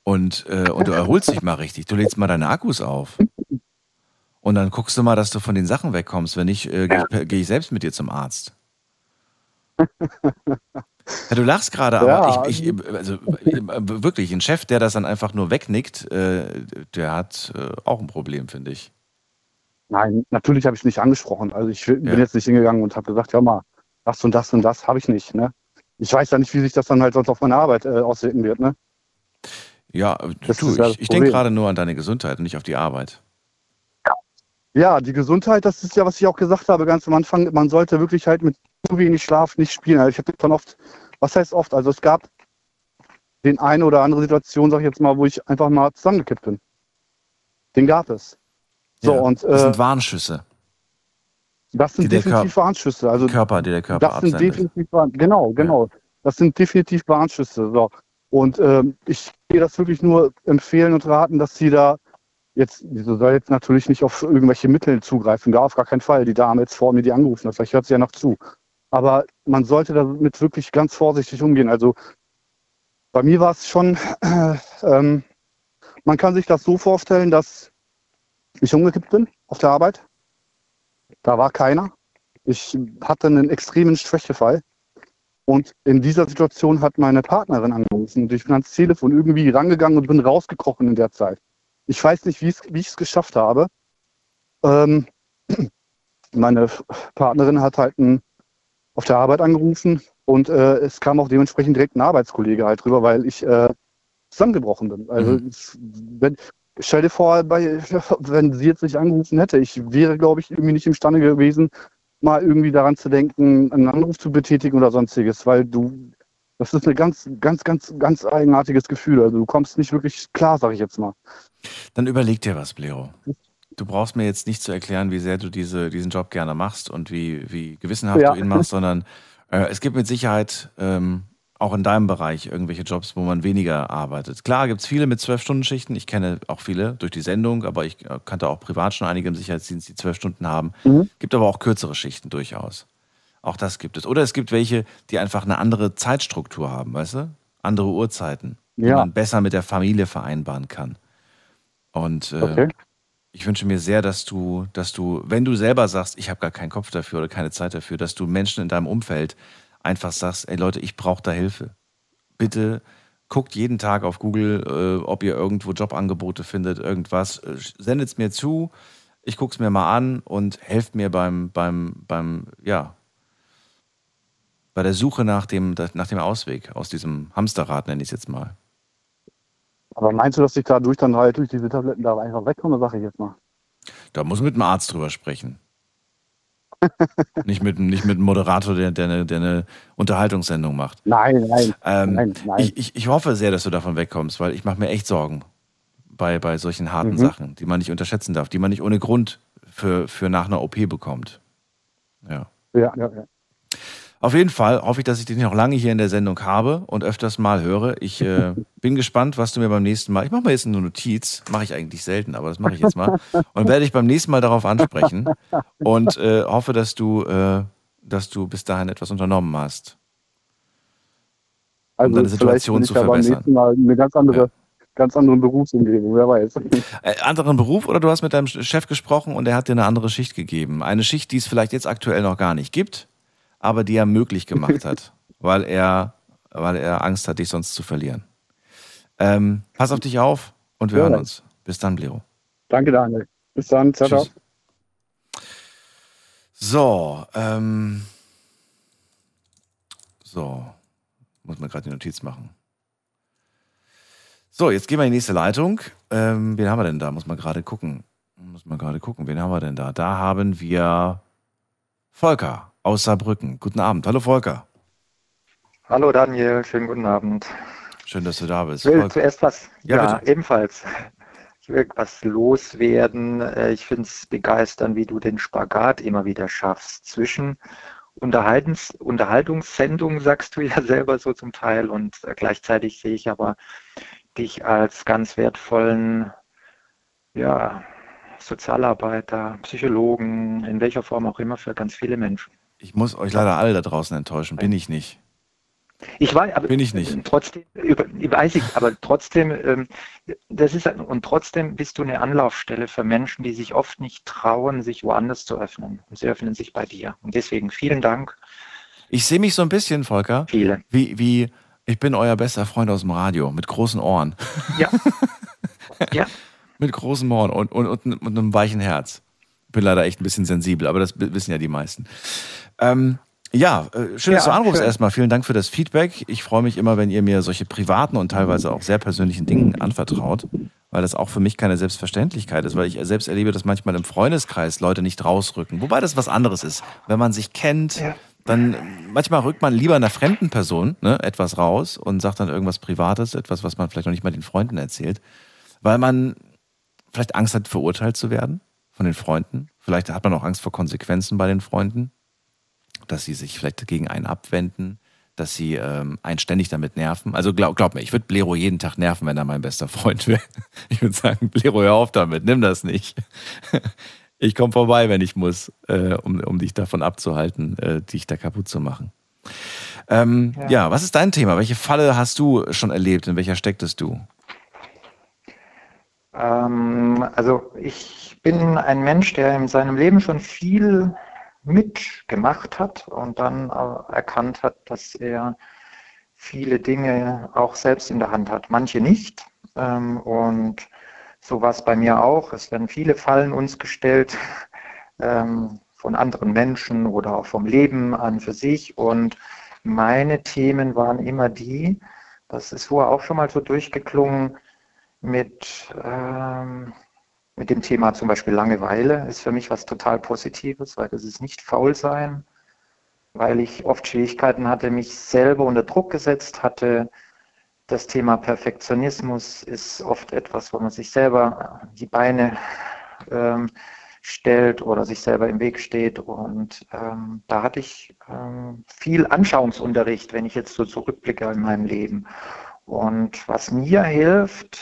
und, äh, und du erholst dich mal richtig. Du lädst mal deine Akkus auf. Und dann guckst du mal, dass du von den Sachen wegkommst. Wenn nicht, äh, gehe ich, geh ich selbst mit dir zum Arzt. Ja, du lachst gerade, aber Ja. ich, ich, also äh, wirklich, ein Chef, der das dann einfach nur wegnickt, äh, der hat äh, auch ein Problem, finde ich. Nein, natürlich habe ich es nicht angesprochen. Also ich bin Ja. jetzt nicht hingegangen und habe gesagt, ja mal, das und das und das habe ich nicht. Ne? Ich weiß ja nicht, wie sich das dann halt sonst auf meine Arbeit äh, auswirken wird. Ne? Ja, Das du, ja das ich, ich denke gerade nur an deine Gesundheit und nicht auf die Arbeit. Ja, die Gesundheit, das ist ja, was ich auch gesagt habe ganz am Anfang, man sollte wirklich halt mit zu wenig Schlaf nicht spielen. Also ich hatte schon oft, was heißt oft, also es gab den eine oder andere Situation, sag ich jetzt mal, wo ich einfach mal zusammengekippt bin. Den gab es. So, Ja, und das äh, sind Warnschüsse. das sind definitiv Körper- Warnschüsse. Also Körper, die der Körper das sind absendet. definitiv Warn genau, genau. das sind definitiv Warnschüsse. So. Und ähm, ich gehe das wirklich nur empfehlen und raten, dass sie da jetzt, sie soll jetzt natürlich nicht auf irgendwelche Mittel zugreifen, gar auf gar keinen Fall. Die Dame jetzt vor mir, die angerufen hat, vielleicht hört sie ja noch zu. Aber man sollte damit wirklich ganz vorsichtig umgehen. Also bei mir war es schon, äh, <clears throat> ähm, man kann sich das so vorstellen, dass ich umgekippt bin auf der Arbeit. Da war keiner. Ich hatte einen extremen Schwächefall. Und in dieser Situation hat meine Partnerin angerufen und ich bin ans Telefon irgendwie rangegangen und bin rausgekrochen in der Zeit. Ich weiß nicht, wie ich es geschafft habe. Ähm, <clears throat> meine Partnerin hat halt ein, auf der Arbeit angerufen und äh, es kam auch dementsprechend direkt ein Arbeitskollege halt drüber, weil ich äh, zusammengebrochen bin. Also Mhm. wenn, stell dir vor, bei, <laughs> wenn sie jetzt nicht angerufen hätte, ich wäre, glaube ich, irgendwie nicht imstande gewesen, mal irgendwie daran zu denken, einen Anruf zu betätigen oder sonstiges, weil du, das ist ein ganz, ganz, ganz, ganz eigenartiges Gefühl. Also du kommst nicht wirklich klar, sag ich jetzt mal. Dann überleg dir was, Blero. Du brauchst mir jetzt nicht zu erklären, wie sehr du diese, diesen Job gerne machst und wie, wie gewissenhaft Ja. du ihn machst, sondern äh, es gibt mit Sicherheit ähm, auch in deinem Bereich irgendwelche Jobs, wo man weniger arbeitet. Klar gibt es viele mit zwölf Stunden Schichten. Ich kenne auch viele durch die Sendung, aber ich äh, kannte auch privat schon einige im Sicherheitsdienst, die zwölf Stunden haben. Mhm. Gibt aber auch kürzere Schichten durchaus. Auch das gibt es. Oder es gibt welche, die einfach eine andere Zeitstruktur haben, weißt du? Andere Uhrzeiten, die Ja. man besser mit der Familie vereinbaren kann. Und äh, Okay. ich wünsche mir sehr, dass du, dass du, wenn du selber sagst, ich habe gar keinen Kopf dafür oder keine Zeit dafür, dass du Menschen in deinem Umfeld einfach sagst, ey Leute, ich brauche da Hilfe. Bitte guckt jeden Tag auf Google, äh, ob ihr irgendwo Jobangebote findet, irgendwas. Äh, Sendet es mir zu, ich gucke es mir mal an und helft mir beim, beim, beim, ja, bei der Suche nach dem, nach dem Ausweg aus diesem Hamsterrad, nenne ich es jetzt mal. Aber meinst du, dass ich dadurch dann halt durch diese Tabletten da einfach wegkomme, sag ich jetzt mal? Da muss mit dem Arzt drüber sprechen. Nicht, mit, nicht mit einem Moderator, der, der, eine, der eine Unterhaltungssendung macht. Nein, nein, Ähm, nein, nein. Ich, ich, ich hoffe sehr, dass du davon wegkommst, weil ich mache mir echt Sorgen bei, bei solchen harten Mhm. Sachen, die man nicht unterschätzen darf, die man nicht ohne Grund für, für nach einer OP bekommt. Ja. Ja, ja, ja. Auf jeden Fall hoffe ich, dass ich dich noch lange hier in der Sendung habe und öfters mal höre. Ich äh, <laughs> bin gespannt, was du mir beim nächsten Mal. Ich mache mal jetzt eine Notiz, mache ich eigentlich selten, aber das mache ich jetzt mal. Und werde ich beim nächsten Mal darauf ansprechen und äh, hoffe, dass du, äh, dass du bis dahin etwas unternommen hast. Also deine Situation zu ja verbessern. Mal eine ganz andere, ganz andere Berufsumgebung, wer weiß. <laughs> Äh, anderen Beruf oder du hast mit deinem Chef gesprochen und er hat dir eine andere Schicht gegeben. Eine Schicht, die es vielleicht jetzt aktuell noch gar nicht gibt, aber die er möglich gemacht hat, <laughs> weil er, weil er Angst hat, dich sonst zu verlieren. Ähm, pass auf dich auf und wir Ja. hören uns. Bis dann, Blero. Danke, Daniel. Bis dann. Ciao, Tschüss. ciao. So, ähm, so, muss man gerade die Notiz machen. So, jetzt gehen wir in die nächste Leitung. Ähm, wen haben wir denn da? Muss man gerade gucken. Muss man gerade gucken. Wen haben wir denn da? Da haben wir Volker aus Saarbrücken. Guten Abend. Hallo Volker. Hallo Daniel, schönen guten Abend. Schön, dass du da bist. Ich will Volker. zuerst was, Ja, ja, ebenfalls. Ich will was loswerden. Äh, Ich finde es begeisternd, wie du den Spagat immer wieder schaffst zwischen Unterhaltens Unterhaltungssendungen, <laughs> sagst du ja selber so zum Teil, und äh, gleichzeitig sehe ich aber dich als ganz wertvollen, ja, Sozialarbeiter, Psychologen, in welcher Form auch immer für ganz viele Menschen. Ich muss euch leider alle da draußen enttäuschen. Bin ich nicht. Ich weiß, aber Bin ich nicht. trotzdem, über, ich weiß ich, aber trotzdem, ähm, das ist und trotzdem bist du eine Anlaufstelle für Menschen, die sich oft nicht trauen, sich woanders zu öffnen. Und sie öffnen sich bei dir. Und deswegen vielen Dank. Ich sehe mich so ein bisschen, Volker, Viele. wie, wie ich bin euer bester Freund aus dem Radio mit großen Ohren. Ja. <laughs> ja. Mit großen Ohren und, und, und, und einem weichen Herz. Bin leider echt ein bisschen sensibel, aber das wissen ja die meisten. Ähm, ja, äh, schön, dass Ja, du anrufst schön. erstmal. Vielen Dank für das Feedback. Ich freue mich immer, wenn ihr mir solche privaten und teilweise auch sehr persönlichen Dingen anvertraut, weil das auch für mich keine Selbstverständlichkeit ist, weil ich selbst erlebe, dass manchmal im Freundeskreis Leute nicht rausrücken. Wobei das was anderes ist. Wenn man sich kennt, dann manchmal rückt man lieber einer fremden Person ne, etwas raus und sagt dann irgendwas Privates, etwas, was man vielleicht noch nicht mal den Freunden erzählt, weil man vielleicht Angst hat, verurteilt zu werden von den Freunden. Vielleicht hat man auch Angst vor Konsequenzen bei den Freunden, dass sie sich vielleicht gegen einen abwenden, dass sie ähm, einen ständig damit nerven. Also glaub, glaub mir, ich würde Blero jeden Tag nerven, wenn er mein bester Freund wäre. <laughs> Ich würde sagen, Blero, hör auf damit, nimm das nicht. <laughs> Ich komme vorbei, wenn ich muss, äh, um, um dich davon abzuhalten, äh, dich da kaputt zu machen. Ähm, ja. ja, was ist dein Thema? Welche Falle hast du schon erlebt? In welcher stecktest du? Ähm, also ich bin ein Mensch, der in seinem Leben schon viel mitgemacht hat und dann erkannt hat, dass er viele Dinge auch selbst in der Hand hat, manche nicht. Ähm, und so war es bei mir auch. Es werden viele Fallen uns gestellt <laughs> ähm, von anderen Menschen oder auch vom Leben an für sich. Und meine Themen waren immer die, das ist vorher auch schon mal so durchgeklungen, mit ähm, mit dem Thema zum Beispiel Langeweile ist für mich was total Positives, weil das ist nicht faul sein, weil ich oft Schwierigkeiten hatte, mich selber unter Druck gesetzt hatte. Das Thema Perfektionismus ist oft etwas, wo man sich selber die Beine ähm, stellt oder sich selber im Weg steht. Und ähm, da hatte ich ähm, viel Anschauungsunterricht, wenn ich jetzt so zurückblicke in meinem Leben. Und was mir hilft,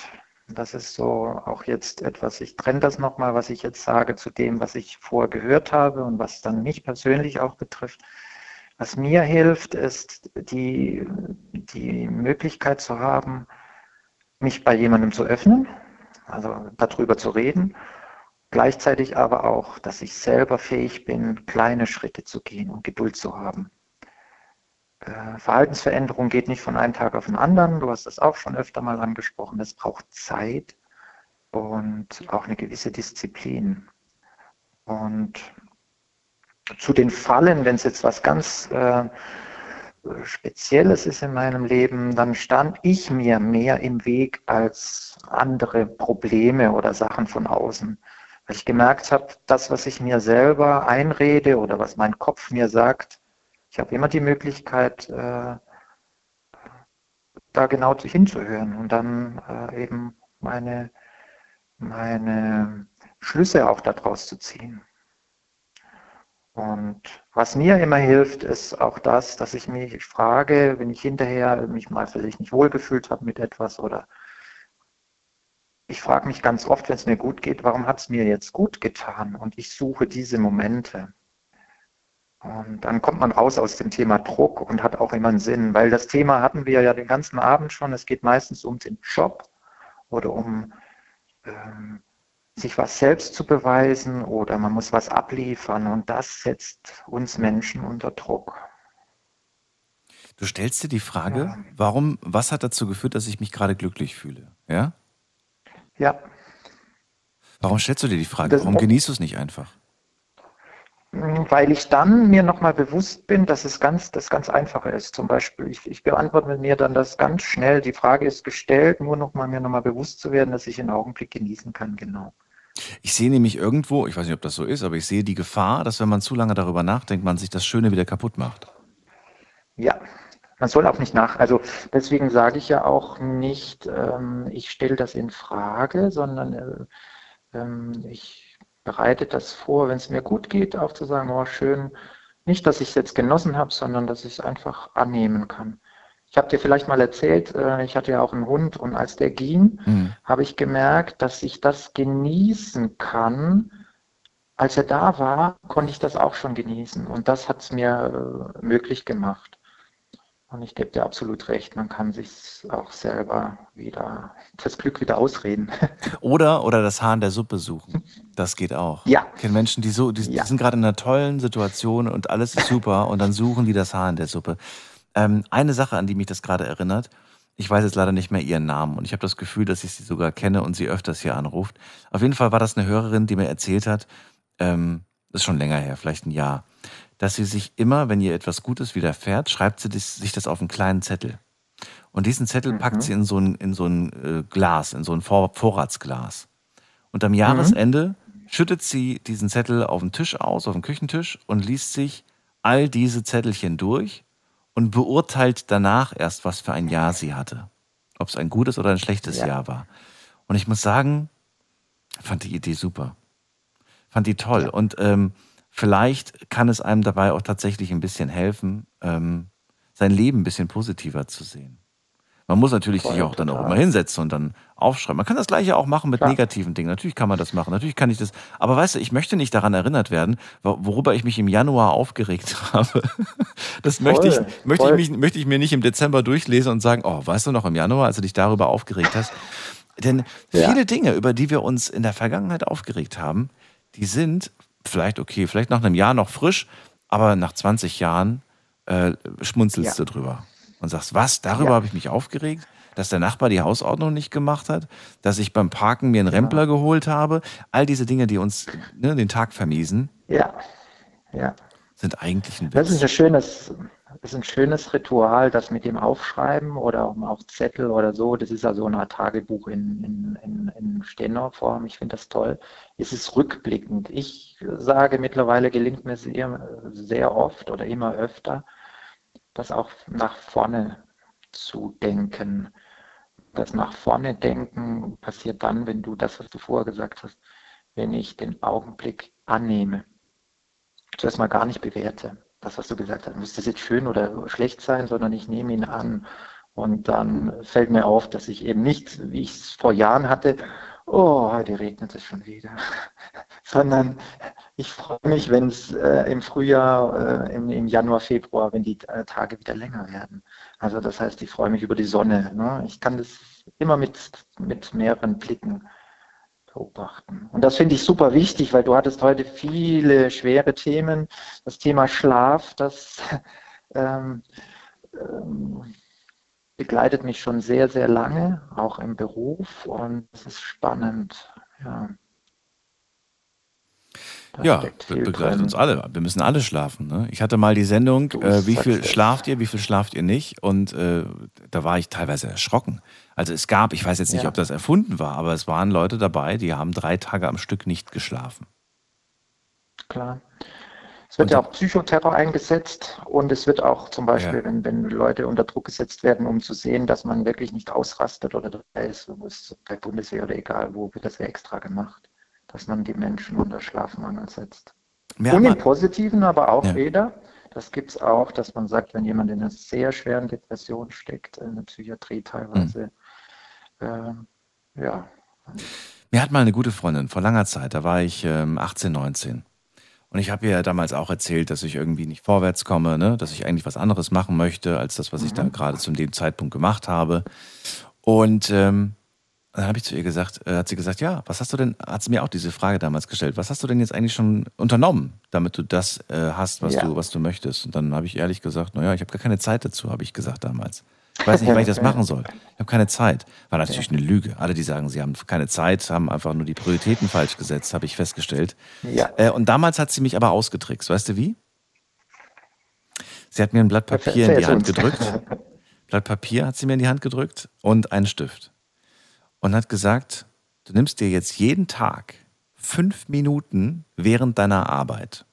das ist so auch jetzt etwas, ich trenne das nochmal, was ich jetzt sage, zu dem, was ich vorher gehört habe und was dann mich persönlich auch betrifft. Was mir hilft, ist die, die Möglichkeit zu haben, mich bei jemandem zu öffnen, also darüber zu reden, gleichzeitig aber auch, dass ich selber fähig bin, kleine Schritte zu gehen und Geduld zu haben. Äh, Verhaltensveränderung geht nicht von einem Tag auf den anderen. Du hast das auch schon öfter mal angesprochen. Es braucht Zeit und auch eine gewisse Disziplin. Und zu den Fallen, wenn es jetzt was ganz äh, Spezielles ist in meinem Leben, dann stand ich mir mehr im Weg als andere Probleme oder Sachen von außen. Weil ich gemerkt habe, das, was ich mir selber einrede oder was mein Kopf mir sagt, ich habe immer die Möglichkeit, äh, da genau hinzuhören und dann äh, eben meine, meine Schlüsse auch daraus zu ziehen. Und was mir immer hilft, ist auch das, dass ich mich frage, wenn ich hinterher mich mal vielleicht nicht wohlgefühlt habe mit etwas oder ich frage mich ganz oft, wenn es mir gut geht, warum hat es mir jetzt gut getan? Und ich suche diese Momente. Und dann kommt man raus aus dem Thema Druck und hat auch immer einen Sinn, weil das Thema hatten wir ja den ganzen Abend schon. Es geht meistens um den Job oder um ähm, sich was selbst zu beweisen oder man muss was abliefern und das setzt uns Menschen unter Druck. Du stellst dir die Frage, ja. warum, was hat dazu geführt, dass ich mich gerade glücklich fühle? Ja? Ja. Warum stellst du dir die Frage? Warum genießt du es nicht einfach? Weil ich dann mir nochmal bewusst bin, dass es ganz, das ganz Einfache ist. Zum Beispiel, ich, ich beantworte mir dann das ganz schnell. Die Frage ist gestellt, nur nochmal mir nochmal bewusst zu werden, dass ich einen Augenblick genießen kann, genau. Ich sehe nämlich irgendwo, ich weiß nicht, ob das so ist, aber ich sehe die Gefahr, dass wenn man zu lange darüber nachdenkt, man sich das Schöne wieder kaputt macht. Ja, man soll auch nicht nach. Also deswegen sage ich ja auch nicht, ähm, ich stelle das in Frage, sondern äh, ähm, ich bereitet das vor, wenn es mir gut geht, auch zu sagen, oh schön, nicht, dass ich es jetzt genossen habe, sondern dass ich es einfach annehmen kann. Ich habe dir vielleicht mal erzählt, äh, ich hatte ja auch einen Hund und als der ging, mhm. habe ich gemerkt, dass ich das genießen kann. Als er da war, konnte ich das auch schon genießen und das hat es mir äh, möglich gemacht. Und ich gebe dir absolut recht, man kann sich auch selber wieder, das Glück wieder ausreden. <laughs> Oder, oder das Haar in der Suppe suchen. Das geht auch. Ja. Ich kenne Menschen, die so, die, ja. die sind gerade in einer tollen Situation und alles ist super und dann suchen die das Haar in der Suppe. Ähm, eine Sache, an die mich das gerade erinnert, ich weiß jetzt leider nicht mehr ihren Namen und ich habe das Gefühl, dass ich sie sogar kenne und sie öfters hier anruft. Auf jeden Fall war das eine Hörerin, die mir erzählt hat, ähm, das ist schon länger her, vielleicht ein Jahr, dass sie sich immer, wenn ihr etwas Gutes widerfährt, schreibt sie sich das auf einen kleinen Zettel. Und diesen Zettel mhm. packt sie in so ein, in so ein äh, Glas, in so ein Vor Vorratsglas. Und am Jahresende mhm. schüttet sie diesen Zettel auf den Tisch aus, auf den Küchentisch und liest sich all diese Zettelchen durch und beurteilt danach erst, was für ein Jahr sie hatte. Ob es ein gutes oder ein schlechtes ja. Jahr war. Und ich muss sagen, fand die Idee super. Fand die toll. Ja. Und ähm, vielleicht kann es einem dabei auch tatsächlich ein bisschen helfen, ähm, sein Leben ein bisschen positiver zu sehen. Man muss natürlich Voll, sich auch dann auch total. immer hinsetzen und dann aufschreiben. Man kann das gleiche auch machen mit Klar. negativen Dingen. Natürlich kann man das machen. Natürlich kann ich das. Aber weißt du, ich möchte nicht daran erinnert werden, wo- worüber ich mich im Januar aufgeregt <laughs> habe. Das möchte ich, Voll, möchte ich, voll. mich, möchte ich mir nicht im Dezember durchlesen und sagen, oh, weißt du noch im Januar, als du dich darüber aufgeregt hast. Denn Ja. viele Dinge, über die wir uns in der Vergangenheit aufgeregt haben, die sind vielleicht okay, vielleicht nach einem Jahr noch frisch, aber nach 20 Jahren äh, schmunzelst Ja. du drüber und sagst, was, darüber Ja. habe ich mich aufgeregt? Dass der Nachbar die Hausordnung nicht gemacht hat, dass ich beim Parken mir einen Rempler geholt habe, all diese Dinge, die uns ne, den Tag vermiesen, Ja, ja. sind eigentlich ein Das ist Witz. ein schönes, das ist ein schönes Ritual, das mit dem Aufschreiben oder auch Zettel oder so. Das ist ja so eine Tagebuch in, in, in, in. Ich finde das toll. Es ist rückblickend. Ich sage mittlerweile gelingt mir sehr, sehr oft oder immer öfter, das auch nach vorne zu denken. Das nach vorne denken passiert dann, wenn du das, was du vorher gesagt hast, wenn ich den Augenblick annehme zuerst mal gar nicht bewerte. Das, was du gesagt hast, müsste es jetzt schön oder schlecht sein, sondern ich nehme ihn an. Und dann fällt mir auf, dass ich eben nicht, wie ich es vor Jahren hatte, oh, heute regnet es schon wieder, <laughs> sondern ich freue mich, wenn es äh, im Frühjahr, äh, im, im Januar, Februar, wenn die äh, Tage wieder länger werden. Also das heißt, ich freue mich über die Sonne. Ne? Ich kann das immer mit, mit mehreren Blicken beobachten. Und das finde ich super wichtig, weil du hattest heute viele schwere Themen. Das Thema Schlaf, das <laughs> ähm, ähm, begleitet mich schon sehr, sehr lange, auch im Beruf. Und es ist spannend. Ja. Da Ja, begleitet drin. uns alle. Wir müssen alle schlafen. Ne? Ich hatte mal die Sendung, äh, wie viel schlaft ihr, wie viel schlaft ihr nicht? Und äh, da war ich teilweise erschrocken. Also es gab, ich weiß jetzt nicht, Ja. ob das erfunden war, aber es waren Leute dabei, die haben drei Tage am Stück nicht geschlafen. Klar. Es wird ja auch Psychoterror eingesetzt und es wird auch zum Beispiel, Ja. wenn, wenn Leute unter Druck gesetzt werden, um zu sehen, dass man wirklich nicht ausrastet oder dabei ist, wo es bei Bundeswehr oder egal wo, wird das ja extra gemacht, dass man die Menschen unter Schlafmangel setzt. Mir und im Positiven aber auch Ja. wieder, das gibt es auch, dass man sagt, wenn jemand in einer sehr schweren Depression steckt, in der Psychiatrie teilweise, Hm. äh, ja, Mir hat mal eine gute Freundin vor langer Zeit, da war ich ähm, 18, 19. Und ich habe ihr damals auch erzählt, dass ich irgendwie nicht vorwärts komme, ne? dass ich eigentlich was anderes machen möchte, als das, was ich da gerade zu dem Zeitpunkt gemacht habe. Und ähm, dann habe ich zu ihr gesagt, äh, hat sie gesagt, ja, was hast du denn, hat sie mir auch diese Frage damals gestellt, was hast du denn jetzt eigentlich schon unternommen, damit du das äh, hast, was Ja. du, was du möchtest? Und dann habe ich ehrlich gesagt, naja, ich habe gar keine Zeit dazu, habe ich gesagt damals. Ich weiß nicht, wann ich das <laughs> machen soll. Ich habe keine Zeit. War natürlich eine Lüge. Alle, die sagen, sie haben keine Zeit, haben einfach nur die Prioritäten falsch gesetzt, habe ich festgestellt. Ja. Äh, und damals hat sie mich aber ausgetrickst. Weißt du wie? Sie hat mir ein Blatt Papier in die Hand gedrückt. <laughs> Blatt Papier hat sie mir in die Hand gedrückt und einen Stift. Und hat gesagt, du nimmst dir jetzt jeden Tag fünf Minuten während deiner Arbeit.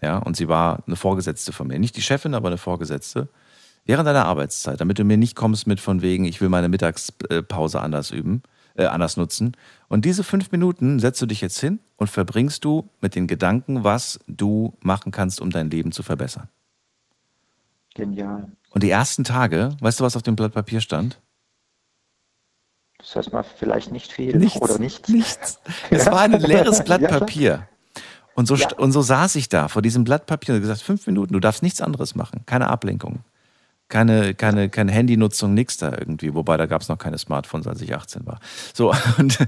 Ja, und sie war eine Vorgesetzte von mir. Nicht die Chefin, aber eine Vorgesetzte. Während deiner Arbeitszeit, damit du mir nicht kommst mit von wegen, ich will meine Mittagspause anders üben, äh, anders nutzen. Und diese fünf Minuten setzt du dich jetzt hin und verbringst du mit den Gedanken, was du machen kannst, um dein Leben zu verbessern. genial. Und die ersten Tage, weißt du, was auf dem Blatt Papier stand? Das heißt mal vielleicht nicht viel Nichts, oder nichts. Nichts. <laughs> Es war ein leeres Blatt Ja. Papier. Und so, st- und so saß ich da vor diesem Blatt Papier und gesagt, fünf Minuten, du darfst nichts anderes machen. Keine Ablenkung. Keine, keine, keine Handynutzung, nix da irgendwie. Wobei, da gab es noch keine Smartphones, als ich 18 war. So, <laughs> und,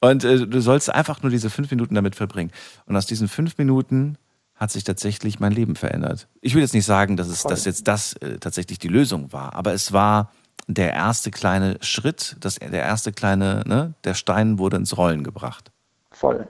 und äh, du sollst einfach nur diese fünf Minuten damit verbringen. Und aus diesen fünf Minuten hat sich tatsächlich mein Leben verändert. Ich will jetzt nicht sagen, dass es Voll. dass jetzt das äh, tatsächlich die Lösung war, aber es war der erste kleine Schritt, das, der erste kleine, ne, der Stein wurde ins Rollen gebracht. Voll.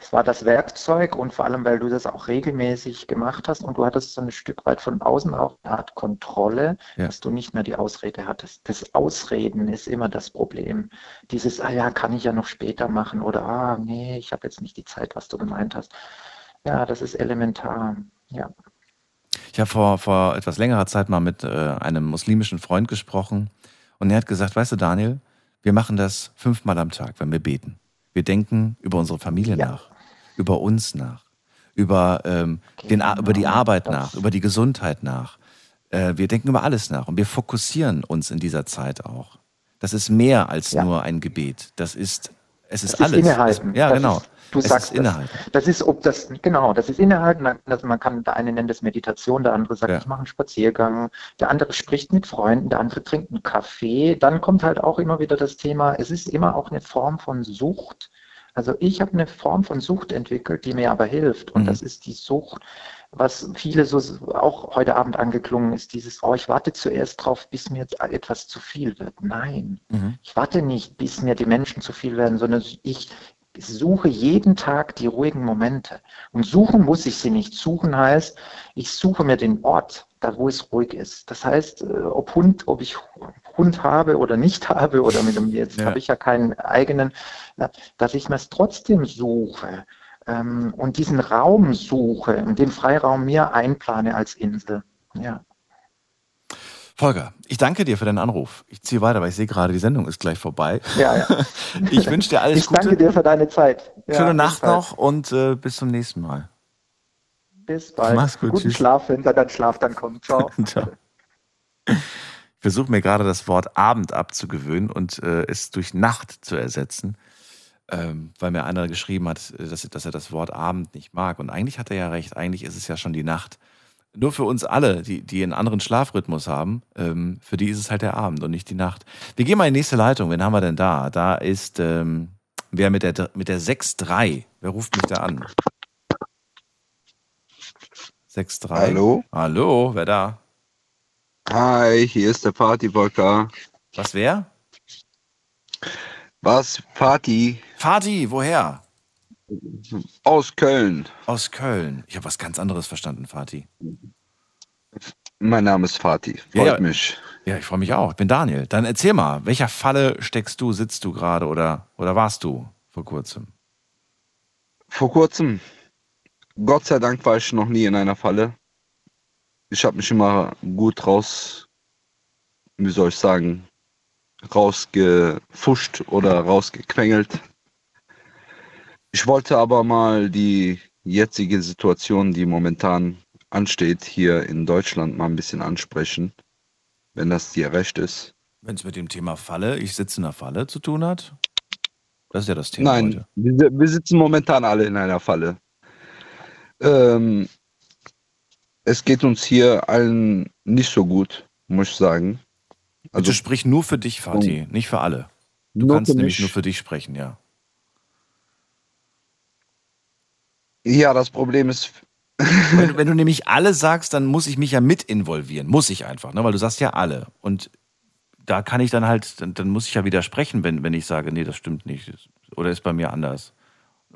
Es war das Werkzeug und vor allem, weil du das auch regelmäßig gemacht hast und du hattest so ein Stück weit von außen auch eine Art Kontrolle, Ja. dass du nicht mehr die Ausrede hattest. Das Ausreden ist immer das Problem. Dieses, ah ja, kann ich ja noch später machen oder ah, nee, ich habe jetzt nicht die Zeit, was du gemeint hast. Ja, das ist elementar. Ja. Ich habe vor, vor etwas längerer Zeit mal mit äh, einem muslimischen Freund gesprochen und er hat gesagt, weißt du Daniel, wir machen das fünfmal am Tag, wenn wir beten. Wir denken über unsere Familie nach, über uns nach, über, ähm, den, Ar- über die Arbeit nach, über die Gesundheit nach. Äh, wir denken über alles nach und wir fokussieren uns in dieser Zeit auch. Das ist mehr als Ja. nur ein Gebet. Das ist, es ist Das alles. Innehalten. Ja, Das genau. Ist, du es sagst ist Innehalten. Das. das ist, ob das, genau, das ist Innehalten. Also man kann, der eine nennt es Meditation, der andere sagt, Ja. ich mache einen Spaziergang, der andere spricht mit Freunden, der andere trinkt einen Kaffee. Dann kommt halt auch immer wieder das Thema, es ist immer auch eine Form von Sucht. Also ich habe eine Form von Sucht entwickelt, die mir aber hilft. Und Mhm. das ist die Sucht, was viele so auch heute Abend angeklungen ist, dieses, oh, ich warte zuerst drauf, bis mir jetzt etwas zu viel wird. Nein, Mhm. ich warte nicht, bis mir die Menschen zu viel werden, sondern ich suche jeden Tag die ruhigen Momente. Und suchen muss ich sie nicht. Suchen heißt, ich suche mir den Ort, da wo es ruhig ist. Das heißt, äh, ob Hund, ob ich Hund habe oder nicht <laughs> habe oder mit dem, jetzt Ja. habe ich ja keinen eigenen, dass ich mir es trotzdem suche ähm, und diesen Raum suche und den Freiraum mir einplane als Insel. Ja. Volker, ich danke dir für deinen Anruf. Ich ziehe weiter, weil ich sehe gerade, die Sendung ist gleich vorbei. Ja, ja. <laughs> Ich wünsche dir alles ich Gute. danke dir für deine Zeit. Ja, Schöne Nacht noch und äh, bis zum nächsten Mal. Bis bald. Mach's gut, Guten tschüss. Schlaf, wenn dann Schlaf dann kommt. Ciao. <laughs> Ciao. Ich versuche mir gerade das Wort Abend abzugewöhnen und äh, es durch Nacht zu ersetzen, ähm, weil mir einer geschrieben hat, äh, dass, dass er das Wort Abend nicht mag. Und eigentlich hat er ja recht, eigentlich ist es ja schon die Nacht. Nur für uns alle, die, die einen anderen Schlafrhythmus haben, ähm, für die ist es halt der Abend und nicht die Nacht. Wir gehen mal in die nächste Leitung. Wen haben wir denn da? Da ist ähm, wer mit der, mit der 6-3. Wer ruft mich da an? 6-3. Hallo? Hallo, wer da? Hi, hier ist der Party-Volker. Was wer? Was? Party? Fadi, woher? Aus Köln. Aus Köln. Ich habe was ganz anderes verstanden, Fati. Mein Name ist Fatih. Freut ja. mich. Ja, ich freue mich auch. Ich bin Daniel. Dann erzähl mal, welcher Falle steckst du, sitzt du gerade oder, oder warst du vor kurzem? Vor kurzem, Gott sei Dank war ich noch nie in einer Falle. Ich habe mich immer gut raus, wie soll ich sagen, rausgefuscht oder rausgequengelt. Ich wollte aber mal die jetzige Situation, die momentan ansteht, hier in Deutschland mal ein bisschen ansprechen, wenn das dir recht ist. Wenn es mit dem Thema Falle, ich sitze in einer Falle zu tun hat? Das ist ja das Thema Nein, heute. wir, wir sitzen momentan alle in einer Falle. Ähm, es geht uns hier allen nicht so gut, muss ich sagen. Bitte sprich nur für dich, Fatih, nicht für alle. Du kannst nämlich mich. nur für dich sprechen, ja. Ja, das Problem ist, <laughs> Wenn, du- wenn du nämlich alle sagst, dann muss ich mich ja mit involvieren. Muss ich einfach, ne? weil du sagst ja alle. Und da kann ich dann halt, dann, dann muss ich ja widersprechen, wenn, wenn ich sage, nee, das stimmt nicht. Oder ist bei mir anders.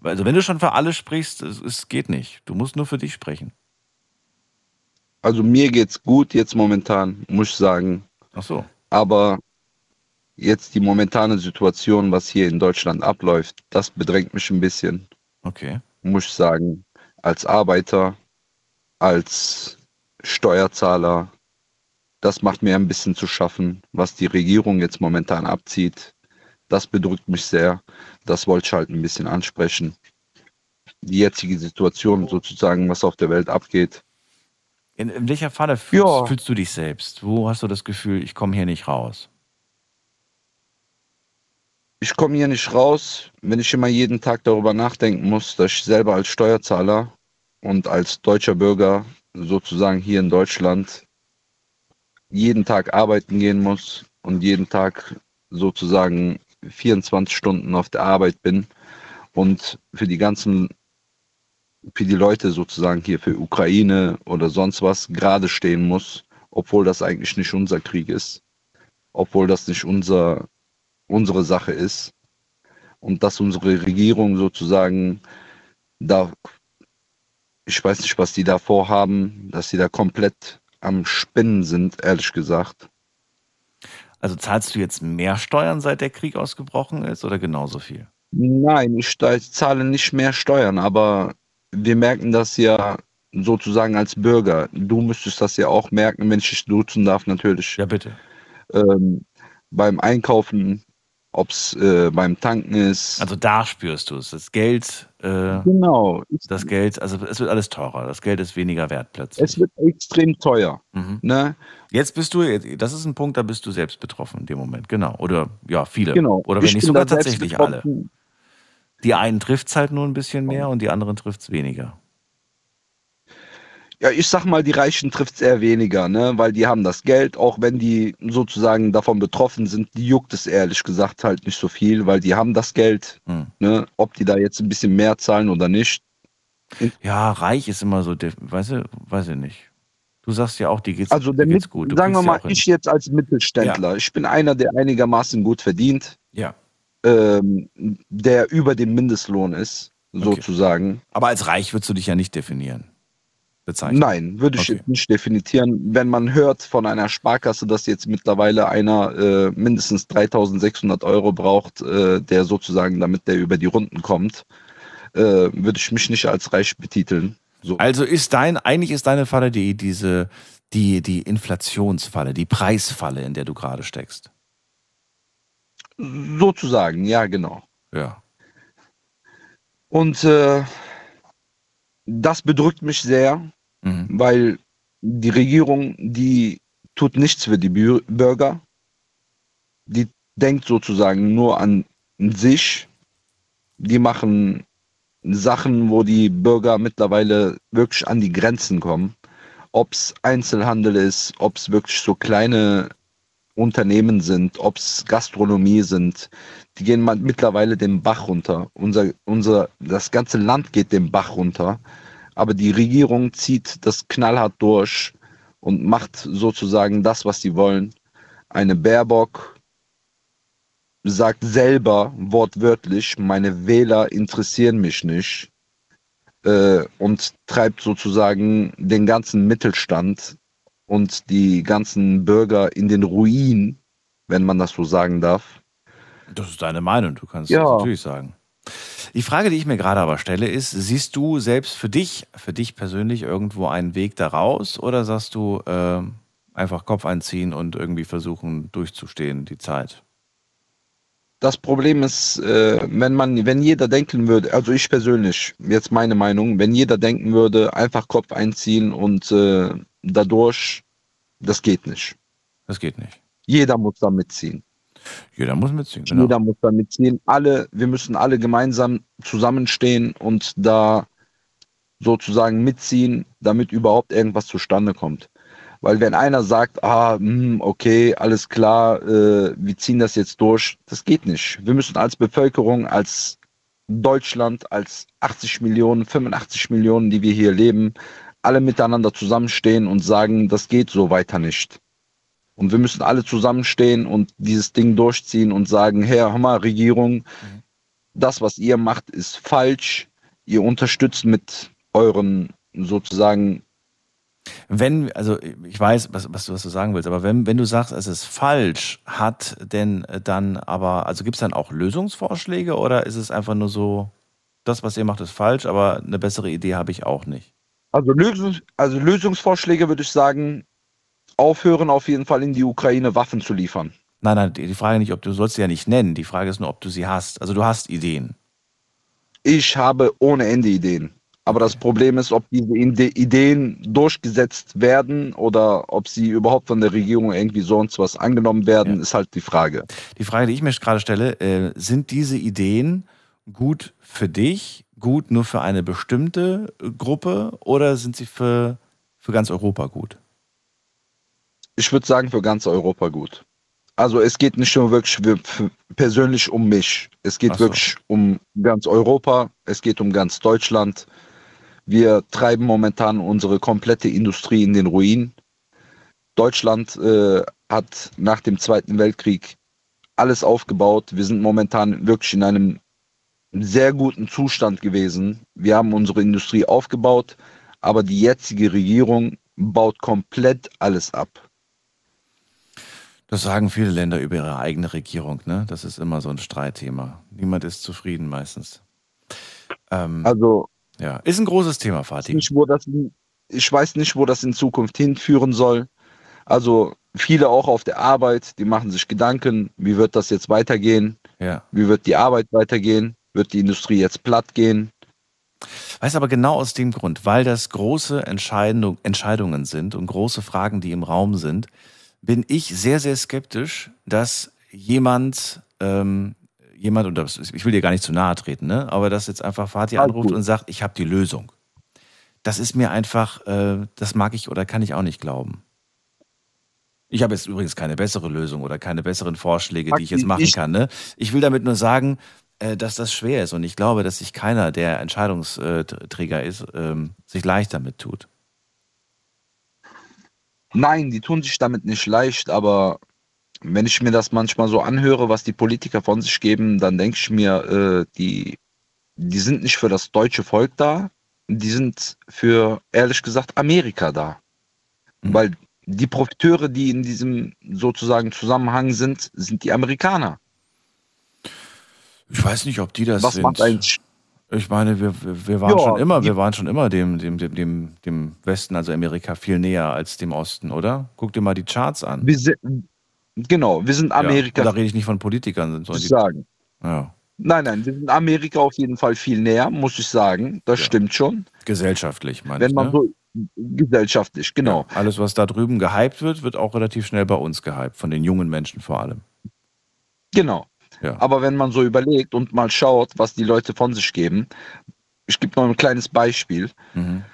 Also wenn du schon für alle sprichst, es, es geht nicht. Du musst nur für dich sprechen. also mir geht's gut jetzt momentan, muss ich sagen. Ach so. Aber jetzt die momentane Situation, was hier in Deutschland abläuft, das bedrängt mich ein bisschen. Okay. Muss ich sagen. Als Arbeiter, als Steuerzahler, das macht mir ein bisschen zu schaffen, was die Regierung jetzt momentan abzieht. Das bedrückt mich sehr. Das wollte ich halt ein bisschen ansprechen. Die jetzige Situation sozusagen, was auf der Welt abgeht. In, in welcher Falle fühlst, Ja. fühlst du dich selbst? Wo hast du das Gefühl, ich komme hier nicht raus? Ich komme hier nicht raus, wenn ich immer jeden Tag darüber nachdenken muss, dass ich selber als Steuerzahler und als deutscher Bürger sozusagen hier in Deutschland jeden Tag arbeiten gehen muss und jeden Tag sozusagen 24 Stunden auf der Arbeit bin und für die ganzen, für die Leute sozusagen hier für Ukraine oder sonst was gerade stehen muss, obwohl das eigentlich nicht unser Krieg ist, obwohl das nicht unser unsere Sache ist und dass unsere Regierung sozusagen da, ich weiß nicht, was die da vorhaben, dass sie da komplett am Spinnen sind, ehrlich gesagt. Also zahlst du jetzt mehr Steuern, seit der Krieg ausgebrochen ist, oder genauso viel? Nein, ich zahle nicht mehr Steuern, aber wir merken das ja sozusagen als Bürger. Du müsstest das ja auch merken, wenn ich dich duzen darf, natürlich. Ja, bitte. Ähm, beim Einkaufen ob es äh, beim Tanken ist. Also da spürst du es. Das Geld, äh, Genau. das Geld, also es wird alles teurer. Das Geld ist weniger wert plötzlich. Es wird extrem teuer. Mhm. Ne? Jetzt bist du, das ist ein Punkt, da bist du selbst betroffen in dem Moment, genau. Oder ja, viele. Genau. Oder Ich wenn nicht bin da sogar tatsächlich alle. Die einen trifft es halt nur ein bisschen mehr und die anderen trifft es weniger. Ja, ich sag mal, die Reichen trifft es eher weniger, ne? weil die haben das Geld, auch wenn die sozusagen davon betroffen sind, die juckt es ehrlich gesagt halt nicht so viel, weil die haben das Geld, Hm. ne? ob die da jetzt ein bisschen mehr zahlen oder nicht. Ja, reich ist immer so, weißt du, weiß ich nicht. Du sagst ja auch, dir geht's, Also der geht's gut. Du sagen wir ja mal, ich jetzt als Mittelständler, ich bin einer, der einigermaßen gut verdient, Ja. ähm, der über dem Mindestlohn ist, sozusagen. Aber als reich würdest du dich ja nicht definieren. Bezeichnen. Nein, würde ich nicht definieren. Wenn man hört von einer Sparkasse, dass jetzt mittlerweile einer äh, mindestens 3600 Euro braucht, äh, der sozusagen, damit der über die Runden kommt, äh, würde ich mich nicht als reich betiteln. So. Also ist dein, eigentlich ist deine Falle die, diese, die, die Inflationsfalle, die Preisfalle, in der du gerade steckst. Sozusagen, ja, genau. Ja. Und äh, das bedrückt mich sehr, Mhm. weil die Regierung, die tut nichts für die Bü Bürger. Die denkt sozusagen nur an sich. Die machen Sachen, wo die Bürger mittlerweile wirklich an die Grenzen kommen. Ob es Einzelhandel ist, ob es wirklich so kleine Unternehmen sind, ob es Gastronomie sind, die gehen mittlerweile den Bach runter. Unser, unser, das ganze Land geht den Bach runter. Aber die Regierung zieht das knallhart durch und macht sozusagen das, was sie wollen. Eine Baerbock sagt selber wortwörtlich, meine Wähler interessieren mich nicht äh, und treibt sozusagen den ganzen Mittelstand und die ganzen Bürger in den Ruin, wenn man das so sagen darf. Das ist deine Meinung, du kannst Ja. das natürlich sagen. Die Frage, die ich mir gerade aber stelle, ist, siehst du selbst für dich, für dich persönlich irgendwo einen Weg da raus oder sagst du äh, einfach Kopf einziehen und irgendwie versuchen durchzustehen, die Zeit? Das Problem ist, äh, wenn man, wenn jeder denken würde, also ich persönlich, jetzt meine Meinung, wenn jeder denken würde, einfach Kopf einziehen und äh, dadurch, das geht nicht. Das geht nicht. Jeder muss da mitziehen. Jeder muss mitziehen, genau. Jeder muss da mitziehen. Alle, wir müssen alle gemeinsam zusammenstehen und da sozusagen mitziehen, damit überhaupt irgendwas zustande kommt. Weil wenn einer sagt, ah, hm, okay, alles klar, äh, wir ziehen das jetzt durch, das geht nicht. Wir müssen als Bevölkerung, als Deutschland, als 80 Millionen, 85 Millionen, die wir hier leben, alle miteinander zusammenstehen und sagen, das geht so weiter nicht. Und wir müssen alle zusammenstehen und dieses Ding durchziehen und sagen, Herr Hammer, Regierung, das, was ihr macht, ist falsch. Ihr unterstützt mit euren sozusagen Wenn, also ich weiß, was, was, du, was du sagen willst, aber wenn, wenn du sagst, es ist falsch, hat denn dann aber, also gibt es dann auch Lösungsvorschläge oder ist es einfach nur so, das, was ihr macht, ist falsch, aber eine bessere Idee habe ich auch nicht? Also, Lösungs also Lösungsvorschläge würde ich sagen, aufhören auf jeden Fall in die Ukraine Waffen zu liefern. Nein, nein, die Frage nicht, ob du sollst sie ja nicht nennen. Die Frage ist nur, ob du sie hast. Also du hast Ideen. Ich habe ohne Ende Ideen. Aber das Problem ist, ob diese Ide- Ideen durchgesetzt werden oder ob sie überhaupt von der Regierung irgendwie sonst was angenommen werden, ist halt die Frage. Die Frage, die ich mir gerade stelle, äh, sind diese Ideen gut für dich, gut nur für eine bestimmte Gruppe oder sind sie für, für ganz Europa gut? Ich würde sagen, für ganz Europa gut. Also es geht nicht nur wirklich persönlich um mich. Es geht so. wirklich um ganz Europa. Es geht um ganz Deutschland. Wir treiben momentan unsere komplette Industrie in den Ruin. Deutschland äh, hat nach dem Zweiten Weltkrieg alles aufgebaut. Wir sind momentan wirklich in einem sehr guten Zustand gewesen. Wir haben unsere Industrie aufgebaut, aber die jetzige Regierung baut komplett alles ab. Das sagen viele Länder über ihre eigene Regierung, ne? Das ist immer so ein Streitthema. Niemand ist zufrieden meistens. Ähm, Also ja, ist ein großes Thema, Fatih. nicht, wo das, ich weiß nicht, wo das in Zukunft hinführen soll. Also viele auch auf der Arbeit, die machen sich Gedanken, wie wird das jetzt weitergehen? Ja. Wie wird die Arbeit weitergehen? Wird die Industrie jetzt platt gehen? Weiß aber genau aus dem Grund, weil das große Entscheidung, Entscheidungen sind und große Fragen, die im Raum sind, bin ich sehr, sehr skeptisch, dass jemand, ähm, jemand, und das, ich will dir gar nicht zu nahe treten, ne? aber dass jetzt einfach Fatih Alles anruft gut. und sagt, ich habe die Lösung. Das ist mir einfach, äh, das mag ich oder kann ich auch nicht glauben. Ich habe jetzt übrigens keine bessere Lösung oder keine besseren Vorschläge, die ich jetzt machen kann. Ne? Ich will damit nur sagen, äh, dass das schwer ist und ich glaube, dass sich keiner, der Entscheidungsträger ist, ähm, sich leicht damit tut. Nein, die tun sich damit nicht leicht, aber wenn ich mir das manchmal so anhöre, was die Politiker von sich geben, dann denke ich mir, äh, die, die sind nicht für das deutsche Volk da, die sind für, ehrlich gesagt, Amerika da. Weil die Profiteure, die in diesem sozusagen Zusammenhang sind, sind die Amerikaner. Ich weiß nicht, ob die das Was sind. macht eigentlich Ich meine, wir, wir, waren Ja, schon immer, wir waren schon immer dem, dem, dem, dem, Westen, also Amerika, viel näher als dem Osten, oder? Guck dir mal die Charts an. Wir sind, genau, wir sind Amerika. Ja, da rede ich nicht von Politikern, muss ich die, sagen. ja, Nein, nein, wir sind Amerika auf jeden Fall viel näher, muss ich sagen. Das stimmt schon. gesellschaftlich, meine Wenn ich. man Ne? so gesellschaftlich, genau. Ja, alles, was da drüben gehypt wird, wird auch relativ schnell bei uns gehypt, von den jungen Menschen vor allem. Genau. Ja. Aber wenn man so überlegt und mal schaut, was die Leute von sich geben, ich gebe noch ein kleines Beispiel. Mhm.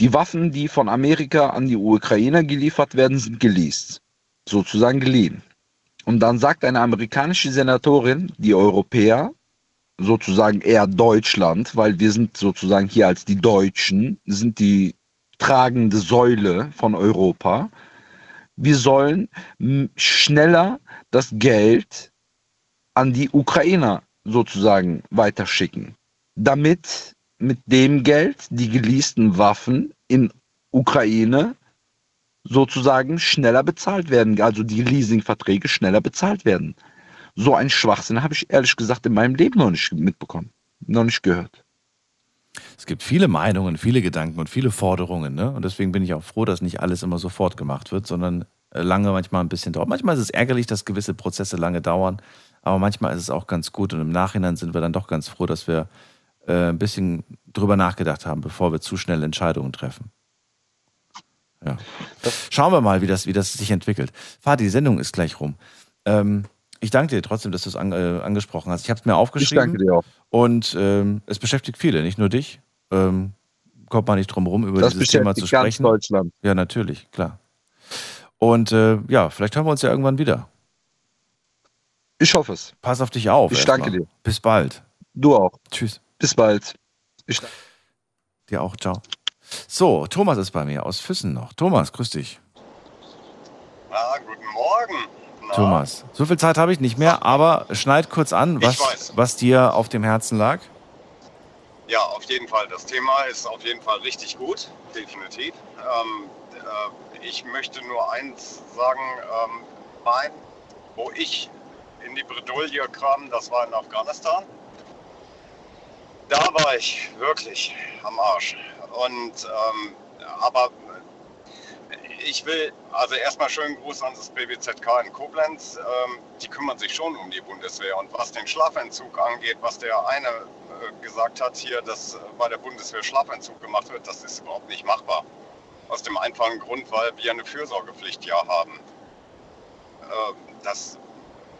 Die Waffen, die von Amerika an die Ukrainer geliefert werden, sind geleast, sozusagen geliehen. Und dann sagt eine amerikanische Senatorin, die Europäer, sozusagen eher Deutschland, weil wir sind sozusagen hier als die Deutschen, sind die tragende Säule von Europa. Wir sollen schneller das Geld an die Ukrainer sozusagen weiterschicken, damit mit dem Geld die geleasten Waffen in Ukraine sozusagen schneller bezahlt werden, also die Leasingverträge schneller bezahlt werden. So ein Schwachsinn habe ich ehrlich gesagt in meinem Leben noch nicht mitbekommen, noch nicht gehört. Es gibt viele Meinungen, viele Gedanken und viele Forderungen. Ne? Und deswegen bin ich auch froh, dass nicht alles immer sofort gemacht wird, sondern lange manchmal ein bisschen dauert. Manchmal ist es ärgerlich, dass gewisse Prozesse lange dauern, aber manchmal ist es auch ganz gut und im Nachhinein sind wir dann doch ganz froh, dass wir äh, ein bisschen drüber nachgedacht haben, bevor wir zu schnell Entscheidungen treffen. Ja. Schauen wir mal, wie das, wie das sich entwickelt. Fadi, die Sendung ist gleich rum. Ähm, ich danke dir trotzdem, dass du es an, äh, angesprochen hast. Ich habe es mir aufgeschrieben. danke dir auch. Und ähm, es beschäftigt viele, nicht nur dich. Ähm, kommt man nicht drum rum, über Das dieses Thema zu beschäftigt ganz sprechen. Deutschland. Ja, natürlich, klar. Und äh, ja, vielleicht hören wir uns ja irgendwann wieder. Ich hoffe es. Pass auf dich auf. Ich danke dir. Bis bald. Du auch. Tschüss. Bis bald. Ich Dir auch, ciao. So, Thomas ist bei mir aus Füssen noch. Thomas, grüß dich. Na, guten Morgen. Na, Thomas. So viel Zeit habe ich nicht mehr, aber schneid kurz an, was, was dir auf dem Herzen lag. Ja, auf jeden Fall. Das Thema ist auf jeden Fall richtig gut, definitiv. Ähm, äh, ich möchte nur eins sagen, ähm, mein, wo ich in die Bredouille kam, das war in Afghanistan. Da war ich wirklich am Arsch. Und ähm, aber ich will also erstmal schönen Gruß an das BBZK in Koblenz. Ähm, die kümmern sich schon um die Bundeswehr. Und was den Schlafentzug angeht, was der eine äh, gesagt hat hier, dass bei der Bundeswehr Schlafentzug gemacht wird, das ist überhaupt nicht machbar. Aus dem einfachen Grund, weil wir eine Fürsorgepflicht ja haben. Ähm, das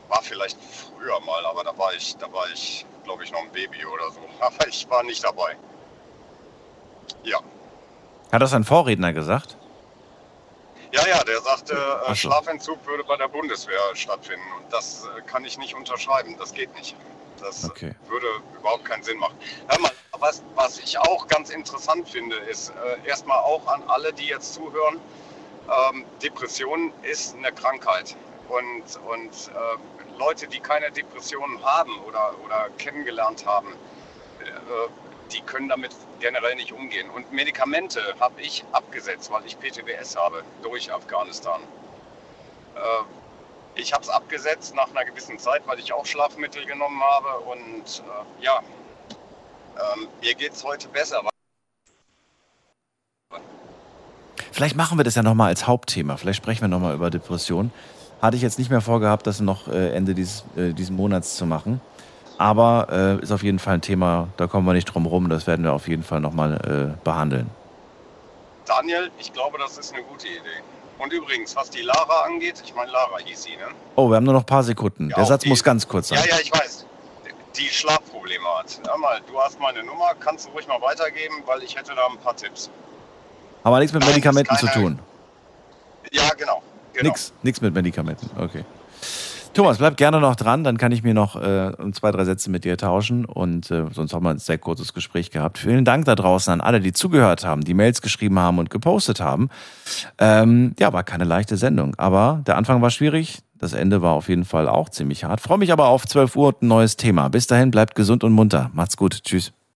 war vielleicht früher mal, aber da war ich, da war ich, glaube ich, noch ein Baby oder so. <laughs> Aber ich war nicht dabei. Ja. Hat das ein Vorredner gesagt? Ja, ja, der sagte, Ach so. äh, Schlafentzug würde bei der Bundeswehr stattfinden. Und das äh, kann ich nicht unterschreiben. Das geht nicht. Das Okay. würde überhaupt keinen Sinn machen. Hör mal, was, was ich auch ganz interessant finde, ist äh, erstmal auch an alle, die jetzt zuhören, ähm, Depression ist eine Krankheit. Und, und äh, Leute, die keine Depressionen haben oder, oder kennengelernt haben, äh, die können damit generell nicht umgehen. Und Medikamente habe ich abgesetzt, weil ich PTBS habe durch Afghanistan. Äh, ich habe es abgesetzt nach einer gewissen Zeit, weil ich auch Schlafmittel genommen habe. Und äh, ja, ähm, mir geht es heute besser. Vielleicht machen wir das ja nochmal als Hauptthema. Vielleicht sprechen wir nochmal über Depressionen. Hatte ich jetzt nicht mehr vorgehabt, das noch äh, Ende dieses, äh, diesen Monats zu machen. Aber äh, ist auf jeden Fall ein Thema, da kommen wir nicht drum rum. Das werden wir auf jeden Fall nochmal äh, behandeln. Daniel, ich glaube, das ist eine gute Idee. Und übrigens, was die Lara angeht, ich meine, Lara hieß sie, ne? Oh, wir haben nur noch ein paar Sekunden. Ja, Der Satz muss ganz kurz sein. Ja, ja, ich weiß. Die Schlafprobleme hat. Hör mal, du hast meine Nummer, kannst du ruhig mal weitergeben, weil ich hätte da ein paar Tipps. Aber nichts mit Medikamenten ist zu keine- tun. Ja, genau. genau. Nix, nix mit Medikamenten. Okay. Thomas, bleib gerne noch dran, dann kann ich mir noch äh, zwei, drei Sätze mit dir tauschen und äh, sonst haben wir ein sehr kurzes Gespräch gehabt. Vielen Dank da draußen an alle, die zugehört haben, die Mails geschrieben haben und gepostet haben. Ähm, ja, war keine leichte Sendung, aber der Anfang war schwierig, das Ende war auf jeden Fall auch ziemlich hart. Freue mich aber auf 12 Uhr und ein neues Thema. Bis dahin, bleibt gesund und munter. Macht's gut. Tschüss.